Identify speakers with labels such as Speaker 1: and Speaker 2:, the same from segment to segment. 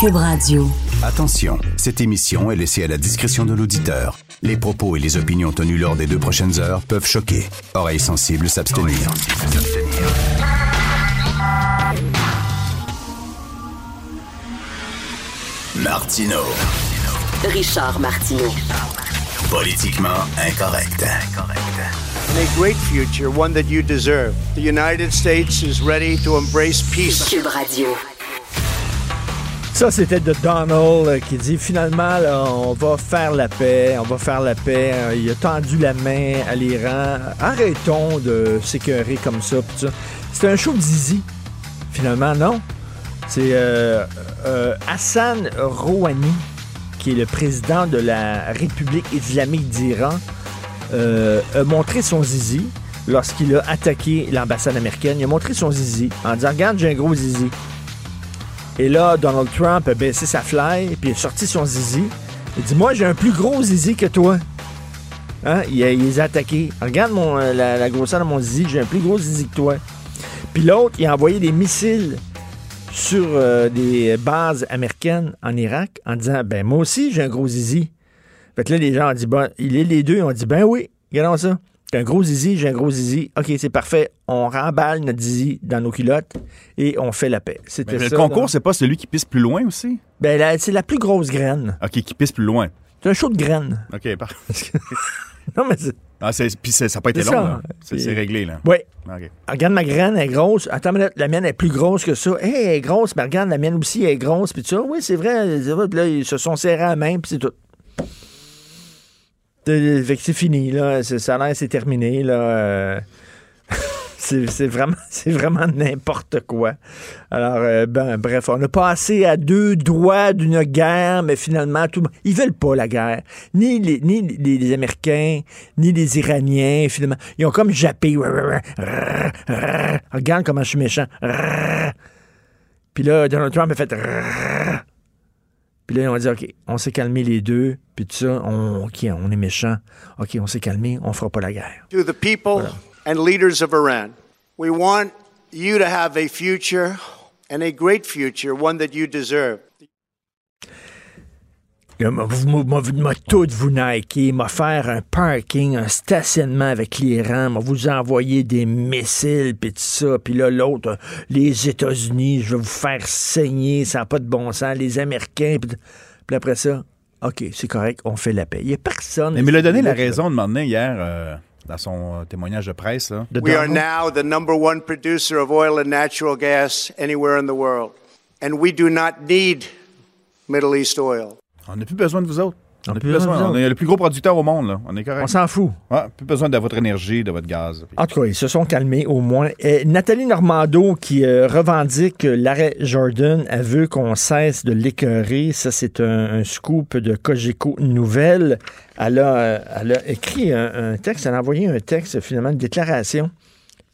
Speaker 1: Cube Radio.
Speaker 2: Attention, cette émission est laissée à la discrétion de l'auditeur. Les propos et les opinions tenues lors des deux prochaines heures peuvent choquer. Oreilles sensibles s'abstenir. Martino.
Speaker 1: Richard Martineau.
Speaker 2: Politiquement incorrect.
Speaker 3: and a great future, one that you deserve. The United States is ready to embrace peace.
Speaker 1: Cube Radio.
Speaker 4: Ça, c'était de Donald euh, qui dit finalement, on va faire la paix, on va faire la paix. Euh, Il a tendu la main à l'Iran. Arrêtons de s'écœurer comme ça. C'est un show de zizi, finalement, non? C'est euh, Hassan Rouhani, qui est le président de la République islamique d'Iran, a montré son zizi lorsqu'il a attaqué l'ambassade américaine. Il a montré son zizi en disant Regarde, j'ai un gros zizi. Et là, Donald Trump a baissé sa fly, puis il a sorti son zizi. Il dit Moi, j'ai un plus gros zizi que toi. Hein? Il, les a attaqués. Regarde mon, euh, la, grosseur de mon zizi, j'ai un plus gros zizi que toi. Puis l'autre, il a envoyé des missiles sur euh, des bases américaines en Irak en disant Ben, moi aussi, j'ai un gros zizi. Fait que là, les gens ont dit Bon, il est les deux, ils ont dit Ben oui, regardons ça. T'as un gros zizi, j'ai un gros zizi. OK, c'est parfait. On remballe notre zizi dans nos culottes et on fait la paix. C'était
Speaker 5: Mais
Speaker 4: ça.
Speaker 5: le concours, c'est pas celui qui pisse plus loin aussi?
Speaker 4: Ben, c'est la plus grosse graine.
Speaker 5: OK, qui pisse plus loin.
Speaker 4: C'est un show de graines.
Speaker 5: OK, par...
Speaker 4: Non, mais c'est.
Speaker 5: ah, c'est- puis c'est- ça n'a pas été
Speaker 4: C'est
Speaker 5: long,
Speaker 4: ça.
Speaker 5: là. C'est
Speaker 4: Puis-
Speaker 5: c'est réglé, là.
Speaker 4: Oui.
Speaker 5: OK.
Speaker 4: Regarde ma graine, elle est grosse. Attends, une minute, la mienne est plus grosse que ça. Hey, elle est grosse, mais regarde, la mienne aussi elle est grosse. Puis tu vois, oui, c'est vrai. c'est vrai. Puis là, ils se sont serrés à la main, puis c'est tout. C'est fini, là. A l'air, c'est terminé, là. Euh, c'est vraiment, vraiment n'importe quoi. Alors, euh, ben, bref, on a passé à deux doigts d'une guerre, mais finalement, tout, ils veulent pas la guerre. Ni les, ni les, les Américains, ni les Iraniens, finalement. Ils ont comme jappé. Regarde comment je suis méchant. Puis là, Donald Trump a fait. Puis là, ils ont dit, OK, on s'est calmé les deux, puis tout ça, on, OK, on est méchant. OK, on s'est calmé, on fera pas la guerre.
Speaker 3: To the people and leaders of Iran, we want you to have a future and a great future, one that you deserve.
Speaker 4: Là, m'a- vous- m'a- m'a m'a tout vous niquer, m'a faire un parking, un stationnement avec l'Iran, m'a vous envoyer des missiles, puis tout ça, puis là, l'autre, euh, les États-Unis, je vais vous faire saigner, ça n'a pas de bon sens, les Américains, puis après ça, OK, c'est correct, on fait la paix. Il n'y a personne...
Speaker 5: Mais il a donné la raison de m'emmener hier euh, dans son euh, témoignage de presse. Là.
Speaker 4: de
Speaker 3: We are now the number one producer of oil and natural gas anywhere in the world. And we do not need Middle East oil.
Speaker 5: On n'a plus besoin de vous autres. On n'a
Speaker 4: plus
Speaker 5: plus
Speaker 4: besoin de
Speaker 5: besoin. On est le plus gros producteur au monde. Là. On est
Speaker 4: On
Speaker 5: correct.
Speaker 4: s'en fout.
Speaker 5: Ouais, plus besoin de votre énergie, de votre gaz.
Speaker 4: En tout cas, ils se sont calmés au moins. Et Nathalie Normando qui euh, revendique l'arrêt Jordan, elle veut qu'on cesse de l'écœurer. Ça, c'est un, un scoop de Cogeco Nouvelle. Elle a, euh, elle a écrit un, un texte, elle a envoyé un texte, finalement, une déclaration.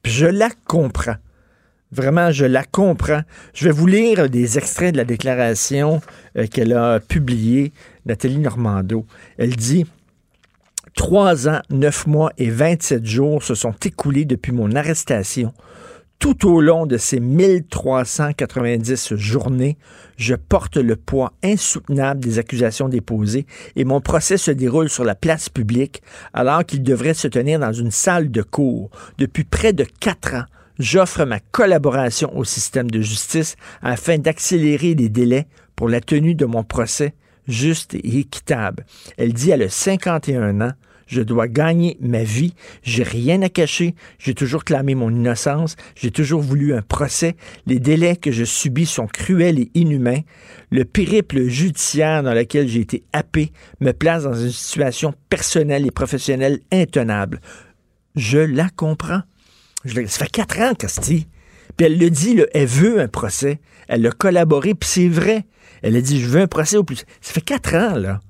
Speaker 4: Puis je la comprends. Vraiment, je la comprends. Je vais vous lire des extraits de la déclaration euh, qu'elle a publiée, Nathalie Normando. Elle dit Trois ans, neuf mois et 27 jours se sont écoulés depuis mon arrestation. Tout au long de ces 1390 journées, je porte le poids insoutenable des accusations déposées et mon procès se déroule sur la place publique alors qu'il devrait se tenir dans une salle de cours. Depuis près de quatre ans, j'offre ma collaboration au système de justice afin d'accélérer les délais pour la tenue de mon procès juste et équitable. Elle dit elle a 51 ans. Je dois gagner ma vie. J'ai rien à cacher. J'ai toujours clamé mon innocence. J'ai toujours voulu un procès. Les délais que je subis sont cruels et inhumains. Le périple judiciaire dans lequel j'ai été happé me place dans une situation personnelle et professionnelle intenable. Je la comprends. Ça fait quatre ans, Casti. Puis elle le dit, elle veut un procès. Elle a collaboré, puis c'est vrai. Elle a dit, je veux un procès au plus. Ça fait quatre ans, là.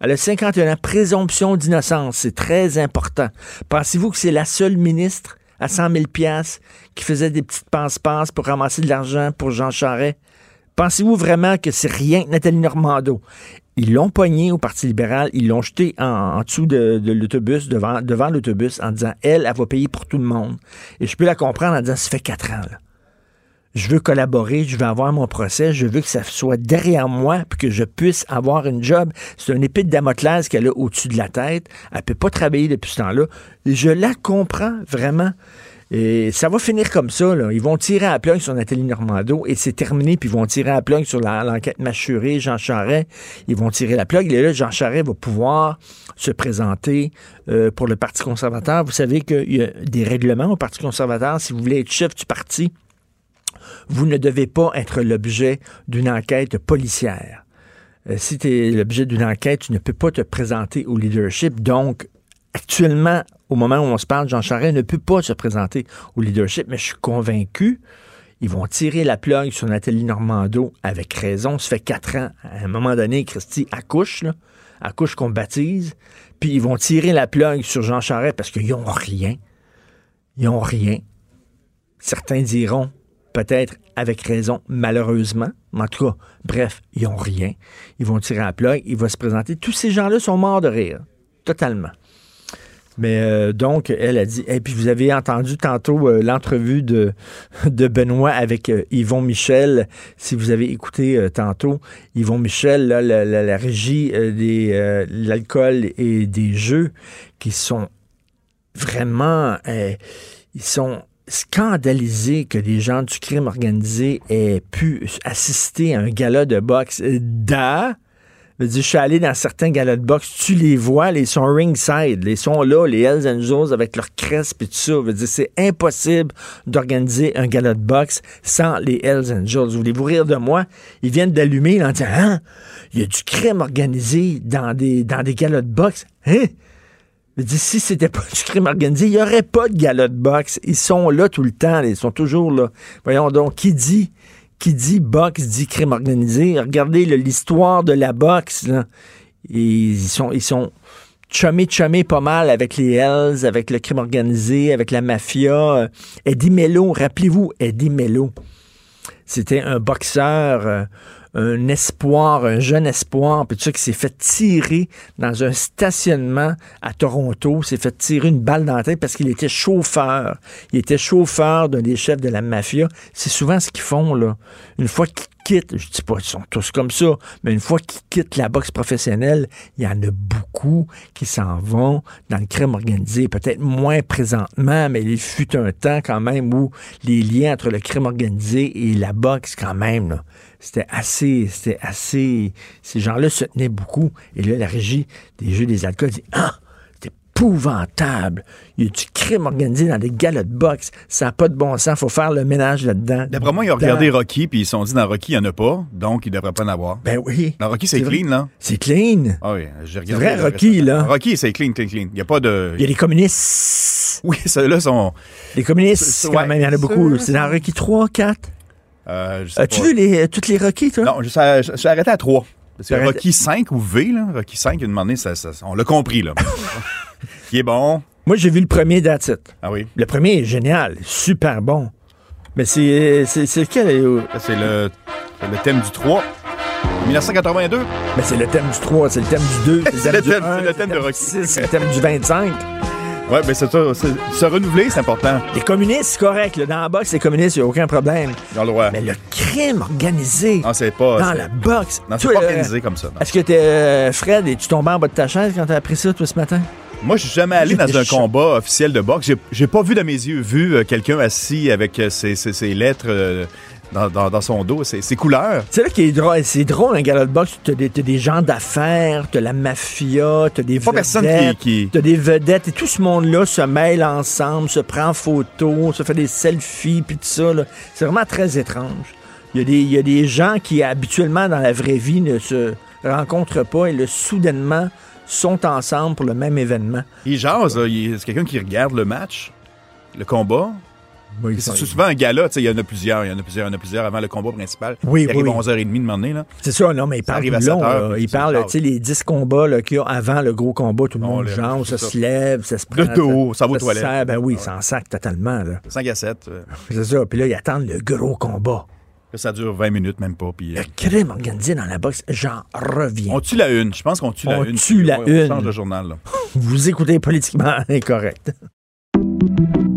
Speaker 4: Elle a 51 ans. Présomption d'innocence, c'est très important. Pensez-vous que c'est la seule ministre à 100 000 piastres qui faisait des petites passe-passe pour ramasser de l'argent pour Jean Charest? Pensez-vous vraiment que c'est rien que Nathalie Normando? Ils l'ont pogné au Parti libéral, ils l'ont jeté en, dessous de, l'autobus, devant, l'autobus, en disant, elle, elle va payer pour tout le monde. Et je peux la comprendre en disant, ça fait quatre ans, là. je veux collaborer, je veux avoir mon procès, je veux que ça soit derrière moi puis que je puisse avoir une job. C'est un épée de Damoclès qu'elle a au-dessus de la tête. Elle peut pas travailler depuis ce temps-là. Je la comprends vraiment. Et ça va finir comme ça. Là. Ils vont tirer à plug sur Nathalie Normando et c'est terminé. Puis ils vont tirer à plug sur l'enquête mâchurée, Jean Charest. Ils vont tirer la plug. Et là, Jean Charest va pouvoir se présenter euh, pour le Parti conservateur. Vous savez qu'il y a des règlements au Parti conservateur. Si vous voulez être chef du parti, vous ne devez pas être l'objet d'une enquête policière. Euh, si tu es l'objet d'une enquête, tu ne peux pas te présenter au leadership. Donc, actuellement, au moment où on se parle, Jean Charest ne peut pas se présenter au leadership, mais je suis convaincu. Ils vont tirer la plug sur Nathalie Normando avec raison. Ça fait quatre ans. À un moment donné, Christy accouche, là. Accouche qu'on baptise. Puis ils vont tirer la plug sur Jean Charest parce qu'ils n'ont rien. Ils n'ont rien. Certains diront peut-être avec raison, malheureusement. Mais En tout cas, bref, ils n'ont rien. Ils vont tirer la plug, il va se présenter. Tous ces gens-là sont morts de rire. Totalement. Mais euh, donc, elle a dit. Et puis, vous avez entendu tantôt euh, l'entrevue de, de Benoît avec euh, Yvon Michel. Si vous avez écouté euh, tantôt, Yvon Michel, là, la, la- la régie euh, l'alcool et des jeux, qui sont vraiment. ils sont scandalisés que des gens du crime organisé aient pu assister à un gala de boxe. Da, je je suis allé dans certains galas de boxe, tu les vois, les sont ringside, les sont là, les Hells Angels avec leur crest et tout ça. Je veux c'est impossible d'organiser un gala de boxe sans les Hells Angels. Voulez-vous rire de moi? Ils viennent d'allumer en disant, hein, il y a du crime organisé dans des, dans des galas de boxe? Hein? Je dire, si c'était pas du crime organisé, il n'y aurait pas de gala de boxe. Ils sont là tout le temps, ils sont toujours là. Voyons donc, qui dit, qui dit boxe dit crime organisé? Regardez l'histoire de la boxe. Ils sont, ils sont pas mal avec les Hells, avec le crime organisé, avec la mafia. Euh, Eddie Mello, rappelez-vous, Eddie Mello. C'était un boxeur, euh, un espoir, un jeune espoir, puis tout ça qui s'est fait tirer dans un stationnement à Toronto, s'est fait tirer une balle dans la tête parce qu'il était chauffeur. Il était chauffeur d'un des chefs de la mafia. C'est souvent ce qu'ils font, là. Une fois qu'ils quittent, je dis pas qu'ils sont tous comme ça, mais une fois qu'ils quittent la boxe professionnelle, il y en a beaucoup qui s'en vont dans le crime organisé. Peut-être moins présentement, mais il fut un temps quand même où les liens entre le crime organisé et la boxe, quand même, là, c'était assez, c'était assez. Ces gens-là se tenaient beaucoup. Et là, la régie des jeux des alcools dit Ah, c'est épouvantable. Il y a du crime organisé dans des galas de boxe. Ça n'a pas de bon sens. faut faire le ménage là-dedans.
Speaker 5: D'après moi, ils ont regardé Rocky, puis ils se sont dit, dans Rocky, il n'y en a pas, donc il ne devrait pas en avoir.
Speaker 4: Ben oui.
Speaker 5: Dans Rocky, c'est clean, là.
Speaker 4: C'est clean.
Speaker 5: Ah oui, j'ai regardé.
Speaker 4: vrai, Rocky, là.
Speaker 5: Rocky, c'est clean, clean, clean. Il n'y a pas de.
Speaker 4: Il y a les communistes.
Speaker 5: Oui, ceux-là sont.
Speaker 4: Les communistes, quand même, il y en a beaucoup. C'est dans Rocky 3, 4.
Speaker 5: Euh,
Speaker 4: As-tu vu les, euh, toutes les Rocky, toi?
Speaker 5: Non, je, ça- je- je suis arrêté à 3. C'est Rocky 5 ou V, là. Rocky 5, une moment ça, ça- on l'a compris, là. Qui est bon.
Speaker 4: Moi, j'ai vu le premier That's It.
Speaker 5: Ah oui?
Speaker 4: Le premier est génial, super bon. Mais c'est c'est c'est lequel? euh,
Speaker 5: c'est le, le thème du 3. 1982.
Speaker 4: Mais c'est le thème du 3, c'est le thème du 2,
Speaker 5: C'est le thème- c'est le thème de Rocky.
Speaker 4: 6, c'est le thème du 25.
Speaker 5: Ouais, mais c'est ça. Se renouveler, c'est important.
Speaker 4: Les communistes, c'est correct. là. Dans la boxe, les communistes, il n'y a aucun problème.
Speaker 5: Dans le droit.
Speaker 4: Mais le crime organisé
Speaker 5: Non, c'est pas.
Speaker 4: dans la boxe.
Speaker 5: Non, c'est pas
Speaker 4: euh,
Speaker 5: organisé comme ça.
Speaker 4: Est-ce que t'es euh, Fred et tu tombes en bas de ta chaise quand t'as appris ça, toi, ce matin?
Speaker 5: Moi, je suis jamais allé dans un combat officiel de boxe. J'ai- pas vu de mes yeux vu euh, quelqu'un assis avec euh, ses, ses- ses lettres euh, dans, dans- dans son dos, ses, ses couleurs.
Speaker 4: C'est là qui est drôle. C'est drôle, un gala de boxe. T'as des, t'as des gens d'affaires, t'as la mafia, t'as des
Speaker 5: Pas personne qui-
Speaker 4: vedettes.
Speaker 5: qui-
Speaker 4: T'as des vedettes. Et tout ce monde-là se mêle ensemble, se prend en photo, se fait des selfies, puis tout ça. là. C'est vraiment très étrange. Il y, a des, il y a des gens qui, habituellement, dans la vraie vie, ne se rencontrent pas et là, soudainement, sont ensemble pour le même événement.
Speaker 5: Il jase, là. Il- c'est quelqu'un qui regarde le match, le combat.
Speaker 4: Oui,
Speaker 5: C'est souvent un gala, tu sais, il y en a plusieurs, il y en a plusieurs, il y en a plusieurs avant le combat principal.
Speaker 4: Oui,
Speaker 5: il arrive
Speaker 4: oui,
Speaker 5: à 11h30 de donné, là.
Speaker 4: C'est ça, non, mais il parle long.
Speaker 5: 7 heures,
Speaker 4: là. Il parle, tu sais, les 10 combats qu'il y a avant le gros combat, tout le monde
Speaker 5: le-
Speaker 4: jase, ça se lève, ça se prend.
Speaker 5: De dos, ça va aux toilettes.
Speaker 4: sert, ben oui, ça en sac totalement. Là.
Speaker 5: 5 à 7. euh,
Speaker 4: C'est ça. Puis là, ils attendent le gros combat.
Speaker 5: ça dure 20 minutes, même pas. Puis, euh,
Speaker 4: Le crime organisé dans la boxe, j'en reviens.
Speaker 5: on tue la une. Je pense qu'on tue la
Speaker 4: On
Speaker 5: une.
Speaker 4: tue la
Speaker 5: on,
Speaker 4: une.
Speaker 5: On change le journal, là.
Speaker 4: Vous écoutez politiquement incorrect.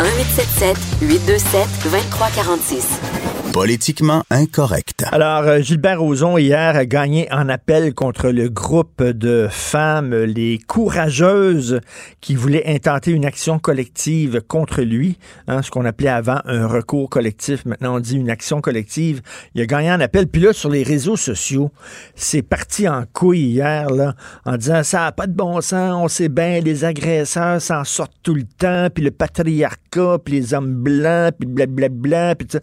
Speaker 1: 1877 827 2346.
Speaker 2: Politiquement incorrect.
Speaker 4: Alors, euh, Gilbert Rozon, hier, a gagné en appel contre le groupe de femmes, les courageuses, qui voulaient intenter une action collective contre lui, hein, ce qu'on appelait avant un recours collectif. Maintenant, on dit une action collective. Il a gagné en appel. Puis là, sur les réseaux sociaux, c'est parti en couille hier, là, en disant ça n'a pas de bon sens, on sait bien, les agresseurs s'en sortent tout le temps, puis le patriarcat, puis les hommes blancs, puis blablabla, puis ça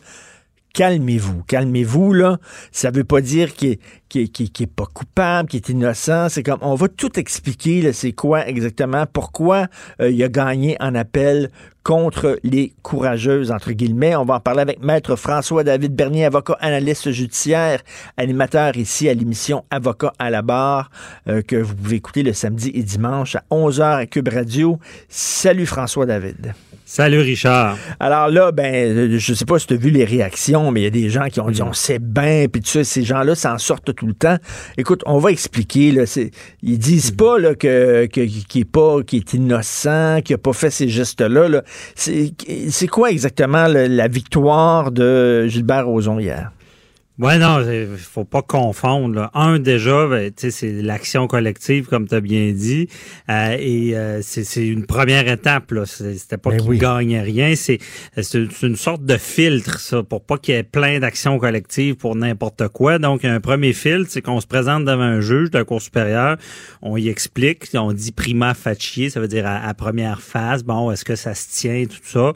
Speaker 4: calmez-vous, calmez-vous, là. Ça veut pas dire qu'il est, pas coupable, qu'il est innocent. C'est comme, on va tout expliquer, c'est quoi exactement, pourquoi euh, il a gagné en appel contre les courageuses, entre guillemets. On va en parler avec Maître François-David Bernier, avocat analyste judiciaire, animateur ici à l'émission Avocat à la barre, euh, que vous pouvez écouter le samedi et dimanche à 11h à Cube Radio. Salut François-David.
Speaker 6: Salut Richard.
Speaker 4: Alors là, ben, je sais pas si tu as vu les réactions, mais il y a des gens qui ont dit on sait bien, puis tu sais, ces gens-là s'en sortent tout le temps. Écoute, on va expliquer. Là, ils disent pas là, que, que, qu'il est pas, qu'il est innocent, qu'il a pas fait ces gestes-là. Là. C'est, quoi exactement la, la victoire de Gilbert Rozon hier?
Speaker 6: Ouais, non, faut pas confondre. Là. Un, déjà, ben, c'est l'action collective, comme tu as bien dit. Euh, et euh, c'est une première étape. là. C'était pas
Speaker 4: Ben
Speaker 6: qu'il
Speaker 4: oui.
Speaker 6: gagne rien. C'est c'est une sorte de filtre, ça, pour pas qu'il y ait plein d'actions collectives pour n'importe quoi. Donc, un premier filtre, c'est qu'on se présente devant un juge d'un cours supérieur, on y explique, on dit prima facie, ça veut dire à, à première phase, bon, est-ce que ça se tient, tout ça.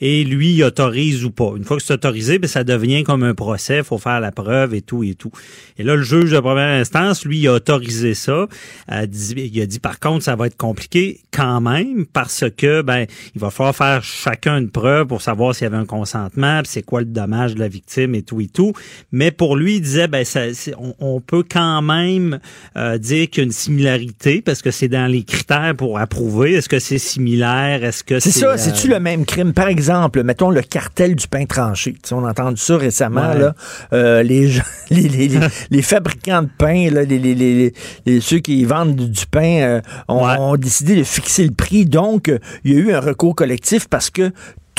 Speaker 6: Et lui, il autorise ou pas. Une fois que c'est autorisé, ben, ça devient comme un procès, il faut faire la preuve et tout et tout. Et là, le juge de première instance, lui, il a autorisé ça. Euh, il a dit, par contre, ça va être compliqué quand même parce que, ben, il va falloir faire chacun une preuve pour savoir s'il y avait un consentement, c'est quoi le dommage de la victime et tout et tout. Mais pour lui, il disait, ben, ça, on, on peut quand même euh, dire qu'il y a une similarité parce que c'est dans les critères pour approuver. Est-ce que c'est similaire? Est-ce que
Speaker 4: C'est
Speaker 6: c'est...
Speaker 4: ça,
Speaker 6: euh,
Speaker 4: c'est-tu le même crime? Par exemple, mettons le cartel du pain tranché. Tu sais, on a entendu ça récemment,
Speaker 6: Ouais.
Speaker 4: là. Euh, les, gens- les, les, les, les fabricants de pain, là, les, les, les, les- les- ceux qui vendent du, pain, euh, ont,
Speaker 6: Ouais.
Speaker 4: ont décidé de fixer le prix. Donc, il y a eu un recours collectif parce que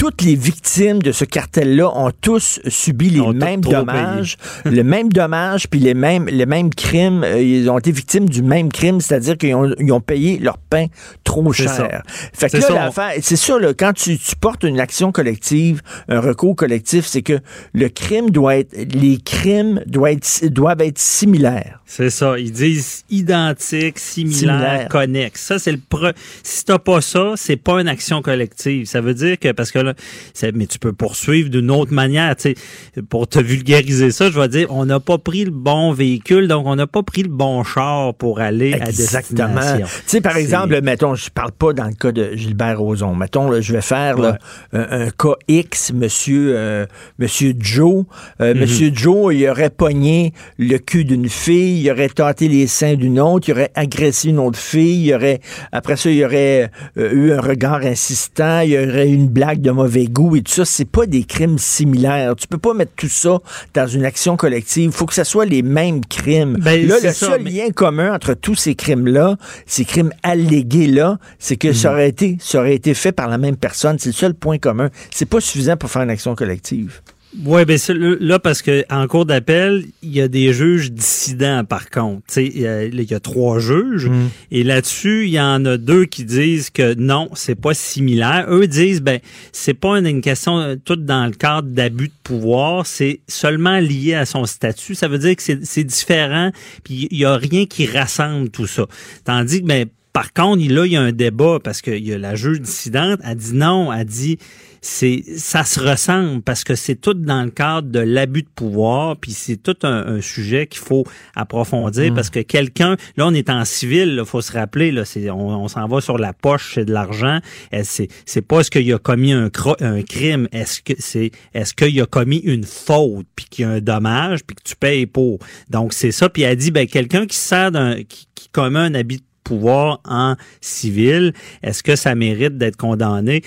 Speaker 4: toutes les victimes de ce cartel-là ont tous subi les
Speaker 6: Ont
Speaker 4: mêmes dommages, le même dommage, puis les mêmes, les mêmes crimes. Euh, ils ont été victimes du même crime, c'est-à-dire qu'ils ont, ils ont payé leur pain trop cher. Fait que
Speaker 6: C'est
Speaker 4: là,
Speaker 6: ça, on-
Speaker 4: l'affaire, c'est ça, là, quand tu, tu portes une action collective, un recours collectif, c'est que le crime doit être, les crimes doivent être, doivent être similaires.
Speaker 6: C'est ça. Ils disent identique, similaire,
Speaker 4: Similaire.
Speaker 6: connexe. Ça, c'est le pre... Si t'as pas ça, c'est pas une action collective. Ça veut dire que, parce que là, mais tu peux poursuivre d'une autre manière. Pour te vulgariser ça, je vais dire, on n'a pas pris le bon véhicule, donc on n'a pas pris le bon char pour aller à
Speaker 4: Exactement.
Speaker 6: destination.
Speaker 4: Tu sais, par exemple, mettons, je parle pas dans le cas de Gilbert Rozon. Mettons, là, je vais faire là, un, un cas X, monsieur, euh, monsieur Joe. Euh,
Speaker 6: Mhm.
Speaker 4: Monsieur Joe, il aurait pogné le cul d'une fille, il aurait tâté les seins d'une autre, il aurait agressé une autre fille, il aurait, après ça, il aurait euh, eu un regard insistant, il y aurait eu une blague de mauvais goût et tout ça. C'est pas des crimes similaires. Tu peux pas mettre tout ça dans une action collective. Il faut que ce soit les mêmes crimes.
Speaker 6: Ben,
Speaker 4: là, le
Speaker 6: ça,
Speaker 4: seul
Speaker 6: mais-
Speaker 4: lien commun entre tous ces crimes-là, ces crimes allégués-là, c'est que ça, aurait été, ça aurait été fait par la même personne. C'est le seul point commun. C'est pas suffisant pour faire une action collective.
Speaker 6: Oui, ben là, parce que en cours d'appel, il y a des juges dissidents, par contre. Il y, a- il y a trois juges.
Speaker 4: Hmm.
Speaker 6: Et là-dessus, il y en a deux qui disent que non, c'est pas similaire. Eux disent, ben, c'est pas une, une question euh, tout dans le cadre d'abus de pouvoir, c'est seulement lié à son statut. Ça veut dire que c'est différent, puis il y a rien qui rassemble tout ça. Tandis que, ben, Par contre, là, il y a un débat parce que il y a la juge dissidente a dit non, a dit c'est ça se ressemble parce que c'est tout dans le cadre de l'abus de pouvoir, puis c'est tout un, sujet qu'il faut approfondir parce que quelqu'un, là on est en civil, il faut se rappeler, là, c'est, on, s'en va sur la poche, c'est de l'argent. C'est, c'est pas est-ce qu'il a commis un, un crime, est-ce que c'est est-ce qu'il a commis une faute, puis qu'il y a un dommage, puis que tu payes pour. Donc c'est ça. Puis elle dit ben quelqu'un qui sert d'un qui, qui commet un abus de pouvoir en civil, est-ce que ça mérite d'être condamné?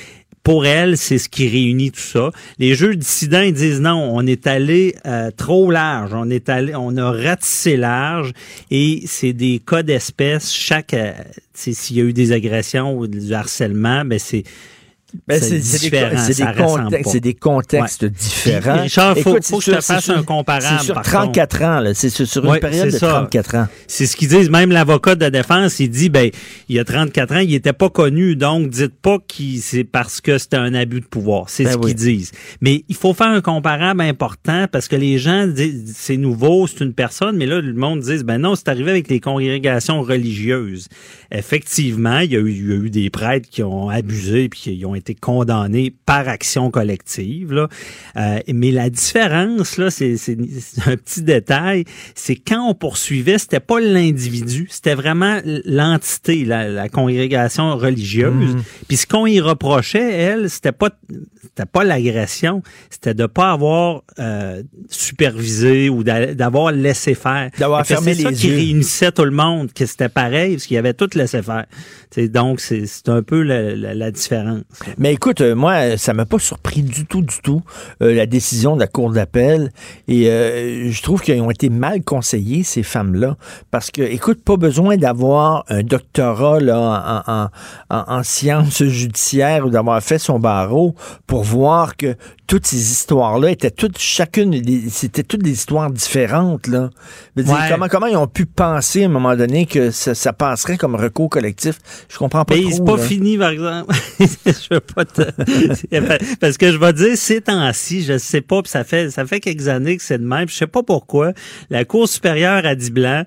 Speaker 6: Pour elle, c'est ce qui réunit tout ça. Les jeux dissidents, ils disent non, on est allé euh, trop large, on est allé, on a ratissé large et c'est des cas d'espèce. Chaque, euh, s'il y a eu des agressions ou du harcèlement, ben c'est
Speaker 4: c'est différent. C'est des, contextes, des contextes différents.
Speaker 6: Richard, il faut, faut que je te fasse un comparable.
Speaker 4: C'est sur 34 ans. C'est sur une période de 34 ans.
Speaker 6: C'est ce qu'ils disent. Même l'avocat de la défense, il dit, ben, il y a 34 ans, il n'était pas connu. Donc, dites pas que c'est parce que c'était un abus de pouvoir. C'est ben ce qu'ils disent. Mais il faut faire un comparable important parce que les gens disent, c'est nouveau, c'est une personne. Mais là, le monde dit, ben non, c'est arrivé avec les congrégations religieuses. Effectivement, il y a eu, il y a eu des prêtres qui ont abusé puis qui ont été été condamné par action collective. Là. Euh, mais la différence, là, c'est, un petit détail, c'est quand on poursuivait, c'était pas l'individu, c'était vraiment l'entité, la, congrégation religieuse. Mmh. Puis ce qu'on y reprochait, elle, c'était pas c'était pas l'agression, c'était de pas avoir euh, supervisé ou d'avoir laissé faire.
Speaker 4: D'avoir fermé les yeux. C'est
Speaker 6: ça qui réunissait tout le monde, que c'était pareil, parce qu'il y avait tout laissé faire. Donc, c'est un peu la, la différence.
Speaker 4: Mais écoute, euh, moi, ça m'a pas surpris du tout, du tout, euh, la décision de la Cour d'appel. Et euh, je trouve qu'ils ont été mal conseillés, ces femmes-là. Parce que, écoute, pas besoin d'avoir un doctorat là, en, en, en, sciences judiciaires ou d'avoir fait son barreau pour voir que toutes ces histoires-là étaient toutes, chacune, c'était toutes des histoires différentes, là. comment, comment ils ont pu penser à un moment donné que ça, passerait comme recours collectif? Je comprends pas
Speaker 6: Mais c'est pas fini, par exemple. je veux pas te... Parce que je vais dire, ces temps-ci, je sais pas, puis ça fait, ça fait quelques années que c'est de même, je sais pas pourquoi, la Cour supérieure a dit blanc,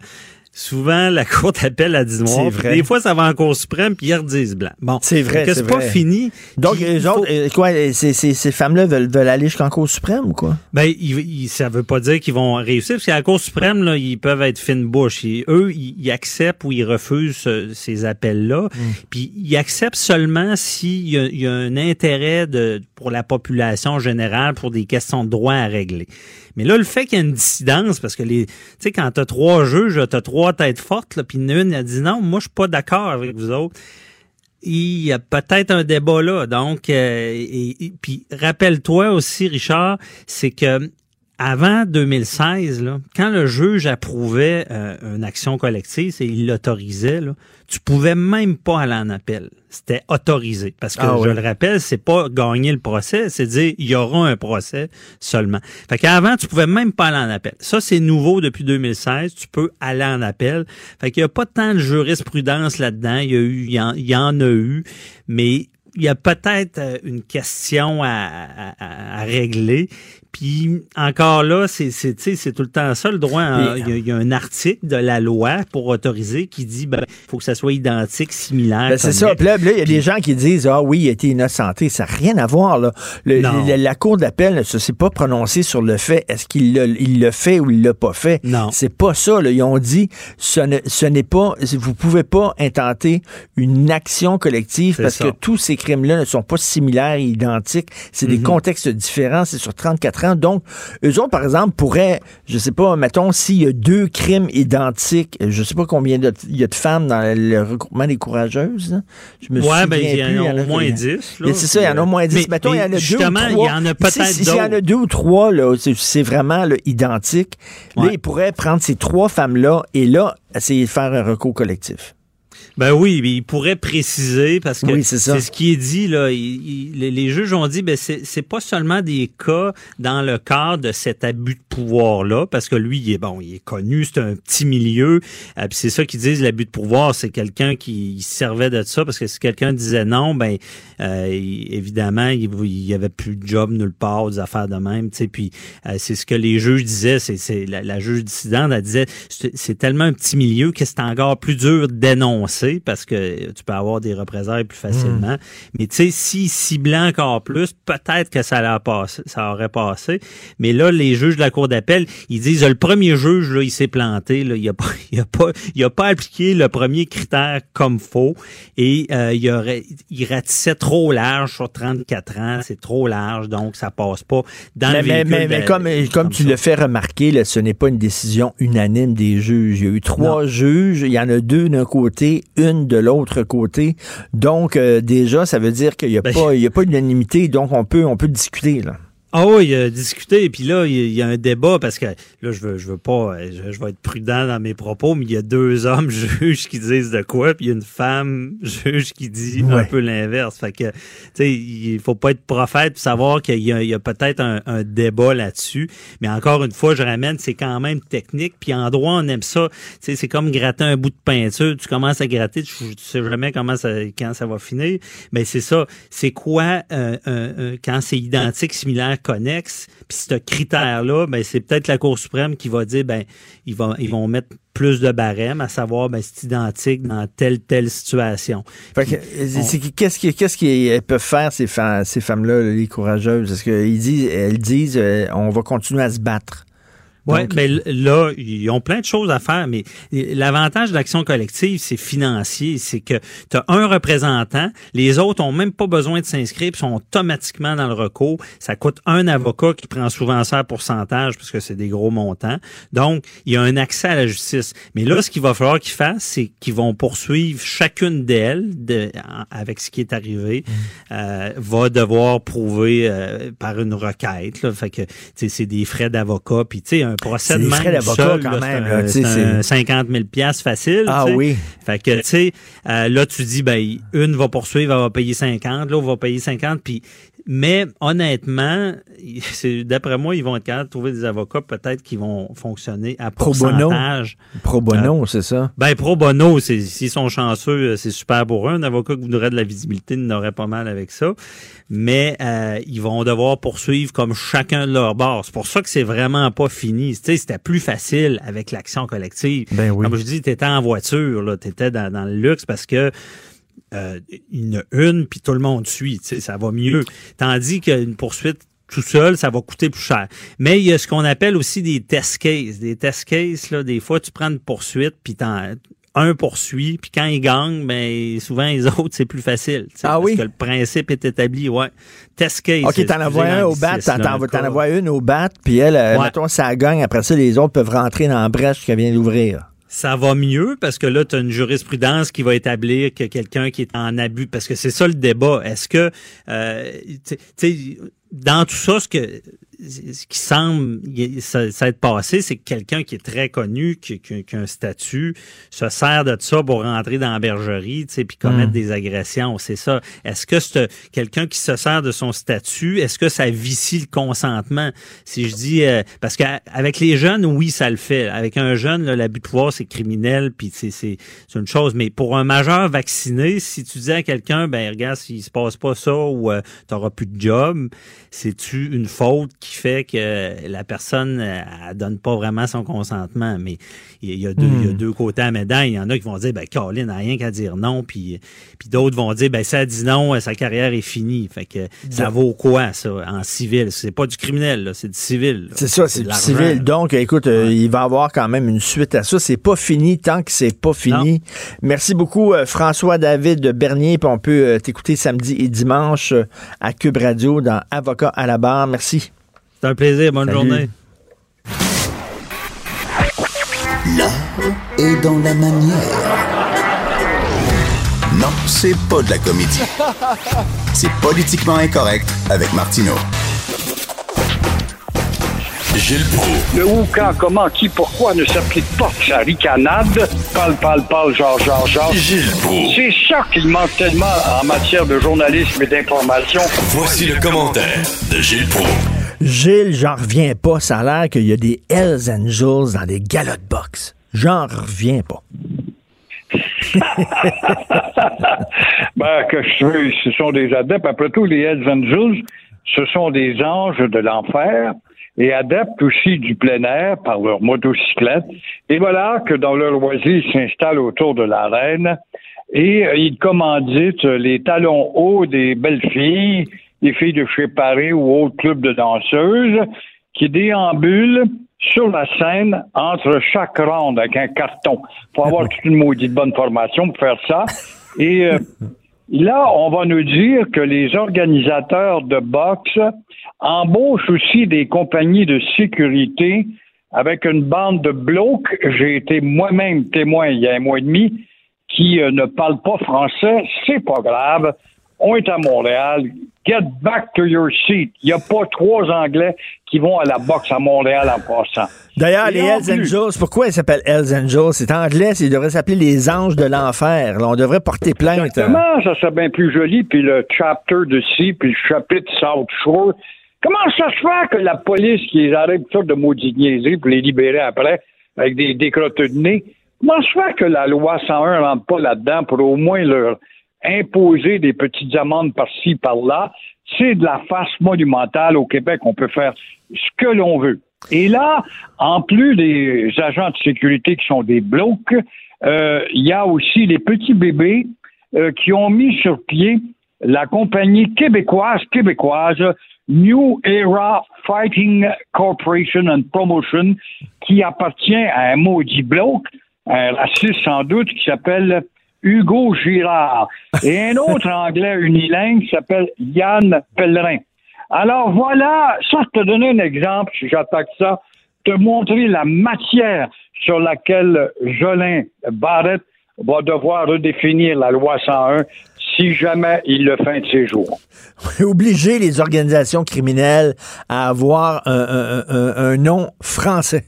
Speaker 6: Souvent, la Cour d'appel a dit noir. Des fois, ça va en Cour suprême, puis ils redisent blanc. Bon,
Speaker 4: c'est vrai.
Speaker 6: C'est pas fini.
Speaker 4: Donc, les autres, euh, quoi, ces, ces, ces femmes-là veulent, veulent, aller jusqu'en Cour suprême ou quoi?
Speaker 6: Ben, il, ça veut pas dire qu'ils vont réussir, parce qu'à la Cour suprême, là, ils peuvent être fine bouche. eux, ils, acceptent ou ils refusent euh, ces appels-là. Hmm. Puis, ils acceptent seulement s'il y, y, a un intérêt de, pour la population générale, pour des questions de droit à régler. Mais là, le fait qu'il y ait une dissidence, parce que les, tu sais, quand t'as trois juges, t'as trois têtes fortes, puis une a dit non, moi je suis pas d'accord avec vous autres. Il y a peut-être un débat là. Donc, euh, et, puis rappelle-toi aussi, Richard, c'est que avant 2016, là, quand le juge approuvait euh, une action collective et il l'autorisait, tu pouvais même pas aller en appel. C'était autorisé. Parce que, ah je le rappelle, c'est pas gagner le procès, c'est dire il y aura un procès seulement. Fait qu'avant, tu pouvais même pas aller en appel. Ça, c'est nouveau depuis 2016. Tu peux aller en appel. Fait qu'il y a pas tant de jurisprudence là-dedans. Il y a eu, il y en a eu, mais il y a peut-être euh, une question à, à, régler. Puis encore là, c'est c'est tout le temps ça le droit. il, y a, un article de la loi pour autoriser qui dit ben faut que ça soit identique, similaire.
Speaker 4: Ben, c'est ça. Puis là, il y a des gens qui disent ah oui, il a été innocenté. Ça n'a rien à voir là. la cour d'appel ne s'est pas prononcée sur le fait est-ce qu'il il le fait ou il l'a pas fait?
Speaker 6: Non.
Speaker 4: C'est pas ça. Là. Ils ont dit ce n'est pas vous pouvez pas intenter une action collective parce que tous ces crimes-là ne sont pas similaires et identiques. C'est des mhm. contextes différents. C'est sur 34 ans donc, eux autres, par exemple, pourraient, je sais pas, mettons, s'il y a deux crimes identiques, je sais pas combien de, il y a de femmes dans le regroupement des courageuses.
Speaker 6: Je me ouais, ben, il y en a au moins dix.
Speaker 4: C'est ça, il y en a au moins dix. mettons, il y en a deux ou trois.
Speaker 6: il y en a peut-être
Speaker 4: S'il y en a deux ou trois, là, c'est vraiment identique. Là, ils pourraient prendre ces trois femmes-là et là, essayer de faire un recours collectif.
Speaker 6: Ben oui, il pourrait préciser parce que c'est ce qui est dit là. les, juges ont dit ben c'est pas seulement des cas dans le cadre de cet abus de pouvoir là, parce que lui il est bon, il est connu, c'est un petit milieu. Euh, puis c'est ça qu'ils disent l'abus de pouvoir, c'est quelqu'un qui servait de ça parce que si quelqu'un disait non, ben euh, évidemment il, y avait plus de job nulle part, des affaires de même. Tu sais, puis euh, c'est ce que les juges disaient. C'est la, la juge dissidente, elle disait c'est tellement un petit milieu que c'est encore plus dur d'énoncer parce que tu peux avoir des représailles plus facilement. Mais tu sais, si ciblait encore plus, peut-être que ça, ça aurait passé. Mais là, les juges de la Cour d'appel, ils disent le premier juge, là, il s'est planté. Là, il a pas, il a pas, il a pas appliqué le premier critère comme faux et euh, il aurait, il ratissait trop large sur 34 ans. C'est trop large, donc ça passe pas dans
Speaker 4: mais,
Speaker 6: le
Speaker 4: mais,
Speaker 6: véhicule
Speaker 4: mais, mais
Speaker 6: de-
Speaker 4: comme, comme tu
Speaker 6: ça.
Speaker 4: le fais remarquer, là, ce n'est pas une décision unanime des juges. Il y a eu trois juges, il y en a deux d'un côté, une de l'autre côté. Donc, euh, déjà, ça veut dire qu'il n'y a,
Speaker 6: Ben-
Speaker 4: pas- il y a pas d'unanimité, donc on peut, on peut discuter. Là.
Speaker 6: Ah oui, il a discuté, et puis là, il y a- un débat, parce que là, je veux, je veux pas, je, je vais être prudent dans mes propos, mais il y a deux hommes juges qui disent de quoi, puis il y a une femme juge qui dit un peu l'inverse. Fait que, tu sais, il faut pas être prophète pour savoir qu'il y a, peut-être un, un débat là-dessus. Mais encore une fois, je ramène, c'est quand même technique, puis en droit, on aime ça. Tu sais, c'est comme gratter un bout de peinture. Tu commences à gratter, tu, tu sais jamais comment ça, quand ça va finir. Mais c'est ça. C'est quoi euh, quand c'est identique, similaire, connexe? Puis ce critère-là, ben c'est peut-être la Cour suprême qui va dire, ben ils vont ils vont mettre plus de barème, à savoir, ben c'est identique dans telle telle situation.
Speaker 4: C'est- qu'est-ce qu'elles peuvent faire, ces, femmes-là, là, les courageuses? Est-ce qu'elles disent, elles disent euh, on va continuer à se battre?
Speaker 6: Oui, mais là, ils ont plein de choses à faire, mais l'avantage de l'action collective, c'est financier. C'est que tu as un représentant, les autres ont même pas besoin de s'inscrire, sont automatiquement dans le recours. Ça coûte un avocat qui prend souvent ça à pourcentage, parce que c'est des gros montants. Donc, il y a un accès à la justice. Mais là, ce qu'il va falloir qu'ils fassent, c'est qu'ils vont poursuivre chacune d'elles de- avec ce qui est arrivé, euh, va devoir prouver euh, par une requête. Là. Fait que, tu sais, c'est des frais d'avocat, puis tu sais, un procès
Speaker 4: C'est
Speaker 6: de même
Speaker 4: frais d'avocat
Speaker 6: seul,
Speaker 4: quand même,
Speaker 6: c'est
Speaker 4: là,
Speaker 6: un-
Speaker 4: tu sais,
Speaker 6: c'est un
Speaker 4: c'est-
Speaker 6: 50 000 piastres facile.
Speaker 4: Ah oui.
Speaker 6: Fait que, tu sais, euh, là, tu dis, ben, une va poursuivre, elle va payer 50, l'autre va payer 50, puis, mais honnêtement, d'après moi, ils vont être capables de trouver des avocats peut-être qui vont fonctionner à
Speaker 4: Pro bono. Pro bono, c'est ça?
Speaker 6: Ben, pro bono, c'est, s'ils sont chanceux, euh, c'est super pour eux. Un avocat qui voudrait de la visibilité n'aurait pas mal avec ça. Mais euh, ils vont devoir poursuivre comme chacun de leur bord. C'est pour ça que c'est vraiment pas fini. Tu sais, c'était plus facile avec l'action collective.
Speaker 4: Ben oui.
Speaker 6: Comme je dis, t'étais en voiture, t'étais dans, dans le luxe parce que euh, il y en a une, puis tout le monde suit. Ça va mieux. Tandis qu'une poursuite tout seul, ça va coûter plus cher. Mais il y a ce qu'on appelle aussi des test cases. Des test cases, là, des fois, tu prends une poursuite, puis t'en- un poursuit, puis quand il gagne, ben souvent les autres, c'est plus facile.
Speaker 4: Ah
Speaker 6: parce
Speaker 4: oui?
Speaker 6: que le principe est établi, ouais. Test case.
Speaker 4: OK, t'en envoies un au bat, t'en envoies une au bat, puis elle, euh,
Speaker 6: Ouais.
Speaker 4: mettons, ça gagne. Après ça, les autres peuvent rentrer dans la brèche qu'elle vient d'ouvrir.
Speaker 6: Ça va mieux parce que là, tu une jurisprudence qui va établir que quelqu'un qui est en abus, parce que c'est ça le débat. Est-ce que, euh, tu sais, dans tout ça, ce que ce qui semble ça, ça être passé, c'est que quelqu'un qui est très connu, qui, qui- qui a un statut, se sert de ça pour rentrer dans la bergerie, tu sais, puis commettre
Speaker 4: Mm.
Speaker 6: des agressions. C'est ça. Est-ce que c'est quelqu'un qui se sert de son statut, est-ce que ça vicie le consentement? Si je dis, euh, parce qu'avec les jeunes, oui, ça le fait. Avec un jeune, là, l'abus de pouvoir, c'est criminel, puis c'est c'est c'est une chose. Mais pour un majeur vacciné, si tu dis à quelqu'un, ben regarde, s'il se passe pas ça ou tu t'auras plus de job, c'est-tu une faute qui fait que la personne elle donne pas vraiment son consentement? Mais il y, a deux, il y a deux côtés à la médaille. Il y en a qui vont dire, ben Caroline n'a rien qu'à dire non, puis puis d'autres vont dire, ben si elle dit non, sa carrière est finie. Fait que ça vaut quoi, ça, en civil? C'est pas du criminel, c'est du civil.
Speaker 4: C'est ça, c'est du civil. Donc, écoute, euh, il va y avoir quand même une suite à ça. C'est pas fini tant que c'est pas fini. Merci beaucoup, euh, François-David Bernier. Puis on peut euh, t'écouter samedi et dimanche à Cube Radio dans Avocat à la barre. Merci.
Speaker 6: C'est un plaisir. Bonne
Speaker 4: Salut.
Speaker 6: journée.
Speaker 7: L'art est dans la manière. Non, c'est pas de la comédie. C'est politiquement incorrect avec Martineau. Gilles Proulx.
Speaker 8: Le où, quand, comment, qui, pourquoi ne s'applique pas sa ricanade? Parle, parle, parle, genre, genre, genre.
Speaker 7: Gilles Proulx.
Speaker 8: C'est ça qu'il manque tellement en matière de journalisme et d'information.
Speaker 7: Voici le commentaire de Gilles Proulx.
Speaker 4: Gilles, j'en reviens pas. Ça a l'air qu'il y a des Hells Angels dans des galottes box. J'en reviens pas.
Speaker 8: Ben, que je veux, ce sont des adeptes. Après tout, les Hells Angels, ce sont des anges de l'enfer et adeptes aussi du plein air par leur motocyclette. Et voilà que dans leur loisir, ils s'installent autour de l'arène et euh, il commandite les talons hauts des belles filles, des filles de chez Paris ou autres clubs de danseuses, qui déambulent sur la scène entre chaque ronde avec un carton. faut avoir toute une maudite bonne formation pour faire ça. Et euh, là, on va nous dire que les organisateurs de boxe embauchent aussi des compagnies de sécurité avec une bande de blocs. J'ai été moi-même témoin il y a un mois et demi qui euh, ne parlent pas français. C'est pas grave. On est à Montréal. Get back to your seat. Il n'y a pas trois Anglais qui vont à la boxe à Montréal en passant.
Speaker 4: D'ailleurs, les Hells Angels, pourquoi ils s'appellent Hells Angels? C'est anglais, ils devraient s'appeler les anges de l'enfer. On devrait porter plainte.
Speaker 8: Exactement, ça serait bien plus joli. Puis le chapter de ci, puis le chapitre South Shore. Comment ça se fait que la police qui les arrête toutes de maudits niaiseries pour les libérer après avec des décrottes de nez? Comment ça se fait que la loi 101 rentre pas là-dedans pour au moins leur imposer des petites amendes par-ci, par-là, c'est de la face monumentale au Québec. On peut faire ce que l'on veut. Et là, en plus des agents de sécurité qui sont des blocs, euh, il y a aussi les petits bébés euh, qui ont mis sur pied la compagnie québécoise, québécoise, New Era Fighting Corporation and Promotion, qui appartient à un maudit bloc, un raciste sans doute, qui s'appelle Hugo Girard, et un autre anglais unilingue s'appelle Yann Pellerin. Alors voilà, ça, je te donner un exemple, si j'attaque ça, te montrer la matière sur laquelle Jolin Barrett va devoir redéfinir la loi 101 si jamais il le fait de ses jours.
Speaker 4: Obliger les organisations criminelles à avoir un nom français.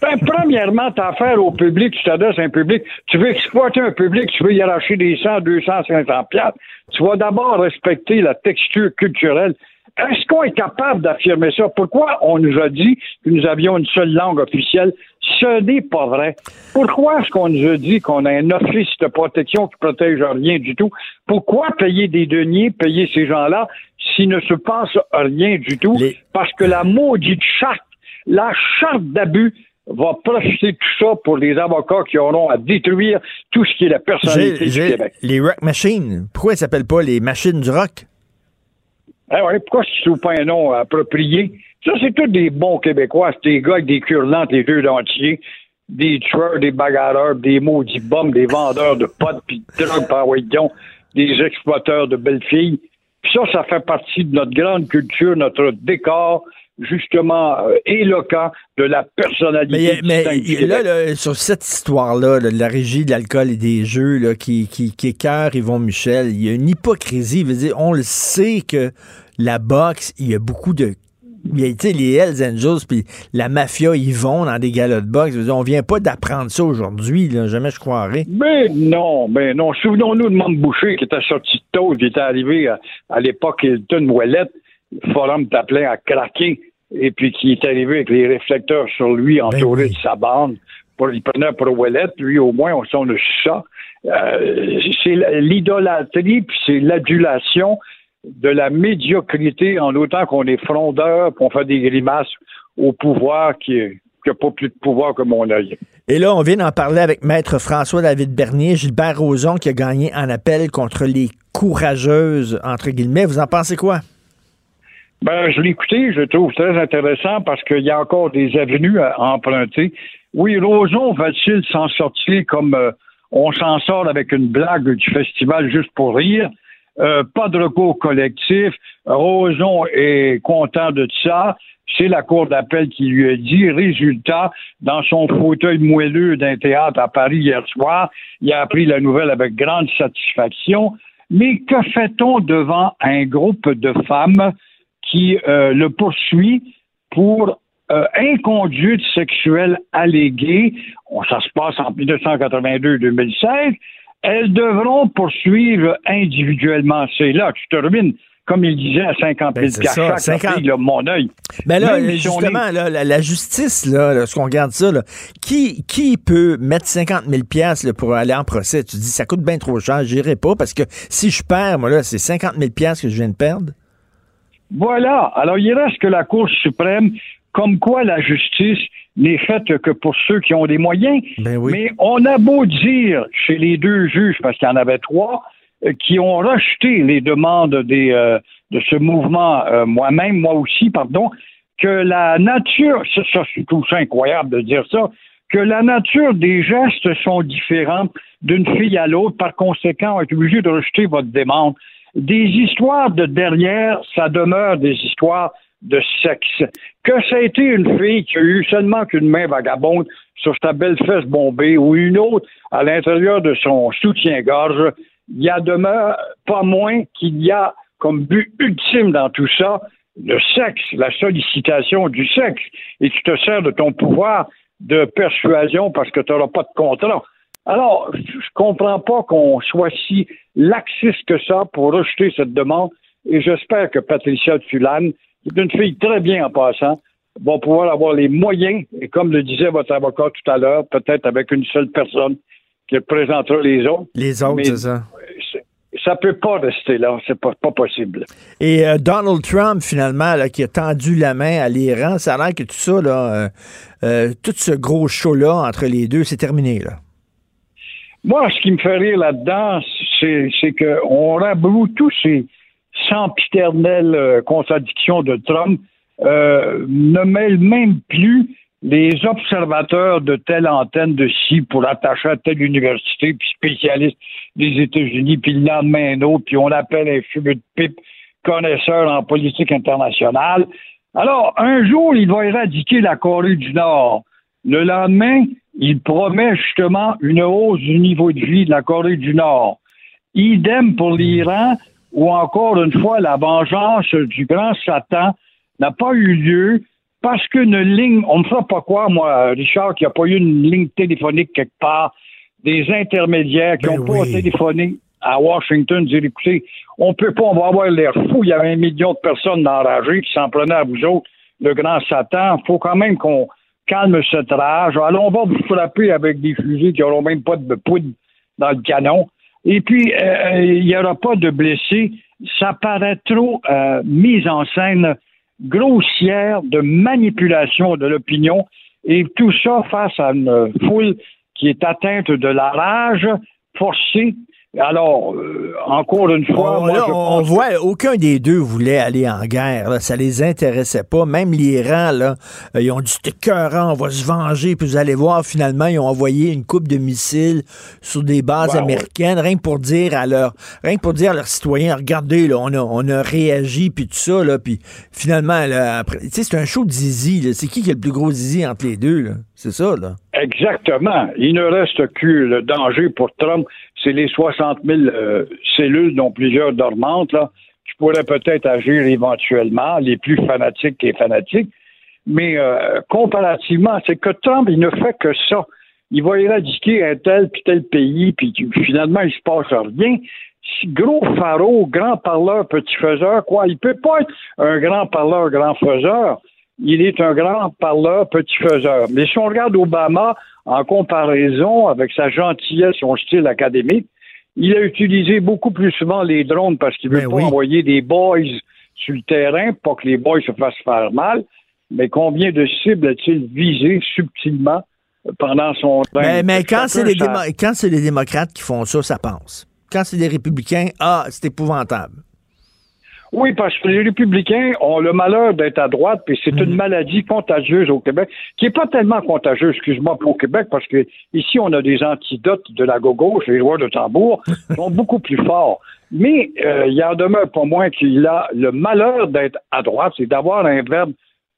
Speaker 8: Ben, premièrement, t'as affaire au public, tu t'adresses à un public, tu veux exploiter un public, tu veux y arracher des 100, 200, 500 piastres, tu vas d'abord respecter la texture culturelle. Est-ce qu'on est capable d'affirmer ça? Pourquoi on nous a dit que nous avions une seule langue officielle? Ce n'est pas vrai. Pourquoi est-ce qu'on nous a dit qu'on a un office de protection qui protège rien du tout? Pourquoi payer des deniers, payer ces gens-là, s'il ne se passe rien du tout? Parce que la maudite charte, la charte d'abus va profiter de tout ça pour les avocats qui auront à détruire tout ce qui est la personnalité du Québec.
Speaker 4: Les rock machines, pourquoi ils s'appellent pas les machines du rock?
Speaker 8: Ah ouais, pourquoi ils ne trouvent pas un nom approprié? Ça, c'est tous des bons Québécois. C'est des gars avec des cure des deux dentiers, des tueurs, des bagarreurs, des maudits bombes, des vendeurs de potes, puis de drogue par des exploiteurs de belles filles. Puis ça, ça fait partie de notre grande culture, notre décor, justement euh, éloquent de la personnalité.
Speaker 4: Mais, mais là, sur cette histoire-là, de la régie de l'alcool et des jeux là, qui, qui, qui écœure Yvon Michel, il y a une hypocrisie. Veut dire, on le sait que la boxe, il y a beaucoup de il y a, les Hells Angels puis la mafia, ils vont dans des galas de boxe. Dire, on vient pas d'apprendre ça aujourd'hui, jamais je croirais.
Speaker 8: Mais non, mais non. Souvenons-nous de Mme Boucher qui était sorti de tôt, qui était arrivé à, à l'époque Hilton Ouellette. Le forum t'appelait à craquer et puis qui est arrivé avec les réflecteurs sur lui, ben entouré de sa bande. Pour, il prenait pour Ouellette, lui au moins, on sent le chat. Euh, c'est l'idolâtrie, puis c'est l'adulation de la médiocrité en autant qu'on est frondeur, qu'on fait des grimaces au pouvoir qui n'a pas plus de pouvoir que mon œil.
Speaker 4: Et là, on vient d'en parler avec Maître François-David Bernier, Gilbert Rozon, qui a gagné en appel contre les courageuses, entre guillemets. Vous en pensez quoi?
Speaker 8: Ben, je l'ai écouté, je trouve très intéressant parce qu'il y a encore des avenues à emprunter. Oui, Roson va-t-il s'en sortir comme euh, on s'en sort avec une blague du festival juste pour rire? Euh, pas de recours collectif. Roson est content de ça. C'est la cour d'appel qui lui a dit. Résultat, dans son fauteuil moelleux d'un théâtre à Paris hier soir, il a appris la nouvelle avec grande satisfaction. Mais que fait-on devant un groupe de femmes qui euh, le poursuit pour euh, inconduite sexuelle alléguée. ça se passe en 1982-2016. Elles devront poursuivre individuellement. C'est là, tu termines comme il disait, à 50 000 ben, ça, 50... mon œil.
Speaker 4: Ben là, justement, la, justice, là, lorsqu'on regarde ça, qui, qui peut mettre 50 000 là, pour aller en procès? Tu dis, ça coûte bien trop cher, j'irai pas, parce que si je perds, moi, là, c'est 50 000 que je viens de perdre.
Speaker 8: Voilà. Alors, il reste que la Cour suprême comme quoi la justice n'est faite que pour ceux qui ont des moyens.
Speaker 4: Ben oui.
Speaker 8: Mais on a beau dire chez les deux juges, parce qu'il y en avait trois, euh, qui ont rejeté les demandes des, euh, de ce mouvement, euh, moi-même, moi aussi, pardon, que la nature, ça, ça c'est tout ça incroyable de dire ça, que la nature des gestes sont différentes d'une fille à l'autre. Par conséquent, on est obligé de rejeter votre demande. Des histoires de derrière, ça demeure des histoires de sexe. Que ça a été une fille qui a eu seulement qu'une main vagabonde sur sa belle fesse bombée ou une autre à l'intérieur de son soutien-gorge, il y a demeure pas moins qu'il y a comme but ultime dans tout ça le sexe, la sollicitation du sexe. Et tu te sers de ton pouvoir de persuasion parce que tu n'auras pas de contrat. Alors, je comprends pas qu'on soit si laxiste que ça pour rejeter cette demande. Et j'espère que Patricia Tulane, qui est une fille très bien en passant, va pouvoir avoir les moyens, et comme le disait votre avocat tout à l'heure, peut-être avec une seule personne qui représentera les autres.
Speaker 4: Les autres, c'est ça.
Speaker 8: Ça peut pas rester là, c'est pas, pas possible.
Speaker 4: Et euh, Donald Trump, finalement, là, qui a tendu la main à l'Iran, ça a l'air que tout ça, là, euh, euh, tout ce gros show-là entre les deux, c'est terminé. Là.
Speaker 8: Moi, ce qui me fait rire là-dedans, c'est, qu'on rabroue tous ces sempiternelles euh, contradictions de Trump, euh, ne mêle même plus les observateurs de telle antenne de ci pour attacher à telle université, puis spécialiste des États-Unis, puis le lendemain un autre, puis on appelle un fumeux de pipe connaisseur en politique internationale. Alors, un jour, il va éradiquer la Corée du Nord. Le lendemain, il promet justement une hausse du niveau de vie de la Corée du Nord. Idem pour l'Iran, où encore une fois, la vengeance du grand Satan n'a pas eu lieu parce qu'une ligne, on ne me fera pas croire, moi, Richard, qu'il n'y a pas eu une ligne téléphonique quelque part, des intermédiaires qui
Speaker 4: Ben
Speaker 8: n'ont pas
Speaker 4: oui.
Speaker 8: téléphoné à Washington, dire écoutez, on peut pas, on va avoir l'air fou, il y avait un million de personnes enragées qui s'en prenaient à vous autres, le grand Satan, il faut quand même qu'on calme cette rage. On va vous frapper avec des fusils qui n'auront même pas de poudre dans le canon. Et puis, euh, il n'y aura pas de blessés. Ça paraît trop euh, mise en scène grossière de manipulation de l'opinion et tout ça face à une foule qui est atteinte de la rage forcée. Alors, euh, encore une fois,
Speaker 4: On,
Speaker 8: moi,
Speaker 4: là,
Speaker 8: je
Speaker 4: on- on
Speaker 8: pense-
Speaker 4: voit, aucun des deux voulait aller en guerre. là. Ça les intéressait pas. Même l'Iran, là, euh, ils ont dit c'était on va se venger. Puis vous allez voir, finalement, ils ont envoyé une coupe de missiles sur des bases
Speaker 8: Wow.
Speaker 4: américaines, rien que pour dire à leurs, rien que pour dire à leurs citoyens, regardez, là, on a, on a réagi, puis tout ça, là, puis finalement, là, après, c'est un show de zizi. C'est qui qui a le plus gros zizi entre les deux, là? C'est ça, là.
Speaker 8: Exactement. Il ne reste que le danger pour Trump, c'est les 60 000 euh, cellules, dont plusieurs dormantes, là, qui pourraient peut-être agir éventuellement, les plus fanatiques et fanatiques. Mais euh, comparativement, c'est que Trump, il ne fait que ça. Il va éradiquer un tel puis tel pays, puis finalement, il se passe rien. Gros pharaon, grand parleur, petit faiseur, quoi. Il peut pas être un grand parleur, grand faiseur il est un grand parleur, petit faiseur. Mais si on regarde Obama en comparaison avec sa gentillesse, son style académique, il a utilisé beaucoup plus souvent les drones parce qu'il veut
Speaker 4: Ben
Speaker 8: pas
Speaker 4: oui.
Speaker 8: envoyer des boys sur le terrain, pas que les boys se fassent faire mal. Mais combien de cibles a-t-il visé subtilement pendant son temps?
Speaker 4: Mais, mais quand c'est les, démo- les démocrates qui font ça, ça passe. Quand c'est les républicains, ah, c'est épouvantable.
Speaker 8: Oui, parce que les républicains ont le malheur d'être à droite, puis c'est une maladie contagieuse au Québec, qui est pas tellement contagieuse, excuse-moi, au Québec, parce que ici, on a des antidotes de la gauche, les rois de tambour, qui sont beaucoup plus forts. Mais euh, il en demeure pas moins qu'il a le malheur d'être à droite, c'est d'avoir un verbe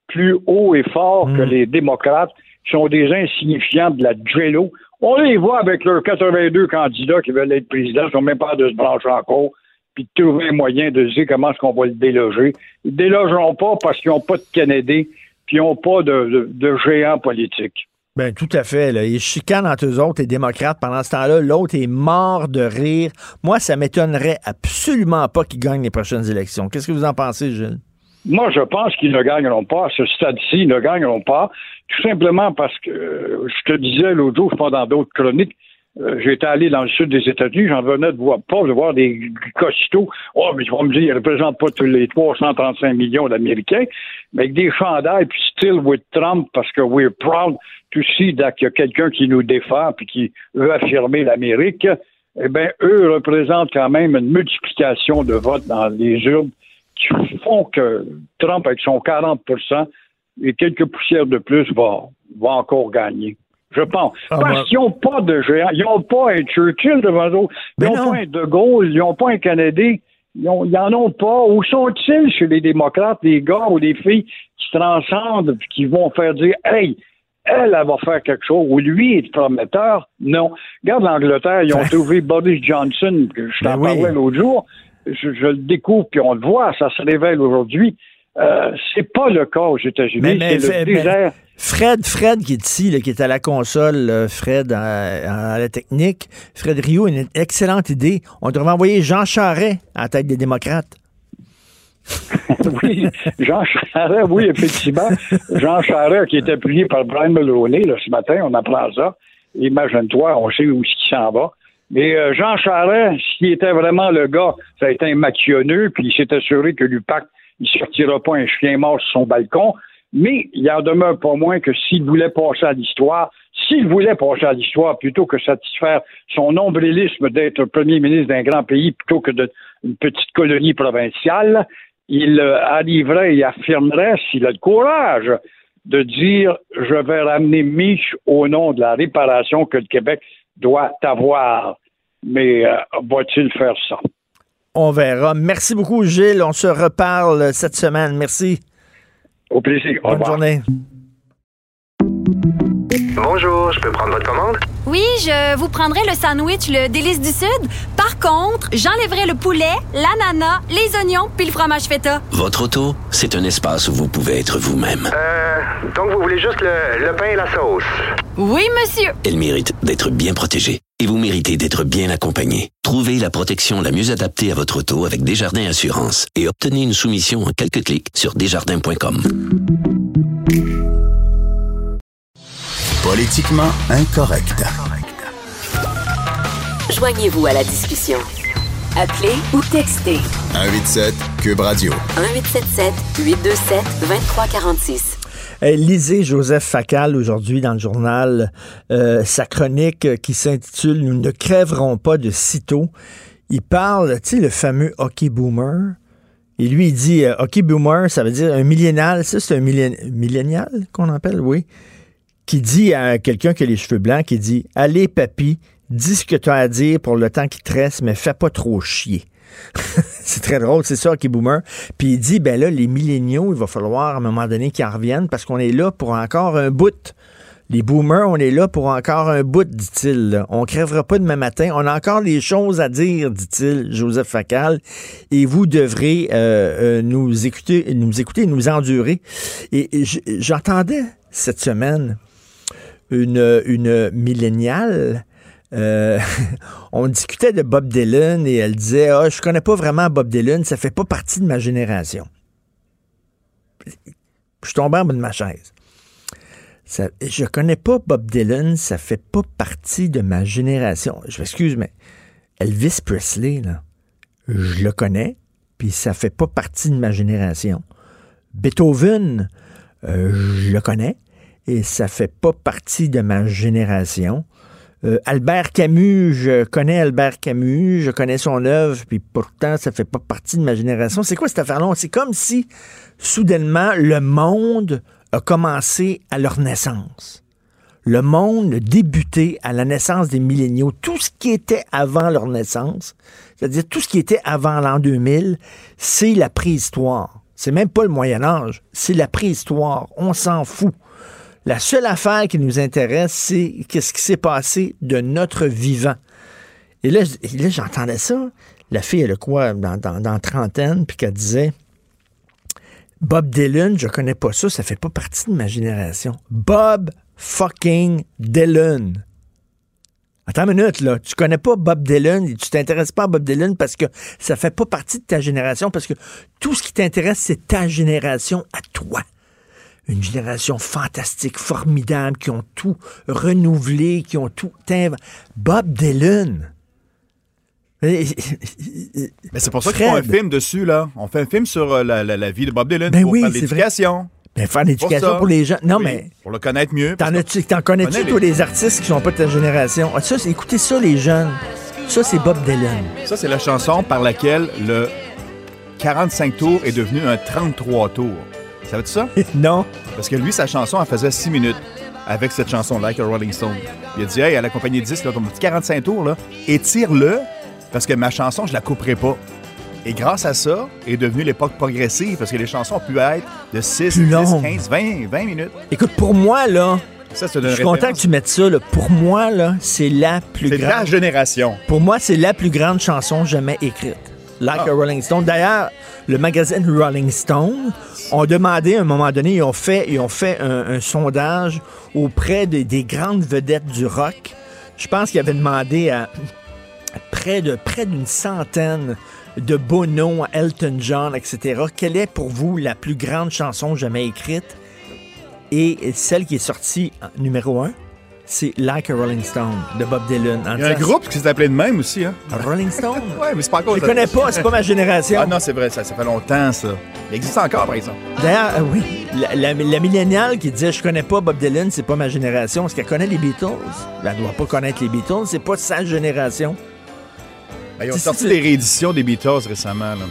Speaker 8: plus haut et fort que les démocrates, qui sont des insignifiants de la jello. On les voit avec leurs 82 candidats qui veulent être présidents, ils sont même pas de se brancher encore puis de trouver un moyen de dire comment est-ce qu'on va le déloger. Ils ne délogeront pas parce qu'ils n'ont pas de Kennedy, puis ils n'ont pas de, de, de géant politique.
Speaker 4: Ben, tout à fait. Là. Ils chicanent entre eux autres, les démocrates. Pendant ce temps-là, l'autre est mort de rire. Moi, ça m'étonnerait absolument pas qu'ils gagnent les prochaines élections. Qu'est-ce que vous en pensez, Gilles?
Speaker 8: Moi, je pense qu'ils ne gagneront pas. À ce stade-ci, ils ne gagneront pas. Tout simplement parce que, euh, je te disais l'autre jour, je pas dans d'autres chroniques, Euh, J'étais allé dans le sud des États-Unis, j'en venais de voir pas de voir des costauds. Oh, mais ils vont me dire, ils représentent pas tous les 335 millions d'Américains, mais avec des chandails, puis still with Trump, parce que we're proud to see that y a quelqu'un qui nous défend, puis qui veut affirmer l'Amérique. Eh bien, eux représentent quand même une multiplication de votes dans les urnes qui font que Trump, avec son 40% et quelques poussières de plus, va encore gagner. Je pense.
Speaker 4: Ah,
Speaker 8: Parce
Speaker 4: moi-
Speaker 8: qu'ils n'ont pas de géant. Ils n'ont pas un Churchill devant eux. Ils n'ont
Speaker 4: non.
Speaker 8: pas un De Gaulle. Ils n'ont pas un Canadien. Ils n'en ont pas. Où sont-ils chez les démocrates, les gars ou les filles qui se transcendent et qui vont faire dire Hey, elle, elle va faire quelque chose. Ou lui est prometteur? Non. Regarde l'Angleterre, ils ont trouvé Boris Johnson, que je t'en
Speaker 4: Ben oui.
Speaker 8: parlais l'autre jour. Je, je le découvre, puis on le voit, ça se révèle aujourd'hui. Euh, c'est pas le cas aux États-Unis.
Speaker 4: Mais-. Fred, Fred qui est ici, là, qui est à la console, euh, Fred à, à la technique. Fred Rio, une excellente idée. On devrait envoyer Jean Charret à la tête des démocrates.
Speaker 8: oui, Jean Charest, oui, effectivement. Jean Charest qui est appuyé par Brian Mulroney là, ce matin, on apprend ça. Imagine-toi, on sait où il s'en va. Mais euh, Jean Charest, s'il était vraiment le gars, ça a été un maquionneux, puis il s'est assuré que l'UPAC, il sortira pas un chien mort sur son balcon. Mais il en demeure pas moins que s'il voulait passer à l'histoire, s'il voulait passer à l'histoire plutôt que satisfaire son nombrilisme d'être premier ministre d'un grand pays plutôt que d'une petite colonie provinciale, il euh, arriverait et affirmerait, s'il a le courage, de dire je vais ramener Mich au nom de la réparation que le Québec doit avoir. Mais euh, va-t-il faire ça?
Speaker 4: On verra. Merci beaucoup, Gilles. On se reparle cette semaine. Merci.
Speaker 8: Au plaisir. Au
Speaker 4: Bonne
Speaker 8: revoir.
Speaker 4: journée.
Speaker 9: Bonjour, je peux prendre votre commande?
Speaker 10: Oui, je vous prendrai le sandwich, le délice du Sud. Par contre, j'enlèverai le poulet, l'ananas, les oignons puis le fromage feta.
Speaker 11: Votre auto, c'est un espace où vous pouvez être vous-même.
Speaker 9: Euh, donc vous voulez juste le, le pain et la sauce?
Speaker 10: Oui, monsieur.
Speaker 11: Elle mérite d'être bien protégée. Et vous méritez d'être bien accompagné. Trouvez la protection la mieux adaptée à votre auto avec Desjardins Assurance et obtenez une soumission en quelques clics sur desjardins.com.
Speaker 7: Politiquement incorrect.
Speaker 1: Joignez-vous à la discussion. Appelez ou textez
Speaker 7: 187 Cube Radio.
Speaker 1: 1877 827 2346.
Speaker 4: Euh, lisez Joseph Facal aujourd'hui dans le journal euh, sa chronique qui s'intitule Nous ne crèverons pas de sitôt. Il parle, tu sais, le fameux hockey boomer. Et lui, il dit euh, hockey boomer, ça veut dire un millénial. Ça, c'est un millén- millénial qu'on appelle, oui. Qui dit à quelqu'un qui a les cheveux blancs, qui dit Allez, papy, dis ce que tu as à dire pour le temps qui te mais fais pas trop chier. c'est très drôle, c'est ça, qui boomer. Puis il dit, ben là, les milléniaux, il va falloir à un moment donné qu'ils en reviennent parce qu'on est là pour encore un bout. Les boomers, on est là pour encore un bout, dit-il. On crèvera pas demain matin. On a encore des choses à dire, dit-il, Joseph Facal. Et vous devrez euh, euh, nous écouter, nous écouter, nous endurer. Et, j'entendais cette semaine une, une milléniale euh, on discutait de Bob Dylan et elle disait Ah, je connais pas vraiment Bob Dylan, ça fait pas partie de ma génération. Je suis tombé en bas de ma chaise. Ça, je connais pas Bob Dylan, ça fait pas partie de ma génération. Je m'excuse, mais Elvis Presley, là, je le connais, puis ça fait pas partie de ma génération. Beethoven, euh, je le connais, et ça fait pas partie de ma génération. Euh, Albert Camus, je connais Albert Camus, je connais son œuvre, puis pourtant, ça fait pas partie de ma génération. C'est quoi cette affaire-là? C'est comme si, soudainement, le monde a commencé à leur naissance. Le monde a débuté à la naissance des milléniaux. Tout ce qui était avant leur naissance, c'est-à-dire tout ce qui était avant l'an 2000, c'est la préhistoire. C'est même pas le Moyen Âge, c'est la préhistoire. On s'en fout. La seule affaire qui nous intéresse, c'est qu'est-ce qui s'est passé de notre vivant. Et là, j'entendais ça. La fille, elle a quoi, dans trentaine, puis qu'elle disait Bob Dylan, je connais pas ça, ça fait pas partie de ma génération. Bob fucking Dylan. Attends une minute, là. Tu connais pas Bob Dylan et tu t'intéresses pas à Bob Dylan parce que ça fait pas partie de ta génération, parce que tout ce qui t'intéresse, c'est ta génération à toi. Une génération fantastique, formidable, qui ont tout renouvelé, qui ont tout Bob Dylan.
Speaker 5: Mais c'est pour ça qu'ils font un film dessus, là. On fait un film sur euh, la, la- la vie de Bob Dylan
Speaker 4: Ben
Speaker 5: pour
Speaker 4: oui,
Speaker 5: faire l'éducation.
Speaker 4: Ben, faire l'éducation pour les gens. Non,
Speaker 5: Oui,
Speaker 4: mais
Speaker 5: Pour le connaître mieux.
Speaker 4: t'en, connais-tu, toi,
Speaker 5: les-
Speaker 4: les artistes qui sont pas de ta génération? Ah, ça, écoutez ça, les jeunes. Ça, c'est Bob Dylan.
Speaker 5: Ça, c'est la chanson par laquelle le 45 tours est devenu un 33 tours. Savais-tu ça?
Speaker 4: non.
Speaker 5: Parce que lui, sa chanson, elle faisait 6 minutes avec cette chanson, Like a Rolling Stone. Il a dit, hey, à la compagnie de 10, là, comme 45 tours, là, étire-le, parce que ma chanson, je la couperai pas. Et grâce à ça, est devenue l'époque progressive, parce que les chansons ont pu être de 6,
Speaker 4: Plus
Speaker 5: 10,
Speaker 4: longues.
Speaker 5: 15, 20, 20 minutes.
Speaker 4: Écoute, pour moi, là,
Speaker 5: Ça, c'est
Speaker 4: je suis content que tu mettes ça. là. Pour moi, là, c'est la plus
Speaker 5: C'est de la
Speaker 4: grande.
Speaker 5: génération.
Speaker 4: Pour moi, c'est la plus grande chanson jamais écrite. Like a Rolling Stone. D'ailleurs, le magazine Rolling Stone ont demandé à un moment donné, ils ont fait, un, sondage auprès des- des grandes vedettes du rock. Je pense qu'ils avaient demandé à près de près d'une centaine de Bono, Elton John, etc. Quelle est pour vous la plus grande chanson jamais écrite? Et celle qui est sortie numéro un, c'est Like a Rolling Stone de Bob Dylan.
Speaker 5: Il y a un groupe qui s'appelait de même aussi, hein?
Speaker 4: Rolling Stone?
Speaker 5: Ouais, mais c'est pas encore.
Speaker 4: Je les connais pas, c'est pas ma génération.
Speaker 5: Ah non, c'est vrai, ça, ça fait longtemps, ça. Il existe encore, par exemple.
Speaker 4: D'ailleurs, euh, oui, la, la, la milléniale qui disait je connais pas Bob Dylan, c'est pas ma génération, est-ce qu'elle connaît les Beatles? Elle doit pas connaître les Beatles, c'est pas sa génération.
Speaker 5: Ben, ils ont sorti des rééditions des Beatles récemment, là.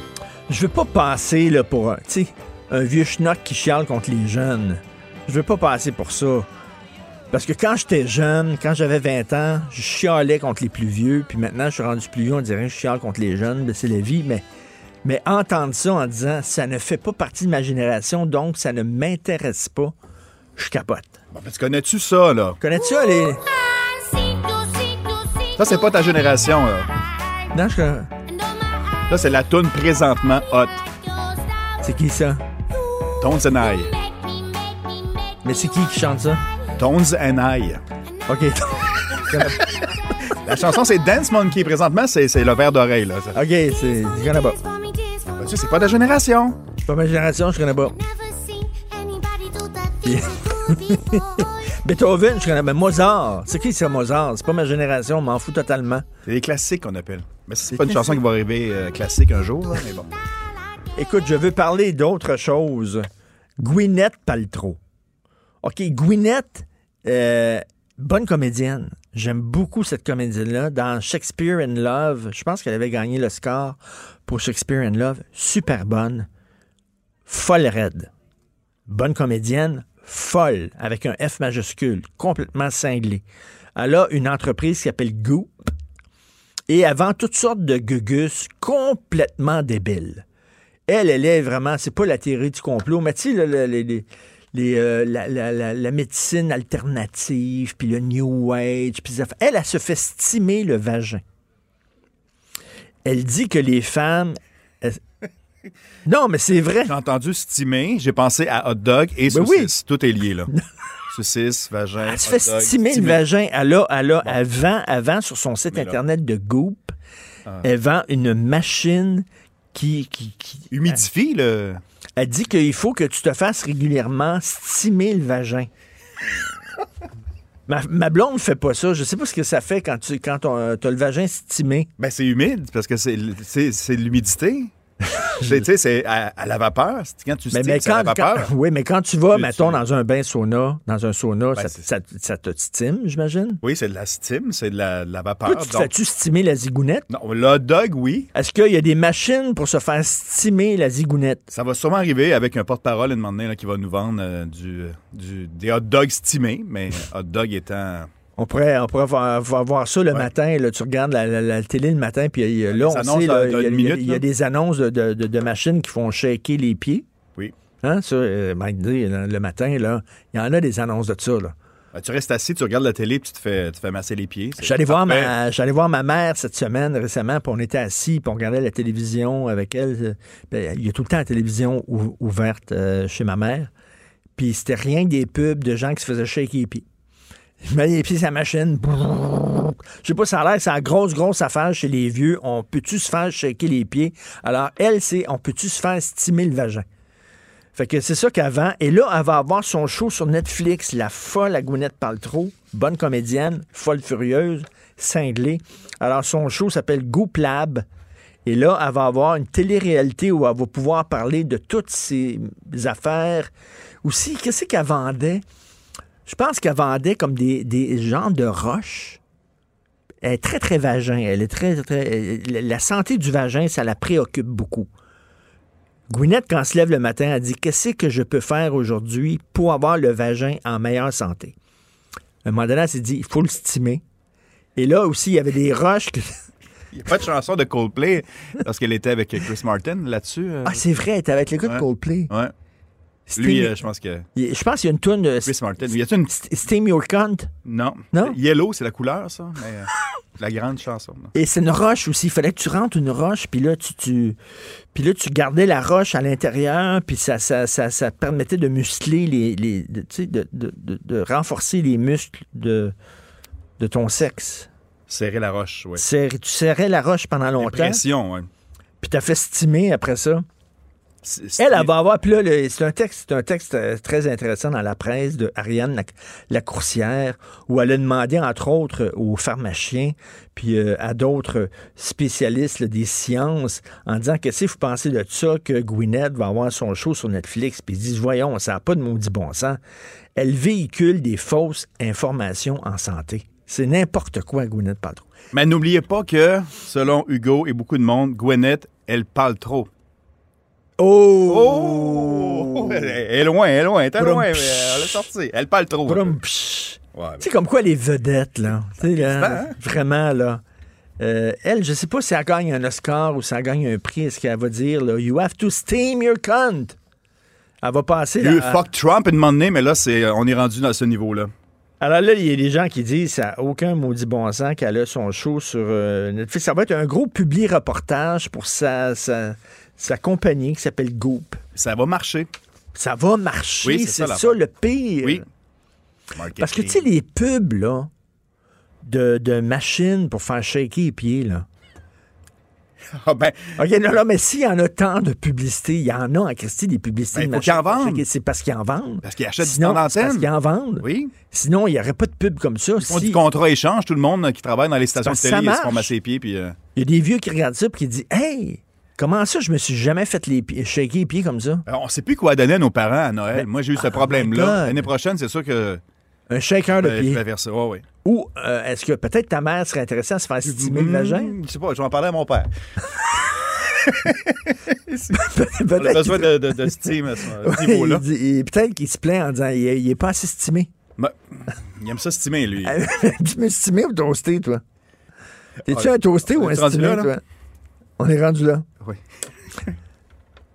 Speaker 4: Je veux pas passer là, pour un, tu sais, un vieux schnock qui chiale contre les jeunes. Je veux pas passer pour ça. Parce que quand j'étais jeune, quand j'avais 20 ans, je chialais contre les plus vieux, puis maintenant je suis rendu plus vieux, on dirait que je chiale contre les jeunes, ben, c'est la vie, mais, mais entendre ça en disant ça ne fait pas partie de ma génération, donc ça ne m'intéresse pas, je capote.
Speaker 5: Bon, ben, tu connais-tu ça, là?
Speaker 4: Connais-tu ça, les.
Speaker 5: Ça, c'est pas ta génération, là.
Speaker 4: Non, je
Speaker 5: Ça, c'est la toune présentement hot.
Speaker 4: C'est qui ça?
Speaker 5: I.
Speaker 4: Mais c'est qui qui chante ça?
Speaker 5: Tones and I.
Speaker 4: OK.
Speaker 5: La chanson, c'est Dance Monkey. Présentement, c'est c'est le verre d'oreille, là.
Speaker 4: OK, c'est. Je connais pas.
Speaker 5: Ben, tu sais, c'est pas ta génération.
Speaker 4: C'est pas ma génération, je connais pas. Beethoven, je connais. Mais Mozart, c'est qui ça, Mozart? C'est pas ma génération, on m'en fout totalement.
Speaker 5: C'est des classiques qu'on appelle. Mais c'est pas une chanson qui va arriver euh, classique un jour, là, mais bon.
Speaker 4: Écoute, je veux parler d'autre chose. Gwyneth Paltrow. OK, Gwyneth, euh, bonne comédienne. J'aime beaucoup cette comédienne-là. Dans Shakespeare in Love, je pense qu'elle avait gagné le score pour Shakespeare in Love. Super bonne. Folle raide. Bonne comédienne, folle, avec un F majuscule, complètement cinglée. Elle a une entreprise qui s'appelle Goop et elle vend toutes sortes de gugus complètement débiles. Elle, elle est vraiment, c'est pas la théorie du complot, mais tu sais, le- le- les- les- les, euh, la, la- la- la médecine alternative, puis le New Age, puis elle, elle se fait stimer le vagin. Elle dit que les femmes... elles- Non, mais c'est vrai.
Speaker 5: J'ai entendu stimer, j'ai pensé à hot dog et
Speaker 4: Ben oui.
Speaker 5: saucisse. Tout est lié, là. saucisse, vagin,
Speaker 4: Elle se
Speaker 5: hot
Speaker 4: fait
Speaker 5: dog,
Speaker 4: stimer le vagin. Elle a, elle a, elle vend, elle vend sur son site Internet de Goop,
Speaker 5: Ah.
Speaker 4: elle vend une machine qui... qui, qui
Speaker 5: Humidifie, le...
Speaker 4: Elle dit qu'il faut que tu te fasses régulièrement stimer le vagin. ma, ma blonde fait pas ça. Je sais pas ce que ça fait quand tu quand as le vagin stimé.
Speaker 5: Ben, c'est humide, parce que c'est l'humidité. Tu sais, c'est à, à la vapeur. C'est Quand tu
Speaker 4: Mais, quand, oui, mais quand tu vas,
Speaker 5: Tu-
Speaker 4: mettons,
Speaker 5: tu-
Speaker 4: dans un bain sauna, dans un sauna,
Speaker 5: Ben,
Speaker 4: ça,
Speaker 5: c'est-
Speaker 4: ça, ça te stime, j'imagine?
Speaker 5: Oui, c'est de la stime, c'est de la, de la vapeur.
Speaker 4: Toi, tu
Speaker 5: donc-
Speaker 4: fais-tu stimer la zigounette?
Speaker 5: Non, le dog, oui.
Speaker 4: Est-ce qu'il y a des machines pour se faire stimer la zigounette?
Speaker 5: Ça va sûrement arriver avec un porte-parole, une moment donné, là, qui va nous vendre euh, du, du- des hot dogs stimés, mais hot dog étant...
Speaker 4: On pourrait, on pourrait voir, ça le
Speaker 5: Ouais.
Speaker 4: matin. Là, tu regardes la, la- la télé le matin, puis là, on sait, il y, a- des annonces de, de- de- de machines qui font shaker les pieds.
Speaker 5: Oui.
Speaker 4: Hein, ça, euh, Mike dit, là, le matin, là, il y en a des annonces de ça. Là.
Speaker 5: Ben, tu restes assis, tu regardes la télé, puis tu te fais, tu te fais masser les pieds.
Speaker 4: Allé voir ma, voir mère cette semaine récemment, puis on était assis, puis on regardait la télévision avec elle. ben, il y a tout le temps la télévision ou- ouverte euh, chez ma mère. Puis c'était rien que des pubs de gens qui se faisaient shaker les pieds. Je mets les pieds sur la machine. Je sais pas, ça a l'air c'est la grosse, grosse affaire chez les vieux. On peut-tu se faire shaker les pieds? Alors, elle, c'est on peut-tu se faire stimer le vagin? Fait que c'est ça qu'avant. Et là, elle va avoir son show sur Netflix, La folle à Gwyneth Paltrow. Bonne comédienne, folle furieuse, cinglée. Alors, son show s'appelle Goop Lab. Et là, elle va avoir une télé-réalité où elle va pouvoir parler de toutes ses affaires. Aussi, qu'est-ce qu'elle vendait? Je pense qu'elle vendait comme des, des genres de roches. Elle est très, très vagin. Elle est très, très. La santé du vagin, ça la préoccupe beaucoup. Gwyneth, quand elle se lève le matin, elle dit Qu'est-ce que je peux faire aujourd'hui pour avoir le vagin en meilleure santé? À un moment donné, elle s'est dit Il faut le stimer. Et là aussi, il y avait des roches. Que...
Speaker 5: Il n'y a pas de chanson de Coldplay parce qu'elle était avec Chris Martin là-dessus. euh.
Speaker 4: Ah, c'est vrai, elle était avec le gars de. Coldplay.
Speaker 5: Ouais. Lui, euh, je pense que.
Speaker 4: Je pense qu'il y a une toune de
Speaker 5: Chris Martin. Y a-tu une.
Speaker 4: Steam Your Cunt.
Speaker 5: Non.
Speaker 4: Non?
Speaker 5: Yellow, c'est la couleur, ça. Mais, euh, la grande chanson.
Speaker 4: Et c'est une roche aussi. Il fallait que tu rentres une roche, puis là, tu, tu, puis là, tu gardais la roche à l'intérieur, puis ça, ça, ça, ça permettait de muscler les. les de, tu sais, de, de, de- renforcer les muscles de, de ton sexe.
Speaker 5: Serrer la roche, oui.
Speaker 4: Serrer- tu serrais la roche pendant longtemps,
Speaker 5: Pression, oui.
Speaker 4: puis t'as fait stimer après ça. Elle, elle va avoir, puis là, c'est un texte, c'est un texte euh, très intéressant dans la presse de Ariane Lac- Lacourcière, où elle a demandé, entre autres, euh, aux pharmaciens, puis euh, à d'autres spécialistes là, des sciences, en disant que vous pensez de ça, que Gwyneth va avoir son show sur Netflix, puis ils disent, voyons, ça n'a pas de maudit bon sens. Elle véhicule des fausses informations en santé. C'est n'importe quoi, Gwyneth Paltrow.
Speaker 5: Mais n'oubliez pas que, selon Hugo et beaucoup de monde, Gwyneth, elle parle trop.
Speaker 4: Oh!
Speaker 5: Elle est loin, elle est loin, elle est loin, mais elle est sortie. Elle parle trop.
Speaker 4: Brum.
Speaker 5: Ouais,
Speaker 4: C'est comme quoi les vedettes, là. Là,
Speaker 5: hein?
Speaker 4: Vraiment, là. Euh, elle, je sais pas si elle gagne un Oscar ou si elle gagne un prix. Est-ce qu'elle va dire, là, You have to steam your cunt? Elle va passer.
Speaker 5: Il y a eu
Speaker 4: là,
Speaker 5: fuck Trump une moment donné, mais là, c'est, on est rendu dans ce niveau-là.
Speaker 4: Alors là, il y a des gens qui disent ça n'a aucun maudit bon sens qu'elle a son show sur euh, Netflix. Ça va être un gros publi reportage pour sa, sa, sa compagnie qui s'appelle Goop.
Speaker 5: Ça va marcher.
Speaker 4: Ça va marcher,
Speaker 5: Oui, c'est ça,
Speaker 4: le pire.
Speaker 5: Oui.
Speaker 4: Parce que tu sais, les pubs, là, de, de machines pour faire shaker les pieds, là.
Speaker 5: Ah ben,
Speaker 4: OK, non, non, mais s'il y en a tant de publicités, il y en a en Christie des publicités
Speaker 5: Ben,
Speaker 4: de
Speaker 5: faut qu'ils en
Speaker 4: machines. C'est parce qu'ils en vendent.
Speaker 5: parce qu'ils achètent du temps
Speaker 4: c'est parce qu'ils en vendent.
Speaker 5: Oui.
Speaker 4: Sinon, il n'y aurait pas de pub comme ça.
Speaker 5: Ils font
Speaker 4: Si-
Speaker 5: du contrat-échange, tout le monde euh, qui travaille dans les stations de télé, ils se font masser les pieds. Puis, euh,
Speaker 4: Il y a des vieux qui regardent ça et qui disent Hey, comment ça, je me suis jamais fait les pieds, shaker les pieds comme ça?
Speaker 5: alors, on ne sait plus quoi donner à nos parents à Noël.
Speaker 4: Ben,
Speaker 5: Moi, j'ai eu ce problème-là. L'année prochaine, c'est sûr que
Speaker 4: Un shaker de
Speaker 5: ben, je
Speaker 4: pied.
Speaker 5: vais. Ouais, ouais.
Speaker 4: Ou euh, est-ce que peut-être ta mère serait intéressée à se faire stimuler le
Speaker 5: Hmm,
Speaker 4: vagin?
Speaker 5: Je sais pas, je vais en parler à mon père. On a
Speaker 4: Peut-être
Speaker 5: besoin de, de, de steam à ce
Speaker 4: Ouais,
Speaker 5: ce niveau-là.
Speaker 4: peut-être qu'il se plaint en disant il, est- il est pas assez stimé.
Speaker 5: Ben, il aime ça stimer, lui.
Speaker 4: tu me stimé ou toasté, toi? Es-tu
Speaker 5: Ah,
Speaker 4: un toasté
Speaker 5: on
Speaker 4: ou un stimé,
Speaker 5: là?
Speaker 4: toi? On est rendu là.
Speaker 5: Oui.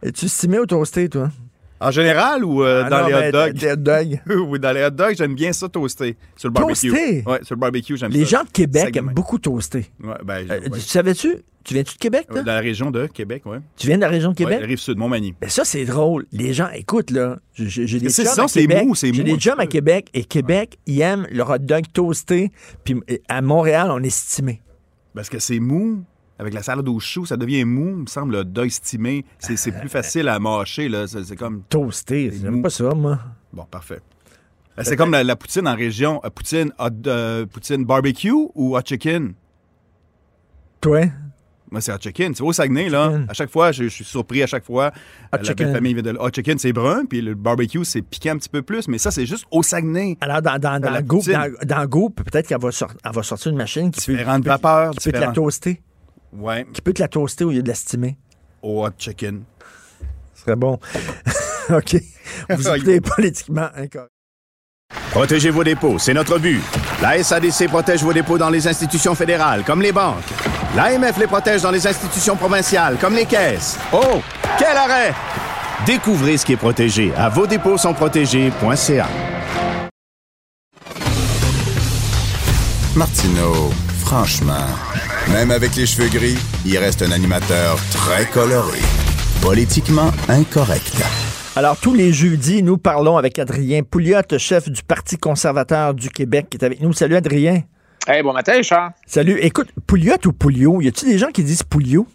Speaker 4: Es-tu stimé ou toasté, toi?
Speaker 5: En général ou euh,
Speaker 4: Ah
Speaker 5: dans
Speaker 4: non,
Speaker 5: les
Speaker 4: ben,
Speaker 5: hot dogs?
Speaker 4: des hot dogs.
Speaker 5: oui, dans les hot dogs, j'aime bien ça toasté. Sur le barbecue.
Speaker 4: Toasté?
Speaker 5: Ouais, sur le barbecue, j'aime ça.
Speaker 4: Les gens de Québec
Speaker 5: de
Speaker 4: aiment beaucoup toaster.
Speaker 5: Ouais, ben,
Speaker 4: Euh,
Speaker 5: ouais.
Speaker 4: Tu savais-tu? Tu viens-tu de Québec, toi?
Speaker 5: Dans la région de Québec, oui.
Speaker 4: Tu viens de la région de Québec?
Speaker 5: Ouais, rive sud, Montmagny.
Speaker 4: Ben ça, c'est drôle. Les gens, écoute, là, j'ai- des
Speaker 5: C'est
Speaker 4: à
Speaker 5: c'est
Speaker 4: Québec.
Speaker 5: mou, c'est
Speaker 4: J'ai des
Speaker 5: petit
Speaker 4: à. Québec et Québec, ils aiment le hot dog toasté. Puis à Montréal, on est stimé.
Speaker 5: Parce que c'est mou. Avec la salade aux choux, ça devient mou. Il me semble, stimé. C'est c'est plus facile à mâcher, là. C'est c'est comme...
Speaker 4: Toasté,
Speaker 5: C'est
Speaker 4: j'aime pas ça, moi.
Speaker 5: Bon, parfait. Euh, C'est comme la, la poutine en région. Euh, Poutine, hot, euh, poutine barbecue ou hot chicken?
Speaker 4: Toi?
Speaker 5: Moi, c'est hot chicken. Vois, au Saguenay, là,
Speaker 4: Chicken.
Speaker 5: à chaque fois, je, je suis surpris à chaque fois.
Speaker 4: Hot
Speaker 5: la
Speaker 4: chicken.
Speaker 5: famille vient de. Hot chicken, c'est brun, puis le barbecue, c'est piquant un petit peu plus. Mais ça, c'est juste au Saguenay.
Speaker 4: Alors, dans, dans, dans, dans, Goop, peut-être qu'elle va, sortir une machine qui peut,
Speaker 5: Différentes
Speaker 4: peut-
Speaker 5: vapeurs,
Speaker 4: qui peut te la toaster.
Speaker 5: Ouais,
Speaker 4: Qui peut te la toaster au lieu de la stimer.
Speaker 5: au hot chicken.
Speaker 4: Ce serait bon. OK. Vous écoutez politiquement incorrect.
Speaker 2: Protégez vos dépôts, c'est notre but. La SADC protège vos dépôts dans les institutions fédérales, comme les banques. L'AMF les protège dans les institutions provinciales, comme les caisses. Oh, quel arrêt! Découvrez ce qui est protégé à vos dépôts sont protégés.ca.
Speaker 7: Martineau, franchement, même avec les cheveux gris, il reste un animateur très coloré. Politiquement incorrect.
Speaker 4: Alors, tous les jeudis, nous parlons avec Adrien Pouliot, chef du Parti conservateur du Québec, qui est avec nous. Salut, Adrien.
Speaker 12: Hey, bon matin, Charles.
Speaker 4: Salut. Écoute, Pouliot ou Pouliot? Y a-tu des gens qui disent Pouliot?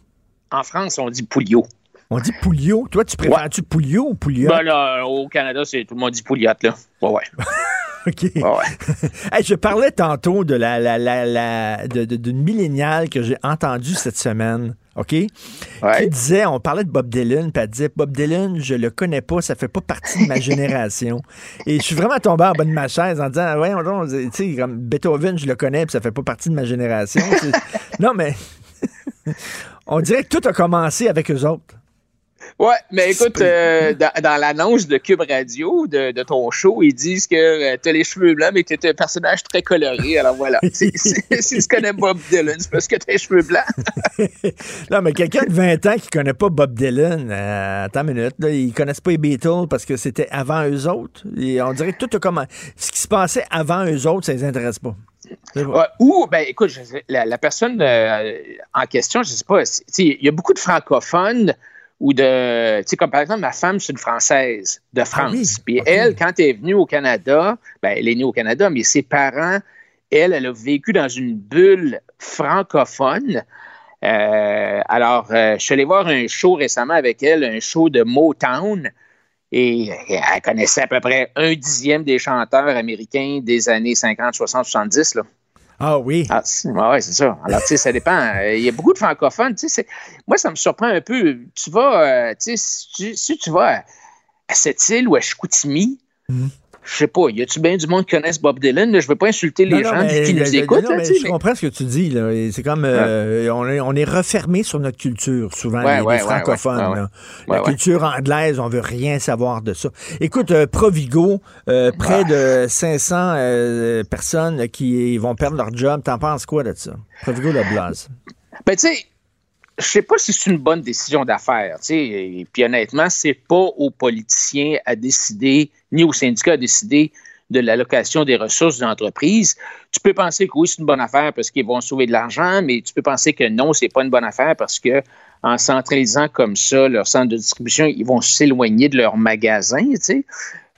Speaker 12: En France, on dit Pouliot.
Speaker 4: On dit Pouliot. Toi, tu préfères-tu Pouliot ou Pouliot?
Speaker 12: Ben là, au Canada, c'est tout le monde dit Pouliot, là. Ouais, ouais.
Speaker 4: OK. Hey, je parlais tantôt de la, la, la, la de- de- d'une milléniale que j'ai entendue cette semaine. OK? Qui disait, on parlait de Bob Dylan, puis elle disait Bob Dylan, je le connais pas, ça fait pas partie de ma génération. Et je suis vraiment tombé en bas de ma chaise en disant, ouais, tu sais, comme Beethoven, je le connais, puis ça fait pas partie de ma génération. Non, mais on dirait que tout a commencé avec eux autres.
Speaker 12: Ouais, mais écoute, euh, dans, dans l'annonce de Cube Radio, de, de ton show, ils disent que tu as les cheveux blancs, mais que tu es un personnage très coloré. Alors voilà. C'est- tu connais Bob Dylan, c'est parce que tu as les cheveux blancs.
Speaker 4: Non, mais quelqu'un de 20 ans qui connaît pas Bob Dylan, euh, attends une minute, là, ils connaissent pas les Beatles parce que c'était avant eux autres. Et on dirait que tout a comment. Ce qui se passait avant eux autres, ça les intéresse pas.
Speaker 12: Ouais, ou, ben, écoute, je la, la personne euh, en question, je sais pas, il y a beaucoup de francophones ou de, tu sais, comme par exemple, ma femme, c'est une Française de France. Puis elle, quand elle est venue au Canada, ben, elle est née au Canada, mais ses parents, elle, elle a vécu dans une bulle francophone. Euh, alors, euh, je suis allé voir un show récemment avec elle, un show de Motown. Et elle connaissait à peu près un dixième des chanteurs américains des années 50, 60, 70. Là.
Speaker 4: Ah oui.
Speaker 12: Ah, ouais, c'est ça. Alors, tu sais, ça dépend. Euh, Il y a beaucoup de francophones. Tu sais, moi, ça me surprend un peu. Tu vas, euh, tu sais, si, tu- si tu vas à, cette île ou à Chicoutimi, je sais pas, y a-tu bien du monde qui connaisse Bob Dylan? là? Je veux pas insulter les
Speaker 4: Non, non,
Speaker 12: gens
Speaker 4: mais-
Speaker 12: qui nous écoutent.
Speaker 4: non,
Speaker 12: là,
Speaker 4: mais
Speaker 12: tu sais,
Speaker 4: je comprends ce que tu dis. C'est comme euh, on, est, on est refermé sur notre culture, souvent,
Speaker 12: Ouais,
Speaker 4: les,
Speaker 12: ouais,
Speaker 4: les
Speaker 12: ouais,
Speaker 4: francophones. là. La culture anglaise, on veut rien savoir de ça. Écoute, euh, Provigo, euh, près de 500 euh, personnes qui vont perdre leur job. T'en penses quoi de ça? Provigo le blase.
Speaker 12: Ben, tu sais, je sais pas si c'est une bonne décision d'affaires. Et puis honnêtement, c'est pas aux politiciens à décider, ni aux syndicats à décider de l'allocation des ressources de l'entreprise. Tu peux penser que oui, c'est une bonne affaire parce qu'ils vont sauver de l'argent, mais tu peux penser que non, c'est pas une bonne affaire parce que en centralisant comme ça leur centre de distribution, ils vont s'éloigner de leur magasin.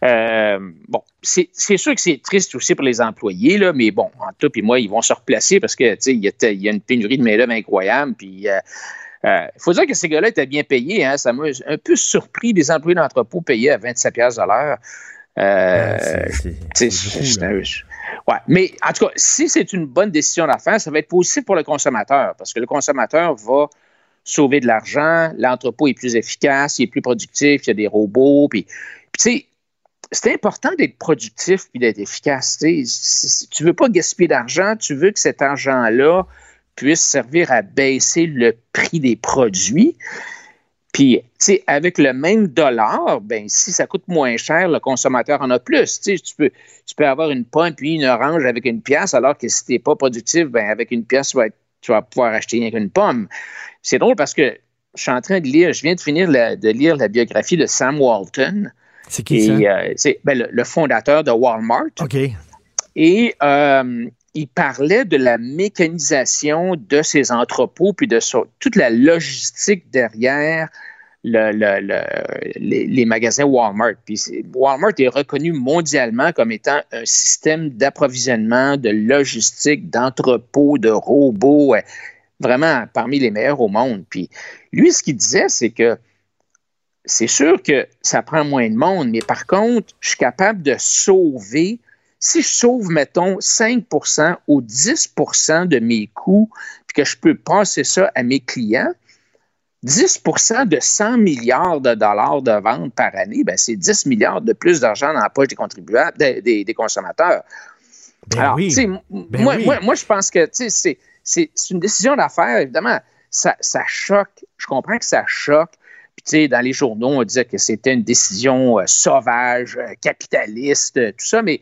Speaker 12: Euh, bon, c'est sûr que c'est triste aussi pour les employés, là, mais bon, en tout, puis moi, ils vont se replacer parce que, il y, a- il y a une pénurie de main-d'œuvre incroyable, puis euh, euh, il faut dire que ces gars-là étaient bien payés, hein, ça m'a un peu surpris des employés d'entrepôt payés à 27 pièces de l'heure. Euh, ouais, mais en tout cas, si c'est une bonne décision d'affaires, ça va être positif pour le consommateur parce que le consommateur va sauver de l'argent, l'entrepôt est plus efficace, il est plus productif, il y a des robots, puis tu sais, c'est important d'être productif puis d'être efficace. Tu. Si- tu veux pas gaspiller d'argent, tu veux que cet argent-là puisse servir à baisser le prix des produits. Puis, tu sais, avec le même dollar, ben si ça coûte moins cher, le consommateur en a plus. Tu peux, tu peux avoir une pomme puis une orange avec une pièce, alors que si tu n'es pas productif, ben avec une pièce, tu vas, vas pouvoir acheter rien qu'une pomme. C'est drôle parce que je suis en train de lire, je viens de finir de lire la biographie de Sam Walton.
Speaker 4: C'est qui?
Speaker 12: Et, euh, c'est ben, le, le fondateur de Walmart.
Speaker 4: OK.
Speaker 12: Et euh, il parlait de la mécanisation de ces entrepôts, puis de so- toute la logistique derrière le- le- le- les, les magasins Walmart. Puis Walmart est reconnu mondialement comme étant un système d'approvisionnement, de logistique, d'entrepôts, de robots, vraiment parmi les meilleurs au monde. Puis lui, ce qu'il disait, c'est que c'est sûr que ça prend moins de monde, mais par contre, je suis capable de sauver, si je sauve, mettons, 5% ou 10% de mes coûts, puis que je peux passer ça à mes clients, 10% de 100 milliards de dollars de ventes par année, ben c'est 10 milliards de plus d'argent dans la poche des contribuables, des, des- des consommateurs.
Speaker 4: Ben
Speaker 12: Alors,
Speaker 4: oui. Ben
Speaker 12: moi,
Speaker 4: oui.
Speaker 12: moi, moi, je pense que c'est- une décision d'affaires, évidemment. Ça, ça choque. Je comprends que ça choque. Sais, dans les journaux, on disait que c'était une décision euh, sauvage, euh, capitaliste, euh, tout ça, mais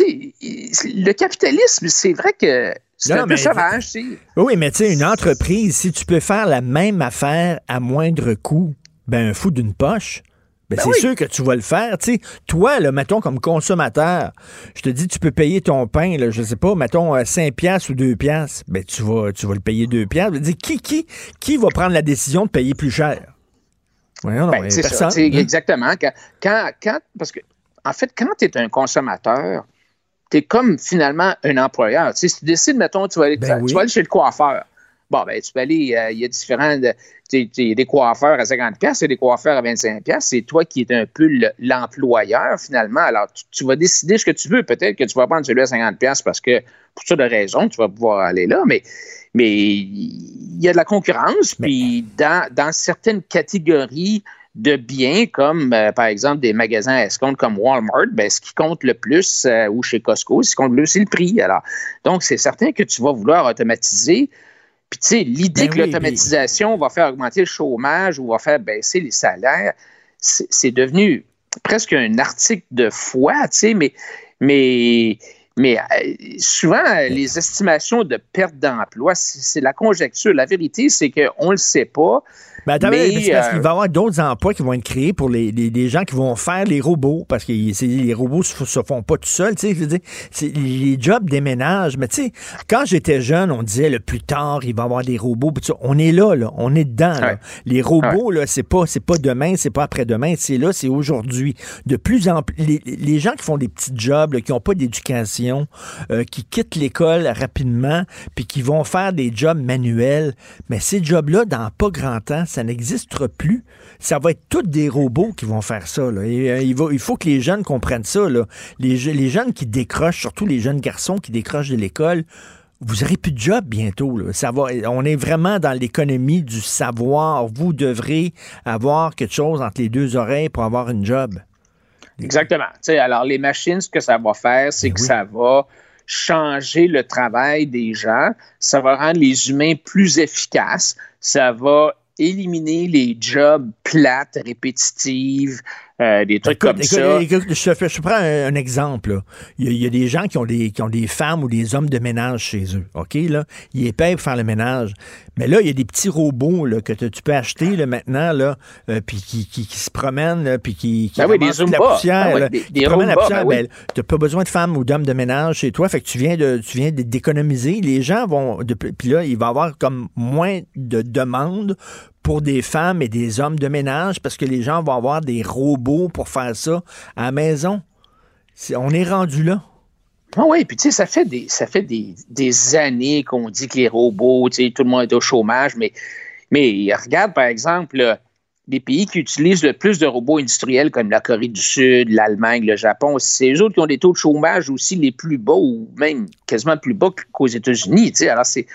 Speaker 12: le capitalisme, c'est vrai que c'est un peu sauvage. tu sais.
Speaker 4: Oui, mais tu sais, une entreprise, si tu peux faire la même affaire à moindre coût, ben un fou d'une poche. Ben,
Speaker 12: Ben
Speaker 4: c'est
Speaker 12: oui.
Speaker 4: sûr que tu vas le faire. Sais, toi, là, mettons, comme consommateur, je te dis, tu peux payer ton pain, là, je sais pas, mettons, euh, 5 piastres ou 2 piastres. Ben, tu vas, tu vas le payer 2 piastres. Je veux dire, qui, qui, qui va prendre la décision de payer plus cher? Non,
Speaker 12: Ben, c'est ça,
Speaker 4: hein.
Speaker 12: exactement. Quand, quand, quand- parce que, en fait, quand tu es un consommateur, tu es comme finalement un employeur. Si tu décides, mettons, tu vas aller,
Speaker 4: Ben
Speaker 12: tu
Speaker 4: oui.
Speaker 12: vas aller chez le coiffeur. Bon, ben, tu peux aller, euh, il y a différents, de- tu sais, tu sais, il y a des coiffeurs à 50 pièces et des coiffeurs à 25 pièces. C'est toi qui es un peu le- l'employeur, finalement. Alors, tu, tu vas décider ce que tu veux. Peut-être que tu vas prendre celui à 50 pièces parce que, pour ça de raison, tu vas pouvoir aller là, mais, mais il y a de la concurrence, puis dans, dans certaines catégories de biens, comme euh, par exemple des magasins à escompte comme Walmart, ben, ce qui compte le plus, euh, ou chez Costco, ce qui compte le plus, c'est le prix. Alors, donc, c'est certain que tu vas vouloir automatiser. Puis, tu sais, l'idée
Speaker 4: Ben
Speaker 12: que
Speaker 4: oui,
Speaker 12: l'automatisation va faire augmenter le chômage ou va faire baisser les salaires, c'est c'est devenu presque un article de foi, tu sais, mais, mais, mais euh, souvent, euh, les estimations de perte d'emploi, c'est la conjecture. La vérité, c'est qu'on ne le sait pas.
Speaker 4: Ben, attends,
Speaker 12: mais,
Speaker 4: mais parce
Speaker 12: euh,
Speaker 4: qu'il va y avoir d'autres emplois qui vont être créés pour les, les- les gens qui vont faire les robots, parce que les robots se, se font pas tout seuls. tu sais, les jobs déménagent. Mais tu sais, quand j'étais jeune, on disait le plus tard, il va y avoir des robots. On est là, là. On est dedans. là.
Speaker 12: Ouais.
Speaker 4: Les robots, là, c'est pas, c'est pas demain, c'est pas après-demain, c'est là, c'est aujourd'hui. De plus en plus, les, les gens qui font des petits jobs, là, qui n'ont pas d'éducation, euh, qui quittent l'école rapidement, puis qui vont faire des jobs manuels, mais ces jobs-là, dans pas grand temps, ça n'existera plus. Ça va être tous des robots qui vont faire ça. euh, il, faut que les jeunes comprennent ça. Les, je- les jeunes qui décrochent, surtout les jeunes garçons qui décrochent de l'école, vous n'aurez plus de job bientôt. on est vraiment dans l'économie du savoir. Vous devrez avoir quelque chose entre les deux oreilles pour avoir une job.
Speaker 12: Exactement. Tu sais, alors, les machines, ce que ça va faire, c'est que ça va changer le travail des gens, ça va rendre les humains plus efficaces, ça va éliminer les jobs plates, répétitives, euh, des trucs
Speaker 4: Écoute,
Speaker 12: comme
Speaker 4: écoute,
Speaker 12: ça.
Speaker 4: écoute, je, te prends un, un exemple. Il y, a, il y a des gens qui ont des, qui ont des femmes ou des hommes de ménage chez eux. OK? Là? Ils payent pour faire le ménage. Mais là, il y a des petits robots là, que tu peux acheter là, maintenant, là, euh, puis qui, qui, qui se promènent, puis qui, qui
Speaker 12: Ben oui, des
Speaker 4: la poussière.
Speaker 12: Ben oui,
Speaker 4: là,
Speaker 12: des-
Speaker 4: qui
Speaker 12: des
Speaker 4: promènent la poussière.
Speaker 12: ben oui.
Speaker 4: tu n'as pas besoin de femmes ou d'hommes de ménage chez toi. Fait que tu viens de tu viens d'économiser. Les gens vont. Puis là, il va y avoir comme moins de demandes pour des femmes et des hommes de ménage parce que les gens vont avoir des robots pour faire ça à la maison. On est rendu là.
Speaker 12: Ah oui, puis tu sais, ça fait des, ça fait des, des années qu'on dit que les robots, tu sais, tout le monde est au chômage, mais, mais regarde, par exemple, les pays qui utilisent le plus de robots industriels, comme la Corée du Sud, l'Allemagne, le Japon, c'est eux autres qui ont des taux de chômage aussi les plus bas, ou même quasiment plus bas qu'aux États-Unis. tu sais. Alors, c'est,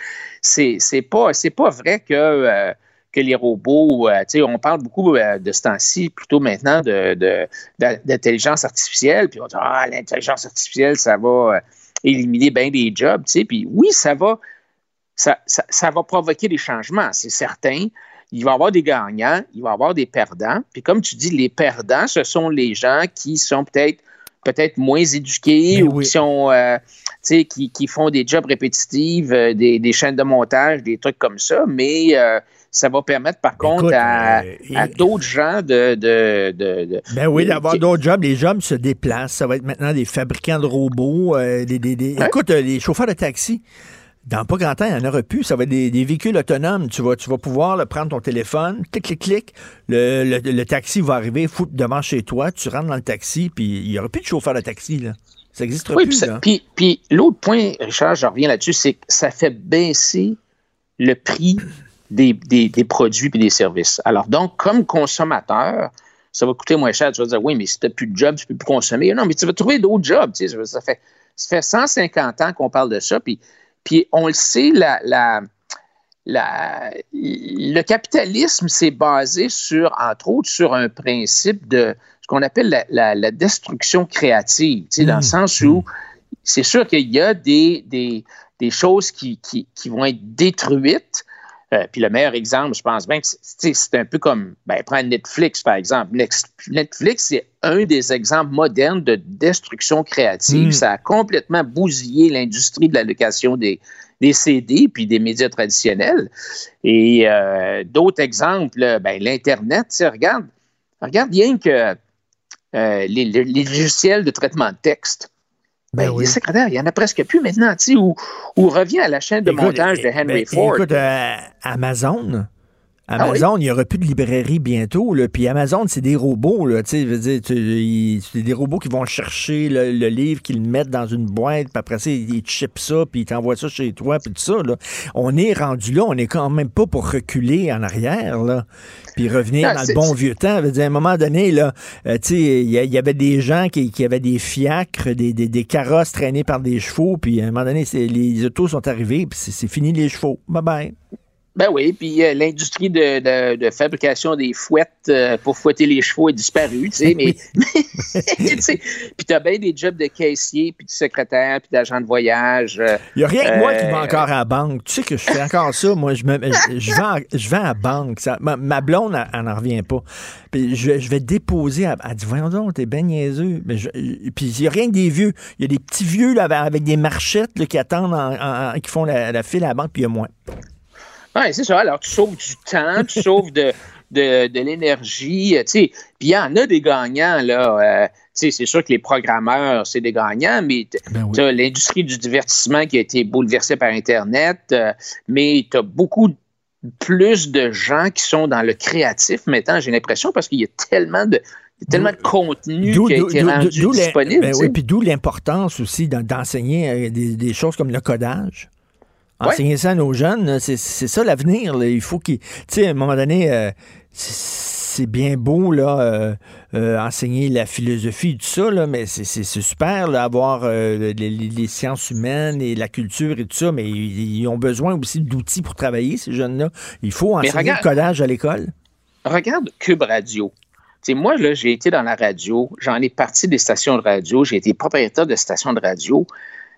Speaker 12: c'est, c'est pas, c'est pas vrai que, euh, que les robots, euh, tu sais, on parle beaucoup euh, de ce temps-ci, plutôt maintenant, de, de- d'intelligence artificielle, puis on dit, ah, l'intelligence artificielle, ça va euh, éliminer bien des jobs, tu sais, puis oui, ça va, ça, ça, ça va provoquer des changements, c'est certain. Il va y avoir des gagnants, il va y avoir des perdants. Puis comme tu dis, les perdants, ce sont les gens qui sont peut-être peut-être moins éduqués ou
Speaker 4: oui.
Speaker 12: qui sont euh, tu sais, qui, qui font des jobs répétitifs, euh, des, des chaînes de montage, des trucs comme ça, mais euh, ça va permettre par contre à,
Speaker 4: euh,
Speaker 12: à d'autres gens de, de, de, de-
Speaker 4: Ben oui, d'avoir d'autres jobs. Les jobs se déplacent. Ça va être maintenant des fabricants de robots. euh, des, des- des- Écoute, euh, les chauffeurs de taxi, dans pas grand temps, il n'y en aura plus. Ça va être des, des véhicules autonomes. Tu vas, tu vas pouvoir là, prendre ton téléphone, clic, clic, clic. Le, le- le taxi va arriver, foutre devant chez toi. Tu rentres dans le taxi, puis il n'y aura plus de chauffeur de taxi. Là. Ça n'existera
Speaker 12: Oui,
Speaker 4: plus.
Speaker 12: puis, puis l'autre point, Richard, je reviens là-dessus, c'est que ça fait baisser le prix des, des- des produits et des services. Alors, donc, comme consommateur, ça va coûter moins cher. Tu vas dire, oui, mais si tu n'as plus de job, tu ne peux plus consommer. Non, mais tu vas trouver d'autres jobs. tu sais. Ça fait, ça fait 150 ans qu'on parle de ça. Puis, puis on le sait, la, la, la- le capitalisme s'est basé sur, entre autres, sur un principe de ce qu'on appelle la, destruction créative, tu sais, dans le sens où c'est sûr qu'il y a des, des, des choses qui, qui, qui vont être détruites. Euh, puis le meilleur exemple, je pense bien que c'est- un peu comme, ben, prendre Netflix, par exemple. Netflix, c'est un des exemples modernes de destruction créative.
Speaker 4: Mm.
Speaker 12: Ça a complètement bousillé l'industrie de la location des, des CD puis des médias traditionnels. Et euh, d'autres exemples, ben, l'Internet, regarde, regarde bien que euh, les logiciels de traitement de texte. Ben, Les secrétaires, il n'y en a presque plus maintenant, tu sais, revient à la chaîne de
Speaker 4: Écoute,
Speaker 12: montage de
Speaker 4: eh,
Speaker 12: Henry
Speaker 4: ben,
Speaker 12: Ford.
Speaker 4: Écoute, euh, Amazon, Amazon, il n'y aura plus de librairie bientôt. Là. Puis Amazon, c'est des robots. Là, tu sais, veux dire, c'est des robots qui vont chercher le, le livre, qu'ils le mettent dans une boîte, puis après ça, ils chippent ça, puis ils t'envoient ça chez toi, puis tout ça. Là. On est rendu là, on est quand même pas pour reculer en arrière, là, puis revenir
Speaker 12: Non,
Speaker 4: dans le bon vieux temps. Dire, à un moment donné, là, euh, tu sais, il y, avait des gens qui, qui avaient des fiacres, des, des, des carrosses traînées par des chevaux, puis à un moment donné, c'est- les autos sont arrivés, puis c'est c'est fini les chevaux. Bye-bye.
Speaker 12: Ben oui, puis euh, l'industrie de, de- de fabrication des fouettes euh, pour fouetter les chevaux est disparue, tu sais, mais, puis t'as bien des jobs de caissier, puis de secrétaire, puis d'agent de voyage. euh,
Speaker 4: Il n'y a rien que moi qui
Speaker 12: euh,
Speaker 4: va encore à la banque. Tu sais que je fais encore ça. Moi, je, me, je, je vais, en- je vais à la banque. Ça- ma, ma blonde, elle, n'en revient pas. Puis je, je vais déposer. Elle, elle dit Voyons donc, t'es ben niaiseux. Mais puis il n'y a rien que des vieux. Il y a des petits vieux là, avec, avec des marchettes là, qui attendent, en- en- en- qui font la, la file à la banque, puis il y a moins.
Speaker 12: Oui, c'est ça. Alors, tu sauves du temps, tu sauves de, de, de l'énergie, euh, tu sais. Puis il y en a des gagnants, là. euh, tu sais, c'est sûr que les programmeurs, c'est des gagnants, mais t- t'as l'industrie du divertissement qui a été bouleversée par Internet, euh, mais tu as beaucoup plus de gens qui sont dans le créatif maintenant, j'ai l'impression, parce qu'il y a tellement de il y a tellement de contenu qui a
Speaker 4: d'où-
Speaker 12: été
Speaker 4: d'où-
Speaker 12: rendu disponible.
Speaker 4: ben oui, puis d'où l'importance aussi d'en- d'enseigner des, des choses comme le codage.
Speaker 12: Ouais.
Speaker 4: Enseigner ça à nos jeunes, c'est c'est ça l'avenir. Il faut qu'ils. Tu sais, à un moment donné, euh, c'est bien beau, là, euh, euh, enseigner la philosophie, tout ça, là, mais c'est super, là, avoir les, sciences humaines et la culture et tout ça, mais ils, ils ont besoin aussi d'outils pour travailler, ces jeunes-là. Il faut enseigner
Speaker 12: regarde-
Speaker 4: le codage à l'école.
Speaker 12: regarde Cube Radio. Tu sais, moi, là, j'ai été dans la radio, j'en ai parti des stations de radio, j'ai été propriétaire de stations de radio. Tu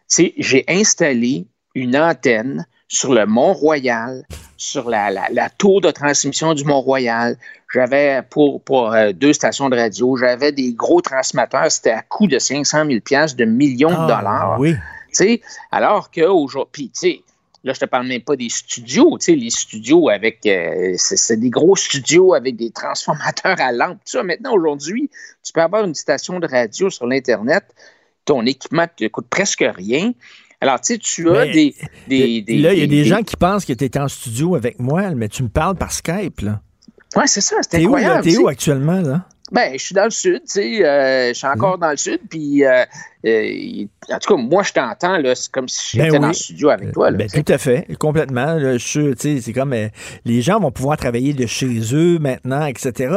Speaker 12: sais, j'ai installé une antenne sur le Mont-Royal, sur la, la- la tour de transmission du Mont-Royal. J'avais pour, pour euh, deux stations de radio, j'avais des gros transmetteurs, c'était à coût de 500 000 piastres, de millions de
Speaker 4: Ah,
Speaker 12: dollars.
Speaker 4: oui.
Speaker 12: Tu sais, alors qu'aujourd'hui, tu sais, là, je te parle même pas des studios, tu sais, les studios avec, euh, c'est des gros studios avec des transformateurs à lampe, tout ça. Maintenant, aujourd'hui, tu peux avoir une station de radio sur l'Internet, ton équipement te coûte presque rien. Alors, tu sais, tu as
Speaker 4: Mais,
Speaker 12: des, des, des-
Speaker 4: là, il y a des,
Speaker 12: des-
Speaker 4: gens qui pensent que tu es en studio avec moi, mais tu me parles par Skype, là.
Speaker 12: Ouais, c'est ça, c'est
Speaker 4: T'es où, là?
Speaker 12: incroyable.
Speaker 4: T'es où
Speaker 12: sais.
Speaker 4: actuellement, là?
Speaker 12: Ben, je suis dans le sud, tu sais, euh, je suis encore dans le sud, puis euh, euh, en tout cas, moi, je t'entends, là, c'est comme si j'étais
Speaker 4: Ben
Speaker 12: dans
Speaker 4: oui.
Speaker 12: le studio avec toi, là,
Speaker 4: Ben, tout à fait, complètement. là, je suis- tu sais, c'est comme les gens vont pouvoir travailler de chez eux maintenant, etc.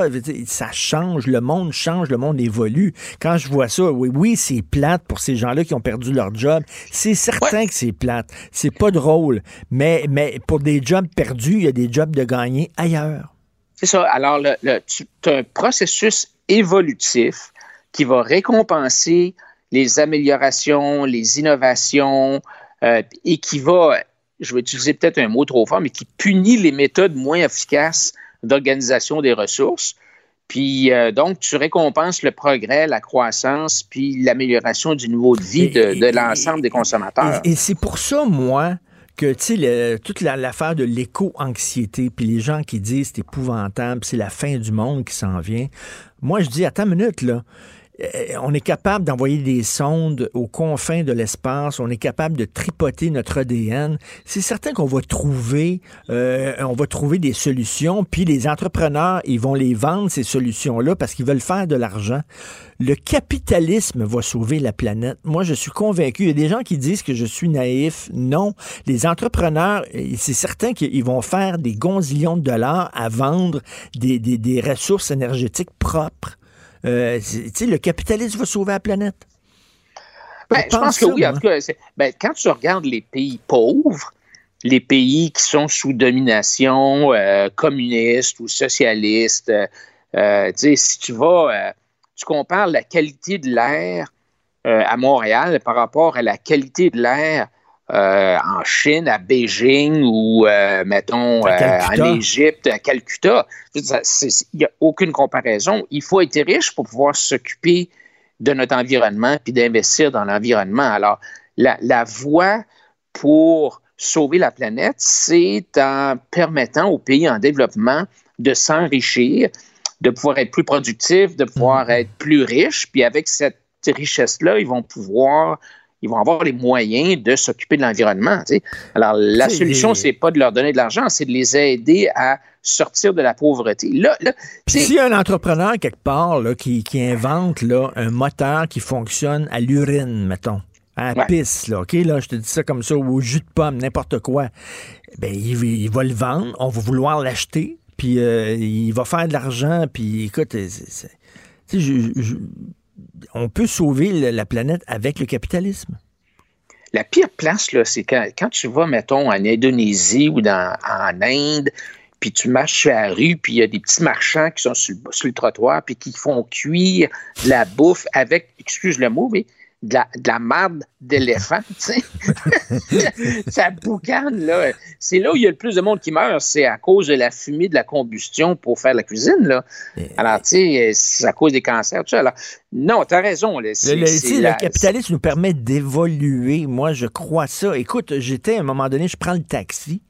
Speaker 4: Ça change, le monde change, le monde évolue. Quand je vois ça, oui, oui, c'est plate pour ces gens-là qui ont perdu leur job. C'est certain que c'est plate. C'est pas drôle. Mais, mais pour des jobs perdus, il y a des jobs de gagner ailleurs.
Speaker 12: C'est ça. Alors, le, le- tu as un processus évolutif qui va récompenser les améliorations, les innovations, euh, et qui va, je vais utiliser peut-être un mot trop fort, mais qui punit les méthodes moins efficaces d'organisation des ressources. Puis, euh, donc, tu récompenses le progrès, la croissance, puis l'amélioration du niveau de vie de, de l'ensemble des consommateurs.
Speaker 4: Et, et c'est pour ça, moi, que, tu sais, toute la- l'affaire de l'éco-anxiété, puis les gens qui disent c'est épouvantable, c'est la fin du monde qui s'en vient. Moi, je dis, attends une minute, là. Euh, On est capable d'envoyer des sondes aux confins de l'espace, on est capable de tripoter notre ADN. C'est certain qu'on va trouver, euh, on va trouver des solutions, puis les entrepreneurs, ils vont les vendre ces solutions-là parce qu'ils veulent faire de l'argent. Le capitalisme va sauver la planète. Moi, je suis convaincu. Il y a des gens qui disent que je suis naïf. Non, les entrepreneurs, eh, c'est certain qu'ils vont faire des gonzillions de dollars à vendre des, des- des ressources énergétiques propres. Euh, le capitalisme va sauver la planète.
Speaker 12: Ben, je
Speaker 4: pense
Speaker 12: que
Speaker 4: ça,
Speaker 12: oui. En tout cas, ben, quand tu regardes les pays pauvres, les pays qui sont sous domination euh, communiste ou socialiste, euh, euh, si tu vas, tu compares la qualité de l'air à Montréal par rapport à la qualité de l'air euh, en Chine, à Beijing ou, euh, mettons, euh, en Égypte, à Calcutta. Il n'y a aucune comparaison. Il faut être riche pour pouvoir s'occuper de notre environnement puis d'investir dans l'environnement. Alors, la, la voie pour sauver la planète, c'est en permettant aux pays en développement de s'enrichir, de pouvoir être plus productifs, de pouvoir être plus riches, puis avec cette richesse-là, ils vont pouvoir ils vont avoir les moyens de s'occuper de l'environnement. Alors, la solution, c'est pas de leur donner de l'argent, c'est de les aider à sortir de la pauvreté. Là, là
Speaker 4: s'il y a un entrepreneur quelque part qui, invente là, un moteur qui fonctionne à l'urine, mettons, à la pisse, là, OK, là, je te dis ça comme ça, ou au jus de pomme, n'importe quoi, ben, il, va le vendre, on va vouloir l'acheter, puis euh, il va faire de l'argent, puis écoute, on peut sauver la planète avec le capitalisme.
Speaker 12: La pire place, c'est quand, quand, tu vas, mettons, en Indonésie ou en Inde, puis tu marches sur la rue, puis il y a des petits marchands qui sont sur, le trottoir, puis qui font cuire la bouffe avec, excuse le mot, mais de la, de la marde d'éléphant, tu sais. ça boucane, là. C'est là où il y a le plus de monde qui meurt, c'est à cause de la fumée de la combustion pour faire la cuisine, là. Alors, tu sais, c'est à cause des cancers, tout ça. Alors, non, t'as raison. Là.
Speaker 4: Le, le, capitalisme nous permet d'évoluer. Moi, je crois ça. Écoute, j'étais à un moment donné, je prends le taxi,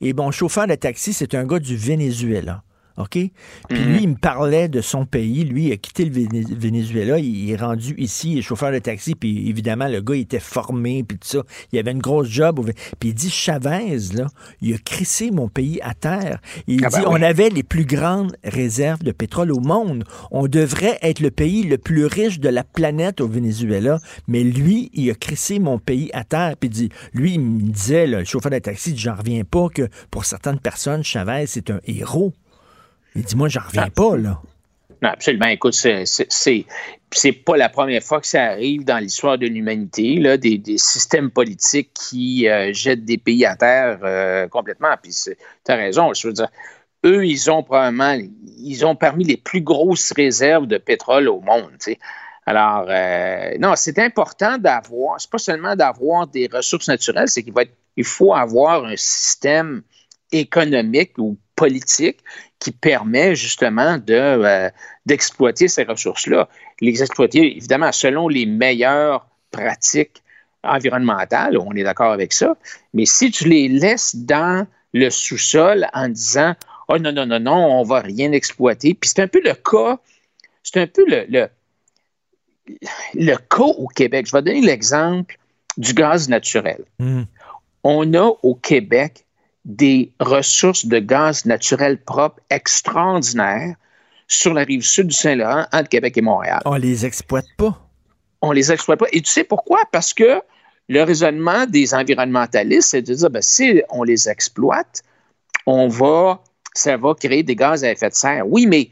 Speaker 4: et bon, chauffeur de taxi, c'est un gars du Venezuela. OK? Puis lui, mhm. il me parlait de son pays. Lui, il a quitté le Venezuela. Il est rendu ici, il est chauffeur de taxi. Puis évidemment, le gars, il était formé, puis tout ça. Il avait une grosse job. Puis il dit, Chavez, là, il a crissé mon pays à terre. Il ah dit, ben on avait les plus grandes réserves de pétrole au monde. On devrait être le pays le plus riche de la planète au Venezuela. Mais lui, il a crissé mon pays à terre. Puis il dit, lui, il me disait, le chauffeur de taxi, j'en reviens pas que pour certaines personnes, Chavez, c'est un héros. Il dit, moi, j'en reviens ah. pas, là.
Speaker 12: Non, absolument. Écoute, c'est, c'est, pas la première fois que ça arrive dans l'histoire de l'humanité, là, des, systèmes politiques qui euh, jettent des pays à terre euh, complètement. Puis tu as raison, je veux dire, eux, ils ont probablement, ils ont parmi les plus grosses réserves de pétrole au monde. Alors, euh, non, c'est important d'avoir, c'est pas seulement d'avoir des ressources naturelles, c'est qu'il va il faut avoir un système économique ou politique qui permet justement de, euh, d'exploiter ces ressources-là. Les exploiter, évidemment, selon les meilleures pratiques environnementales, on est d'accord avec ça, mais si tu les laisses dans le sous-sol en disant Oh non, non, non, non, on va rien exploiter. Puis c'est un peu le cas, c'est un peu le, le, le cas au Québec. Je vais donner l'exemple du gaz naturel. Hmm. On a au Québec des ressources de gaz naturel propre extraordinaires sur la rive sud du Saint-Laurent, entre Québec et Montréal.
Speaker 4: On les exploite pas.
Speaker 12: On les exploite pas. Et tu sais pourquoi? Parce que le raisonnement des environnementalistes, c'est de dire, ben, si on les exploite, on va, ça va créer des gaz à effet de serre. Oui, mais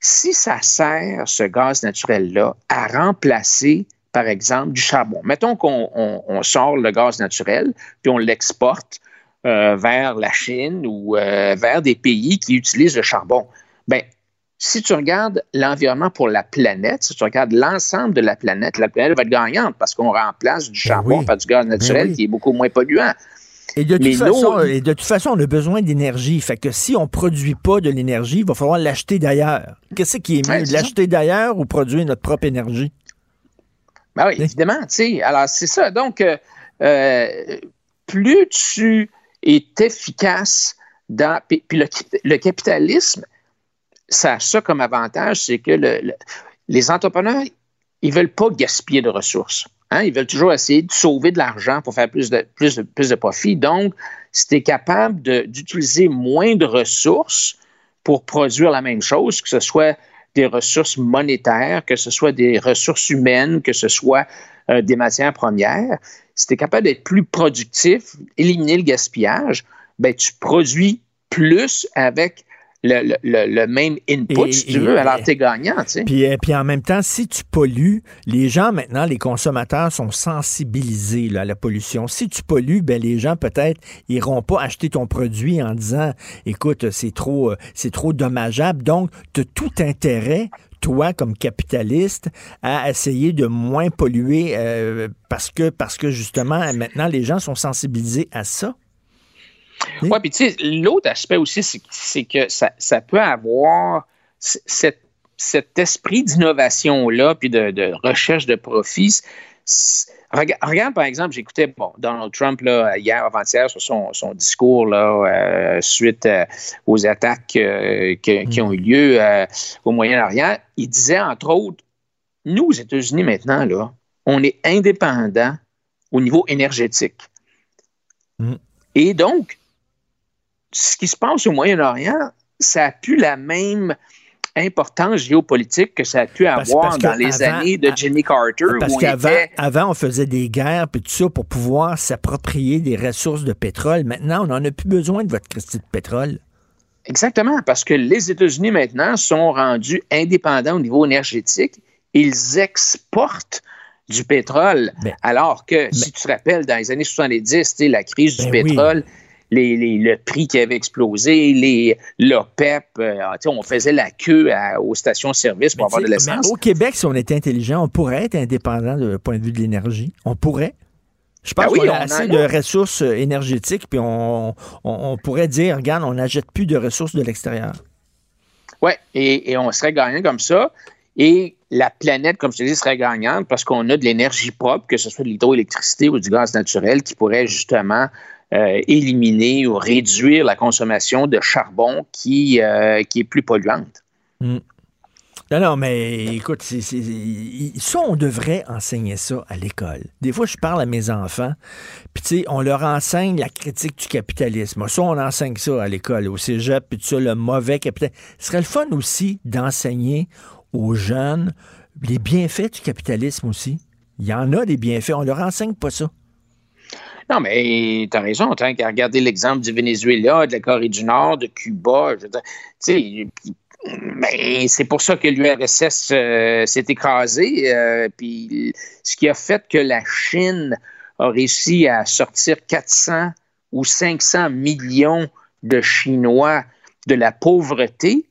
Speaker 12: si ça sert, ce gaz naturel-là, à remplacer, par exemple, du charbon. Mettons qu'on sort le gaz naturel, puis on l'exporte euh, vers la Chine ou euh, vers des pays qui utilisent le charbon. Ben, si tu regardes l'environnement pour la planète, si tu regardes l'ensemble de la planète, la planète va être gagnante parce qu'on remplace du ben charbon par du gaz ben naturel qui est beaucoup moins polluant.
Speaker 4: Et de, toute façon, et de toute façon, on a besoin d'énergie. Fait que si on ne produit pas de l'énergie, il va falloir l'acheter d'ailleurs. Qu'est-ce qui est mieux, l'acheter d'ailleurs ou produire notre propre énergie?
Speaker 12: Ben oui, évidemment. Alors, c'est ça. Donc, euh, plus tu est efficace dans. Puis, le, capitalisme, ça a ça comme avantage, c'est que les entrepreneurs, ils ne veulent pas gaspiller de ressources. Hein? Ils veulent toujours essayer de sauver de l'argent pour faire plus de, plus de, plus de profit. Donc, si tu es capable d'utiliser moins de ressources pour produire la même chose, que ce soit des ressources monétaires, que ce soit des ressources humaines, que ce soit euh, des matières premières, si tu es capable d'être plus productif, éliminer le gaspillage, ben, tu produis plus avec le, même input, si tu veux. alors, tu es gagnant.
Speaker 4: Puis, euh, puis en même temps, si tu pollues, les gens maintenant, les consommateurs sont sensibilisés à la pollution. Si tu pollues, ben, les gens peut-être iront pas acheter ton produit en disant écoute, c'est trop, euh, c'est trop dommageable. Donc, tu as tout intérêt toi, comme capitaliste, à essayer de moins polluer euh, parce, que, parce que justement, maintenant, les gens sont sensibilisés à ça?
Speaker 12: Oui, puis tu sais, l'autre aspect aussi, c'est que ça, peut avoir cet, esprit d'innovation-là, puis de, recherche de Regarde, par exemple, j'écoutais bon, Donald Trump là, hier, avant-hier, sur son, discours là, euh, suite euh, aux attaques euh, qui ont eu lieu au Moyen-Orient. Il disait, entre autres, nous, aux États-Unis maintenant, là, on est indépendants au niveau énergétique.
Speaker 4: Mm.
Speaker 12: Et donc, ce qui se passe au Moyen-Orient, ça a pu la même importance géopolitique que ça a pu
Speaker 4: Parce-
Speaker 12: avoir
Speaker 4: parce
Speaker 12: dans les
Speaker 4: avant-
Speaker 12: années de Jimmy Carter.
Speaker 4: Parce qu'avant,
Speaker 12: était-
Speaker 4: avant, on faisait des guerres puis tout ça pour pouvoir s'approprier des ressources de pétrole. Maintenant, on n'en a plus besoin de votre Christie de pétrole.
Speaker 12: Exactement, parce que les États-Unis maintenant sont rendus indépendants au niveau énergétique. Ils exportent du pétrole, alors que, si tu te rappelles, dans les années 70, tu sais, la crise du
Speaker 4: Ben oui.
Speaker 12: Les- les- le prix qui avait explosé, les, l'OPEP, euh, tu sais, on faisait la queue à- aux stations-service pour avoir de l'essence.
Speaker 4: au Québec, si on était intelligent, on pourrait être indépendant du point de vue de l'énergie. On pourrait. Je pense
Speaker 12: Ben oui,
Speaker 4: qu'on a
Speaker 12: en
Speaker 4: assez de ressources euh, énergétiques, puis on, on- on pourrait dire, regarde, on n'achète plus de ressources de l'extérieur.
Speaker 12: Oui, et, et on serait gagnant comme ça. Et la planète, comme je te dis, serait gagnante parce qu'on a de l'énergie propre, que ce soit de l'hydroélectricité ou du gaz naturel, qui pourrait justement euh, éliminer ou réduire la consommation de charbon qui, euh, qui est plus polluante.
Speaker 4: Hmm. Non, non, mais écoute, il- ça, on devrait enseigner ça à l'école. Des fois, je parle à mes enfants, puis tu sais, on leur enseigne la critique du capitalisme. Ça, on enseigne ça à l'école, au cégep, puis tout ça, le mauvais capitalisme. Ce serait le fun aussi d'enseigner aux jeunes les bienfaits du capitalisme aussi. Il y en a des bienfaits, on leur enseigne pas ça.
Speaker 12: Non, mais tu as raison. Tu qu'à regarder l'exemple du Venezuela, de la Corée du Nord, de Cuba. je veux dire, Tu sais, puis, c'est pour ça que l'URSS euh, s'est écrasé. euh, puis ce qui a fait que la Chine a réussi à sortir 400 ou 500 millions de Chinois de la pauvreté,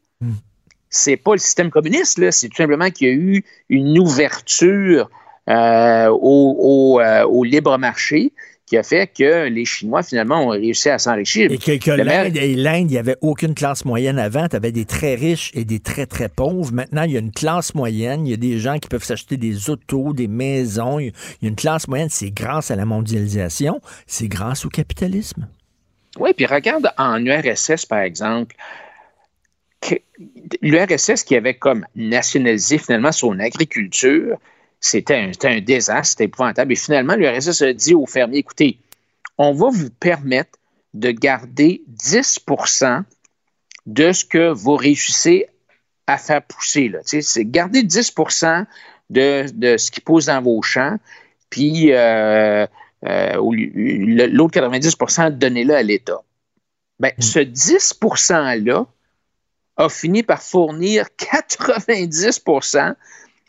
Speaker 12: c'est pas le système communiste, là. c'est tout simplement qu'il y a eu une ouverture euh, au, au, euh, au libre marché qui a fait que les Chinois, finalement, ont réussi à s'enrichir.
Speaker 4: Et que, l'Inde, il n'y avait aucune classe moyenne avant. Tu avais des très riches et des très, très pauvres. Maintenant, il y a une classe moyenne. Il y a des gens qui peuvent s'acheter des autos, des maisons. Il y a une classe moyenne. C'est grâce à la mondialisation. C'est grâce au capitalisme.
Speaker 12: Oui, puis regarde en URSS, par exemple, l'URSS qui avait comme nationalisé finalement son agriculture, c'était un, désastre, c'était épouvantable. Et finalement, l'URSS a dit aux fermiers, écoutez, on va vous permettre de garder 10% de ce que vous réussissez à faire pousser. Là. C'est garder 10 de, de ce qui pousse dans vos champs, puis euh, euh, l'autre 90% donnez-le à l'État. Ben, ce 10 %-là a fini par fournir 90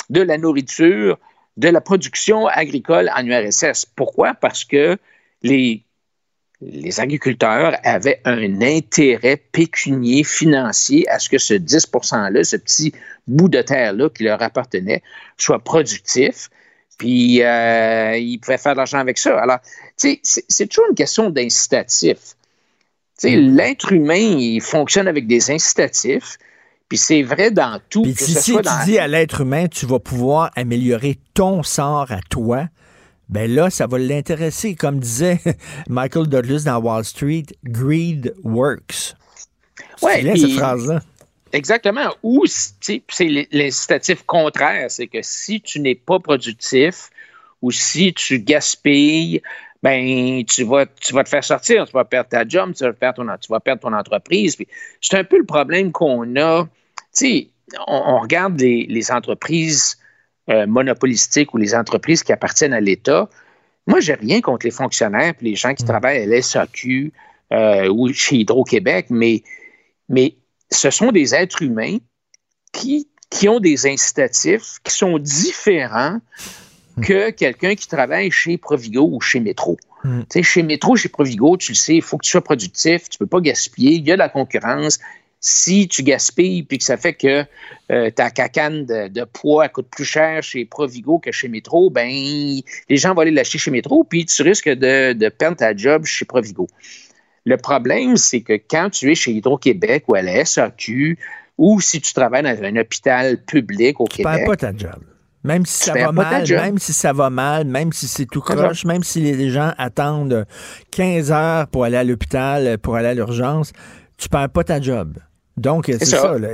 Speaker 12: de la nourriture, de la production agricole en URSS. Pourquoi? Parce que les, les agriculteurs avaient un intérêt pécunier financier à ce que ce 10 %-là, ce petit bout de terre-là qui leur appartenait, soit productif. Puis, euh, ils pouvaient faire de l'argent avec ça. Alors, tu sais, c'est toujours une question d'incitatif. Tu sais, l'être humain, il fonctionne avec des incitatifs. Puis c'est vrai dans tout.
Speaker 4: Puis
Speaker 12: que
Speaker 4: si,
Speaker 12: ce
Speaker 4: si
Speaker 12: soit
Speaker 4: tu
Speaker 12: dans-
Speaker 4: dis à l'être humain, tu vas pouvoir améliorer ton sort à toi, ben là, ça va l'intéresser. Comme disait Michael Douglas dans Wall Street, greed works.
Speaker 12: Ouais,
Speaker 4: c'est bien
Speaker 12: puis-
Speaker 4: cette phrase-là?
Speaker 12: Exactement. Ou c'est l'incitatif contraire, c'est que si tu n'es pas productif ou si tu gaspilles, ben tu vas, tu vas te faire sortir, tu vas perdre ta job, tu vas perdre ton, tu vas perdre ton entreprise. C'est un peu le problème qu'on a. Tu on, on regarde les, les entreprises euh, monopolistiques ou les entreprises qui appartiennent à l'État. Moi, j'ai rien contre les fonctionnaires et les gens qui travaillent à l'SAQ euh, ou chez Hydro-Québec, mais, mais ce sont des êtres humains qui, qui ont des incitatifs qui sont différents que quelqu'un qui travaille chez Provigo ou chez Métro. Sais, chez Métro, chez Provigo, tu le sais, il faut que tu sois productif, tu ne peux pas gaspiller, il y a de la concurrence. Si tu gaspilles puis que ça fait que euh, ta cacane de, de poids coûte plus cher chez Provigo que chez Métro, ben les gens vont aller l'acheter chez Métro, puis tu risques de, de perdre ta job chez Provigo. Le problème, c'est que quand tu es chez Hydro-Québec ou à la SAQ, ou si tu travailles dans un hôpital public au
Speaker 4: Tu perds
Speaker 12: Québec,
Speaker 4: pas ta job. Même si ça va mal, même si ça va mal, même si c'est tout croche, même si les gens attendent 15 heures pour aller à l'hôpital, pour aller à l'urgence, tu perds pas ta job. Donc, c'est
Speaker 12: ça.
Speaker 4: ça. là.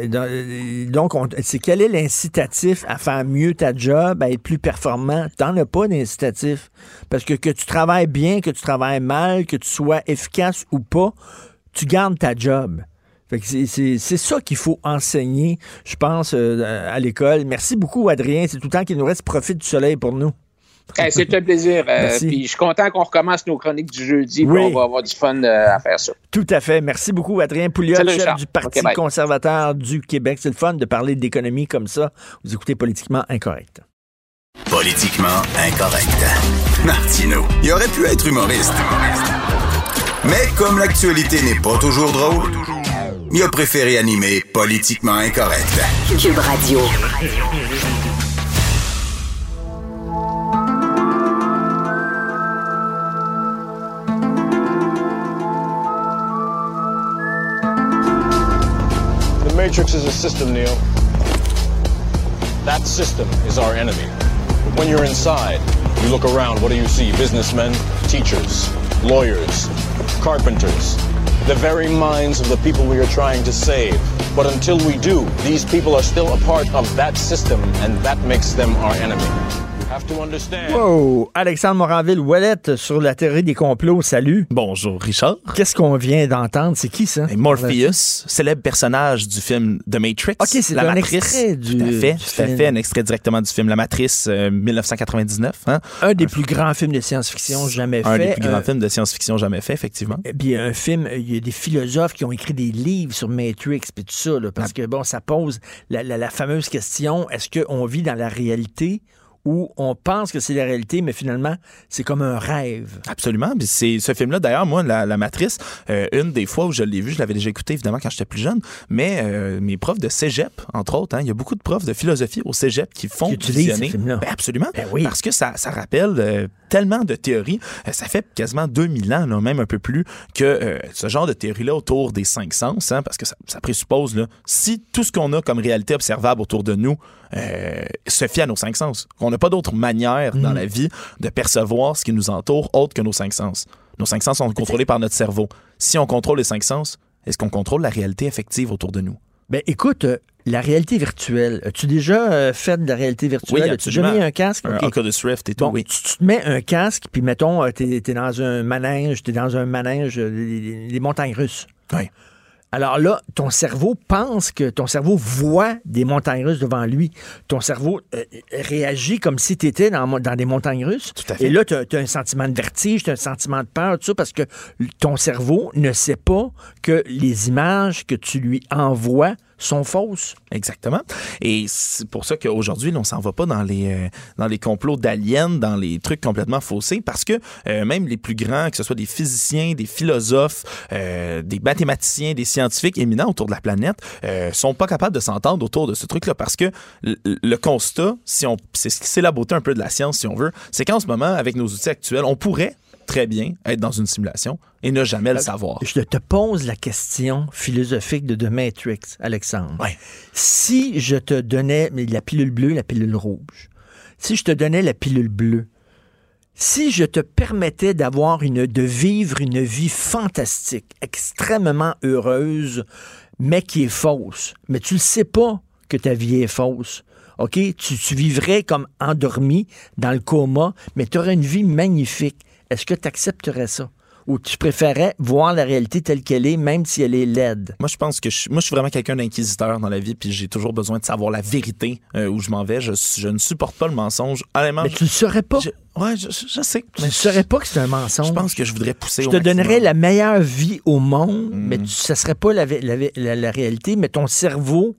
Speaker 4: Donc, on- c'est quel est l'incitatif à faire mieux ta job, à être plus performant? T'en as pas d'incitatif. Parce que que tu travailles bien, que tu travailles mal, que tu sois efficace ou pas, tu gardes ta job. Fait que c'est- ça qu'il faut enseigner, je pense, euh, à l'école. Merci beaucoup, Adrien. C'est tout le temps qu'il nous reste. Profite du soleil pour nous.
Speaker 12: Eh, c'est un plaisir. euh,
Speaker 4: Merci.
Speaker 12: puis je suis content qu'on recommence nos chroniques du jeudi.
Speaker 4: Oui.
Speaker 12: on va avoir du fun euh, à faire ça.
Speaker 4: Tout à fait. Merci beaucoup, Adrien Pouliot, chef
Speaker 12: Richard.
Speaker 4: du Parti conservateur du Québec. C'est le fun de parler d'économie comme ça. Vous écoutez Politiquement Incorrect.
Speaker 7: Politiquement incorrect. Martino, il aurait pu être humoriste. Mais comme l'actualité n'est pas toujours drôle, il a préféré animer Politiquement incorrect.
Speaker 1: Cube Radio.
Speaker 13: The Matrix is a system, Neo. That system is our enemy. But when you're inside, you look around, what do you see? Businessmen, teachers, lawyers, carpenters, the very minds of the people we are trying to save. But until we do, these people are still a part of that system, and that makes them our enemy.
Speaker 4: Wow! Alexandre Moranville-Ouellette sur la théorie des complots. Salut.
Speaker 14: Bonjour, Richard.
Speaker 4: Qu'est-ce qu'on vient d'entendre? C'est qui ça?
Speaker 14: Morpheus, célèbre personnage du film The Matrix.
Speaker 4: OK, c'est
Speaker 14: La
Speaker 4: un
Speaker 14: Matrice.
Speaker 4: extrait du-
Speaker 14: Tout à fait,
Speaker 4: du
Speaker 14: tout à fait, un extrait directement du film La Matrice, euh, 1999. hein?
Speaker 4: Un des plus grands films de science-fiction jamais
Speaker 14: Un
Speaker 4: fait.
Speaker 14: des plus grands
Speaker 4: Euh,
Speaker 14: films de science-fiction jamais fait, effectivement.
Speaker 4: Et puis un film, il y a des philosophes qui ont écrit des livres sur Matrix puis tout ça, là, parce que bon, ça pose la, la- la fameuse question est-ce qu'on vit dans la réalité ou on pense que c'est la réalité, mais finalement, c'est comme un rêve?
Speaker 14: Absolument. Puis c'est ce film-là, d'ailleurs, moi, la, la Matrice, euh, une des fois où je l'ai vu, je l'avais déjà écouté évidemment quand j'étais plus jeune, mais euh, mes profs de cégep, entre autres, hein, il y a beaucoup de profs de philosophie au cégep qui font
Speaker 4: Qui
Speaker 14: visionner.
Speaker 4: ce.
Speaker 14: Ben, absolument.
Speaker 4: Ben oui.
Speaker 14: Parce que ça, ça rappelle euh, tellement de théories. Euh, ça fait quasiment 2000 ans, là, même un peu plus, que euh, ce genre de théorie-là autour des cinq sens, hein, parce que ça, ça présuppose, là, si tout ce qu'on a comme réalité observable autour de nous euh, se fie à nos cinq sens, qu'on n'a pas d'autre manière dans
Speaker 4: Mhm.
Speaker 14: la vie de percevoir ce qui nous entoure autre que nos cinq sens. Nos cinq sens sont contrôlés par notre cerveau. Si on contrôle les cinq sens, est-ce qu'on contrôle la réalité effective autour de nous?
Speaker 4: Ben écoute, euh, la réalité virtuelle, as-tu déjà euh, fait de la réalité virtuelle?
Speaker 14: Oui,
Speaker 4: As-tu déjà mis un casque?
Speaker 14: Un
Speaker 4: OK.
Speaker 14: Oculus Rift et tout,
Speaker 4: Bon,
Speaker 14: oui.
Speaker 4: tu, tu te mets un casque, puis mettons, t'es es dans un manège, t'es dans un manège, les, les montagnes russes.
Speaker 14: Oui.
Speaker 4: Alors là, ton cerveau pense que ton cerveau voit des montagnes russes devant lui. Ton cerveau euh, réagit comme si tu étais dans, dans des montagnes russes.
Speaker 14: Tout à fait.
Speaker 4: Et là, tu as, un sentiment de vertige, tu as un sentiment de peur, tout ça, parce que ton cerveau ne sait pas que les images que tu lui envoies sont fausses.
Speaker 14: Exactement. Et c'est pour ça qu'aujourd'hui, on s'en va pas dans les, euh, dans les complots d'aliens, dans les trucs complètement faussés, parce que euh, même les plus grands, que ce soit des physiciens, des philosophes, euh, des mathématiciens, des scientifiques éminents autour de la planète, sont pas capables de s'entendre autour de ce truc-là, parce que le, le constat, si on, c'est la beauté un peu de la science, si on veut, c'est qu'en ce moment, avec nos outils actuels, on pourrait très bien être dans une simulation et ne jamais le savoir.
Speaker 4: Je te pose la question philosophique de The Matrix, Alexandre.
Speaker 14: Ouais.
Speaker 4: Si je te donnais la pilule bleue, la pilule rouge, si je te donnais la pilule bleue, si je te permettais d'avoir une, de vivre une vie fantastique, extrêmement heureuse, mais qui est fausse, mais tu ne sais pas que ta vie est fausse. OK? Tu, tu vivrais comme endormi dans le coma, mais tu aurais une vie magnifique. Est-ce que tu accepterais ça? Ou tu préférais voir la réalité telle qu'elle est, même si elle est laide?
Speaker 14: Moi, je pense que je, moi, je suis vraiment quelqu'un d'inquisiteur dans la vie, puis j'ai toujours besoin de savoir la vérité euh, où je m'en vais. Je, je ne supporte pas le mensonge. Honnêtement,
Speaker 4: Mais tu ne saurais pas.
Speaker 14: je, ouais, je, je- je sais.
Speaker 4: Tu ne saurais pas que c'est un mensonge.
Speaker 14: Je pense que je voudrais pousser.
Speaker 4: Je
Speaker 14: au
Speaker 4: te
Speaker 14: maximum.
Speaker 4: donnerais la meilleure vie au monde,
Speaker 14: Mm.
Speaker 4: mais tu- ça serait pas la- la réalité, mais ton cerveau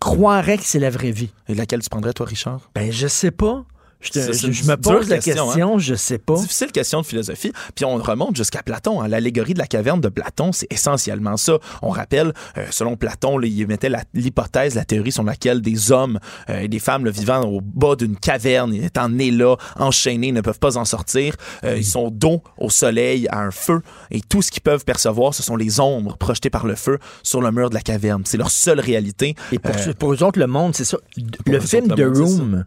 Speaker 4: croirait que c'est la vraie vie.
Speaker 14: Et laquelle tu prendrais, toi, Richard?
Speaker 4: Ben, je sais pas. Je, te- je- me pose la
Speaker 14: question,
Speaker 4: question, je sais pas.
Speaker 14: Difficile question de philosophie. Puis on remonte jusqu'à Platon. hein. L'allégorie de la caverne de Platon, c'est essentiellement ça. On rappelle, euh, selon Platon, là, il mettait l'hypothèse, la, théorie sur laquelle des hommes euh, et des femmes là, vivant au bas d'une caverne, étant nés là, enchaînés, ne peuvent pas en sortir. Euh, Ils sont dos au soleil, à un feu, et tout ce qu'ils peuvent percevoir, ce sont les ombres projetées par le feu sur le mur de la caverne. C'est leur seule réalité.
Speaker 4: Et pour, pour eux autres, le monde, c'est ça. Le film The. Room,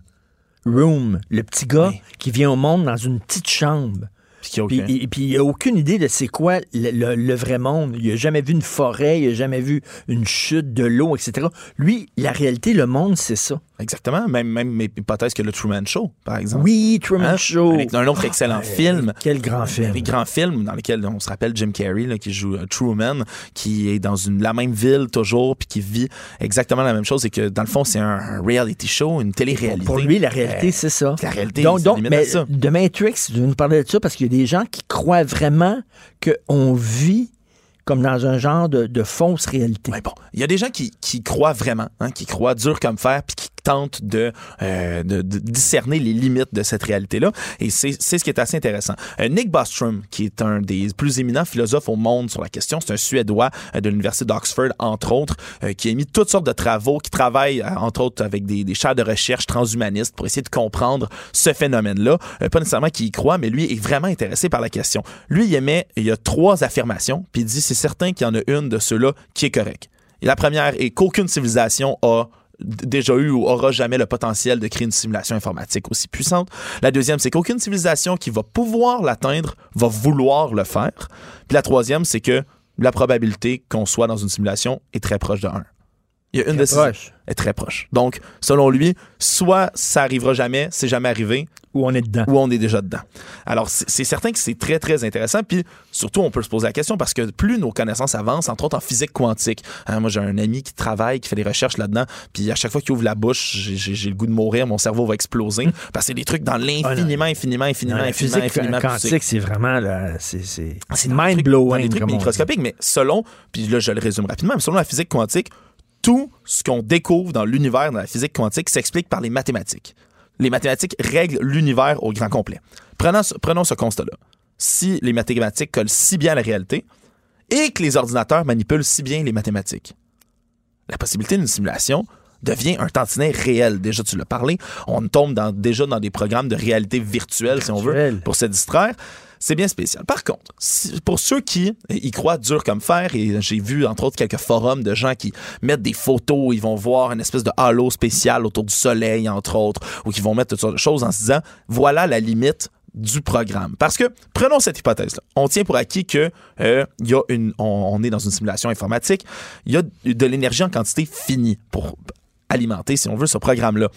Speaker 4: Room, le petit gars
Speaker 14: Oui.
Speaker 4: qui vient au monde dans une petite chambre.
Speaker 14: Puis qu'il y a aucun-
Speaker 4: Puis, et- puis il a aucune idée de c'est quoi le, le- le vrai monde. Il a jamais vu une forêt, il a jamais vu une chute de l'eau, etc. Lui, la réalité, le monde, c'est ça.
Speaker 14: Exactement. Même, même mes hypothèses que le Truman Show, par exemple.
Speaker 4: Oui, Truman
Speaker 14: Hein?
Speaker 4: Show.
Speaker 14: Un, un autre excellent
Speaker 4: Ah,
Speaker 14: film.
Speaker 4: Quel grand film.
Speaker 14: Un grand film dans lequel on se rappelle Jim Carrey là, qui joue euh, Truman, qui est dans une, la même ville toujours, puis qui vit exactement la même chose et que dans le fond c'est un, un reality show, une télé-réalité.
Speaker 4: Pour lui, la réalité,
Speaker 14: Euh,
Speaker 4: c'est ça.
Speaker 14: La réalité,
Speaker 4: Donc, donc mais
Speaker 14: ça.
Speaker 4: de Matrix, je vais nous parler de ça parce qu'il y a des gens qui croient vraiment qu'on vit comme dans un genre de, de fausse réalité.
Speaker 14: Ouais, bon, il y a des gens qui, qui croient vraiment, hein, qui croient dur comme fer, puis qui euh, de, discerner les limites de cette réalité-là. Et c'est ce qui est assez intéressant. Euh, Nick Bostrom, qui est un des plus éminents philosophes au monde sur la question, c'est un Suédois euh, de l'Université d'Oxford, entre autres, qui a émis toutes sortes de travaux, qui travaille, entre autres, avec des, des chaires de recherche transhumanistes pour essayer de comprendre ce phénomène-là. Pas nécessairement qu'il y croit, mais lui est vraiment intéressé par la question. Lui, il émet, il y a trois affirmations, puis il dit c'est certain qu'il y en a une de ceux-là qui est correcte. La première est qu'aucune civilisation a déjà eu ou aura jamais le potentiel de créer une simulation informatique aussi puissante. La deuxième, c'est qu'aucune civilisation qui va pouvoir l'atteindre va vouloir le faire. Puis la troisième, c'est que la probabilité qu'on soit dans une simulation est très proche de 1. Il y a une
Speaker 4: Très
Speaker 14: de ces
Speaker 4: proche.
Speaker 14: est très proche. Donc, selon lui, soit ça arrivera jamais, c'est jamais arrivé,
Speaker 4: Ou on est dedans.
Speaker 14: ou on est déjà dedans. Alors, c'est certain que c'est très, très intéressant. Puis, surtout, on peut se poser la question parce que plus nos connaissances avancent, entre autres en physique quantique. Hein, moi, j'ai un ami qui travaille, qui fait des recherches là-dedans. Puis, à chaque fois qu'il ouvre la bouche, j'ai- le goût de mourir, mon cerveau va exploser. parce que c'est des trucs dans l'infiniment, infiniment, infiniment, infiniment, infiniment
Speaker 4: quantique, c'est vraiment c'est
Speaker 14: trucs-
Speaker 4: mind-blowing.
Speaker 14: des trucs microscopiques, mais selon, puis là je le résume rapidement, mais selon la physique quantique, tout ce qu'on découvre dans l'univers, dans la physique quantique, s'explique par les mathématiques. Les mathématiques règlent l'univers au grand complet. Prenons, ce- constat-là. Si les mathématiques collent si bien à la réalité et que les ordinateurs manipulent si bien les mathématiques, la possibilité d'une simulation devient un tantinet réel. Déjà, tu l'as parlé, on tombe dans- déjà dans des programmes de réalité virtuelle, si on veut, pour se distraire. C'est bien spécial. Par contre, pour ceux qui y croient dur comme fer, et j'ai vu entre autres quelques forums de gens qui mettent des photos, ils vont voir une espèce de halo spécial autour du soleil, entre autres, ou qui vont mettre toutes sortes de choses en se disant, voilà la limite du programme. Parce que, prenons cette hypothèse-là. On tient pour acquis que euh, y a une, on, on est dans une simulation informatique, il y a de l'énergie en quantité finie pour alimenter, si on veut, ce programme-là.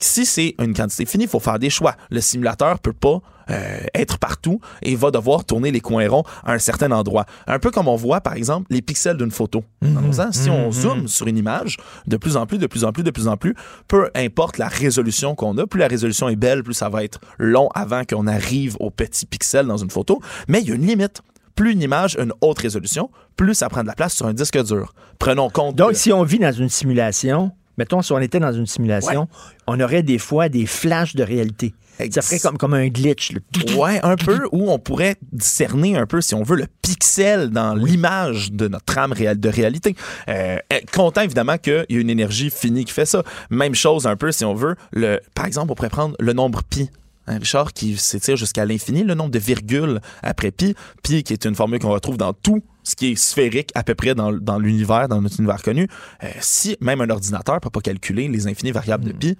Speaker 14: Si c'est une quantité finie, il faut faire des choix. Le simulateur peut pas euh, être partout et va devoir tourner les coins ronds à un certain endroit. Un peu comme on voit, par exemple, les pixels d'une photo. Dans ans, si on zoome sur une image, de plus en plus, de plus en plus, de plus en plus, peu importe la résolution qu'on a, plus la résolution est belle, plus ça va être long avant qu'on arrive au petit pixel dans une photo. Mais il y a une limite. Plus une image a une haute résolution, plus ça prend de la place sur un disque dur. Prenons compte
Speaker 4: Donc, si on vit dans une simulation, mettons, si on était dans une simulation, on aurait des fois des flashs de réalité. Ça ferait comme, comme un glitch. là.
Speaker 14: Ouais, un peu, où on pourrait discerner un peu, si on veut, le pixel dans l'image de notre trame réelle de réalité. Euh, euh, content, évidemment, qu'il y a une énergie finie qui fait ça. Même chose, un peu, si on veut, le, par exemple, on pourrait prendre le nombre pi. Hein, Richard, qui s'étire jusqu'à l'infini, le nombre de virgules après pi. Pi, qui est une formule qu'on retrouve dans tout ce qui est sphérique à peu près dans, dans l'univers, dans notre univers connu. Euh, si même un ordinateur ne peut pas calculer les infinies variables de pi,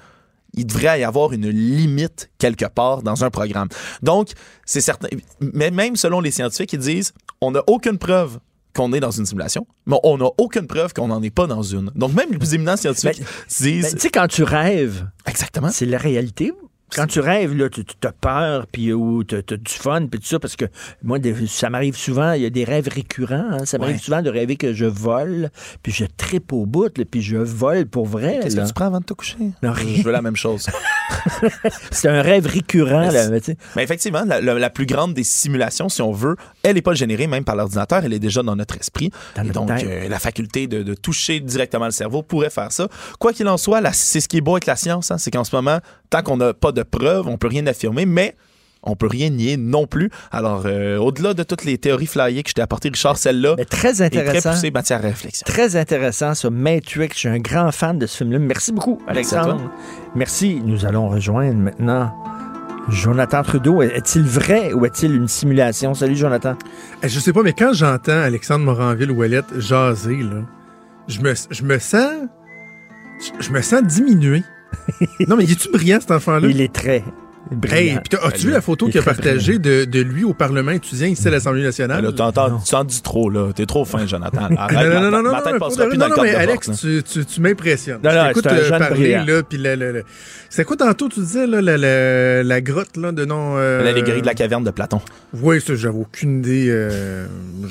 Speaker 14: il devrait y avoir une limite quelque part dans un programme. Donc, c'est certain. Mais même selon les scientifiques, ils disent on n'a aucune preuve qu'on est dans une simulation, mais on n'a aucune preuve qu'on n'en est pas dans une. Donc, même les plus éminents scientifiques disent.
Speaker 4: Ben, tu sais, quand tu rêves,
Speaker 14: Exactement.
Speaker 4: c'est la réalité. Quand tu rêves, là, tu as peur, puis ou tu as, du fun, puis tout ça, parce que moi, des- ça m'arrive souvent, il y a des rêves récurrents. hein. ça m'arrive
Speaker 14: Ouais.
Speaker 4: souvent de rêver que je vole, puis je tripe au bout, là, puis je vole pour vrai.
Speaker 14: Qu'est-ce
Speaker 4: là.
Speaker 14: que tu prends avant de te coucher?
Speaker 4: Non,
Speaker 14: Je veux la même chose.
Speaker 4: C'est un rêve récurrent. Là, mais tu.
Speaker 14: Mais effectivement, la, la- la plus grande des simulations, si on veut, elle n'est pas générée même par l'ordinateur, elle est déjà dans notre esprit.
Speaker 4: Dans
Speaker 14: Et
Speaker 4: notre
Speaker 14: donc, euh, la faculté de, de toucher directement le cerveau pourrait faire ça. Quoi qu'il en soit, la- c'est ce qui est beau avec la science, hein, c'est qu'en ce moment, tant qu'on n'a pas de preuves, on peut rien affirmer, mais on peut rien nier non plus. Alors, euh, au-delà de toutes les théories flyées que je t'ai apportées, Richard, celle-là
Speaker 4: très
Speaker 14: est très
Speaker 4: intéressant.
Speaker 14: poussée matière à réflexion.
Speaker 4: Très intéressant, ce Matrix. Je suis un grand fan de ce film-là. Merci beaucoup,
Speaker 14: Merci à
Speaker 4: Alexandre. Merci. Nous allons rejoindre maintenant Jonathan Trudeau. Est-il vrai ou est-il une simulation? Salut, Jonathan.
Speaker 15: Eh, Je sais pas, mais quand j'entends Alexandre Moranville Ouellette jaser, là, je me, je me sens. Je, je me sens diminué. Non, mais il est-tu brillant, cet enfant-là?
Speaker 4: Il est très.
Speaker 15: Hey, puis t'as- as-tu vu la photo qu'il a partagée de, de lui au Parlement étudiant ici à l'Assemblée nationale?
Speaker 14: Là, t'entends- tu t'en dis trop, là. T'es trop fin, Jonathan. Arrête,
Speaker 15: non, non, non, non,
Speaker 14: ma
Speaker 15: non,
Speaker 14: tête
Speaker 15: non, non, mais Alex,
Speaker 14: porte,
Speaker 15: tu, tu, tu m'impressionnes.
Speaker 4: Non,
Speaker 15: Je
Speaker 4: non, un
Speaker 15: euh, parler,
Speaker 4: brillant.
Speaker 15: là, puis le, le, le- C'est quoi tantôt, tu disais, là, la, la, la grotte, là, de nom... euh,
Speaker 14: L'allégorie de la caverne de Platon.
Speaker 15: Oui, ça, j'avais aucune idée. euh, je-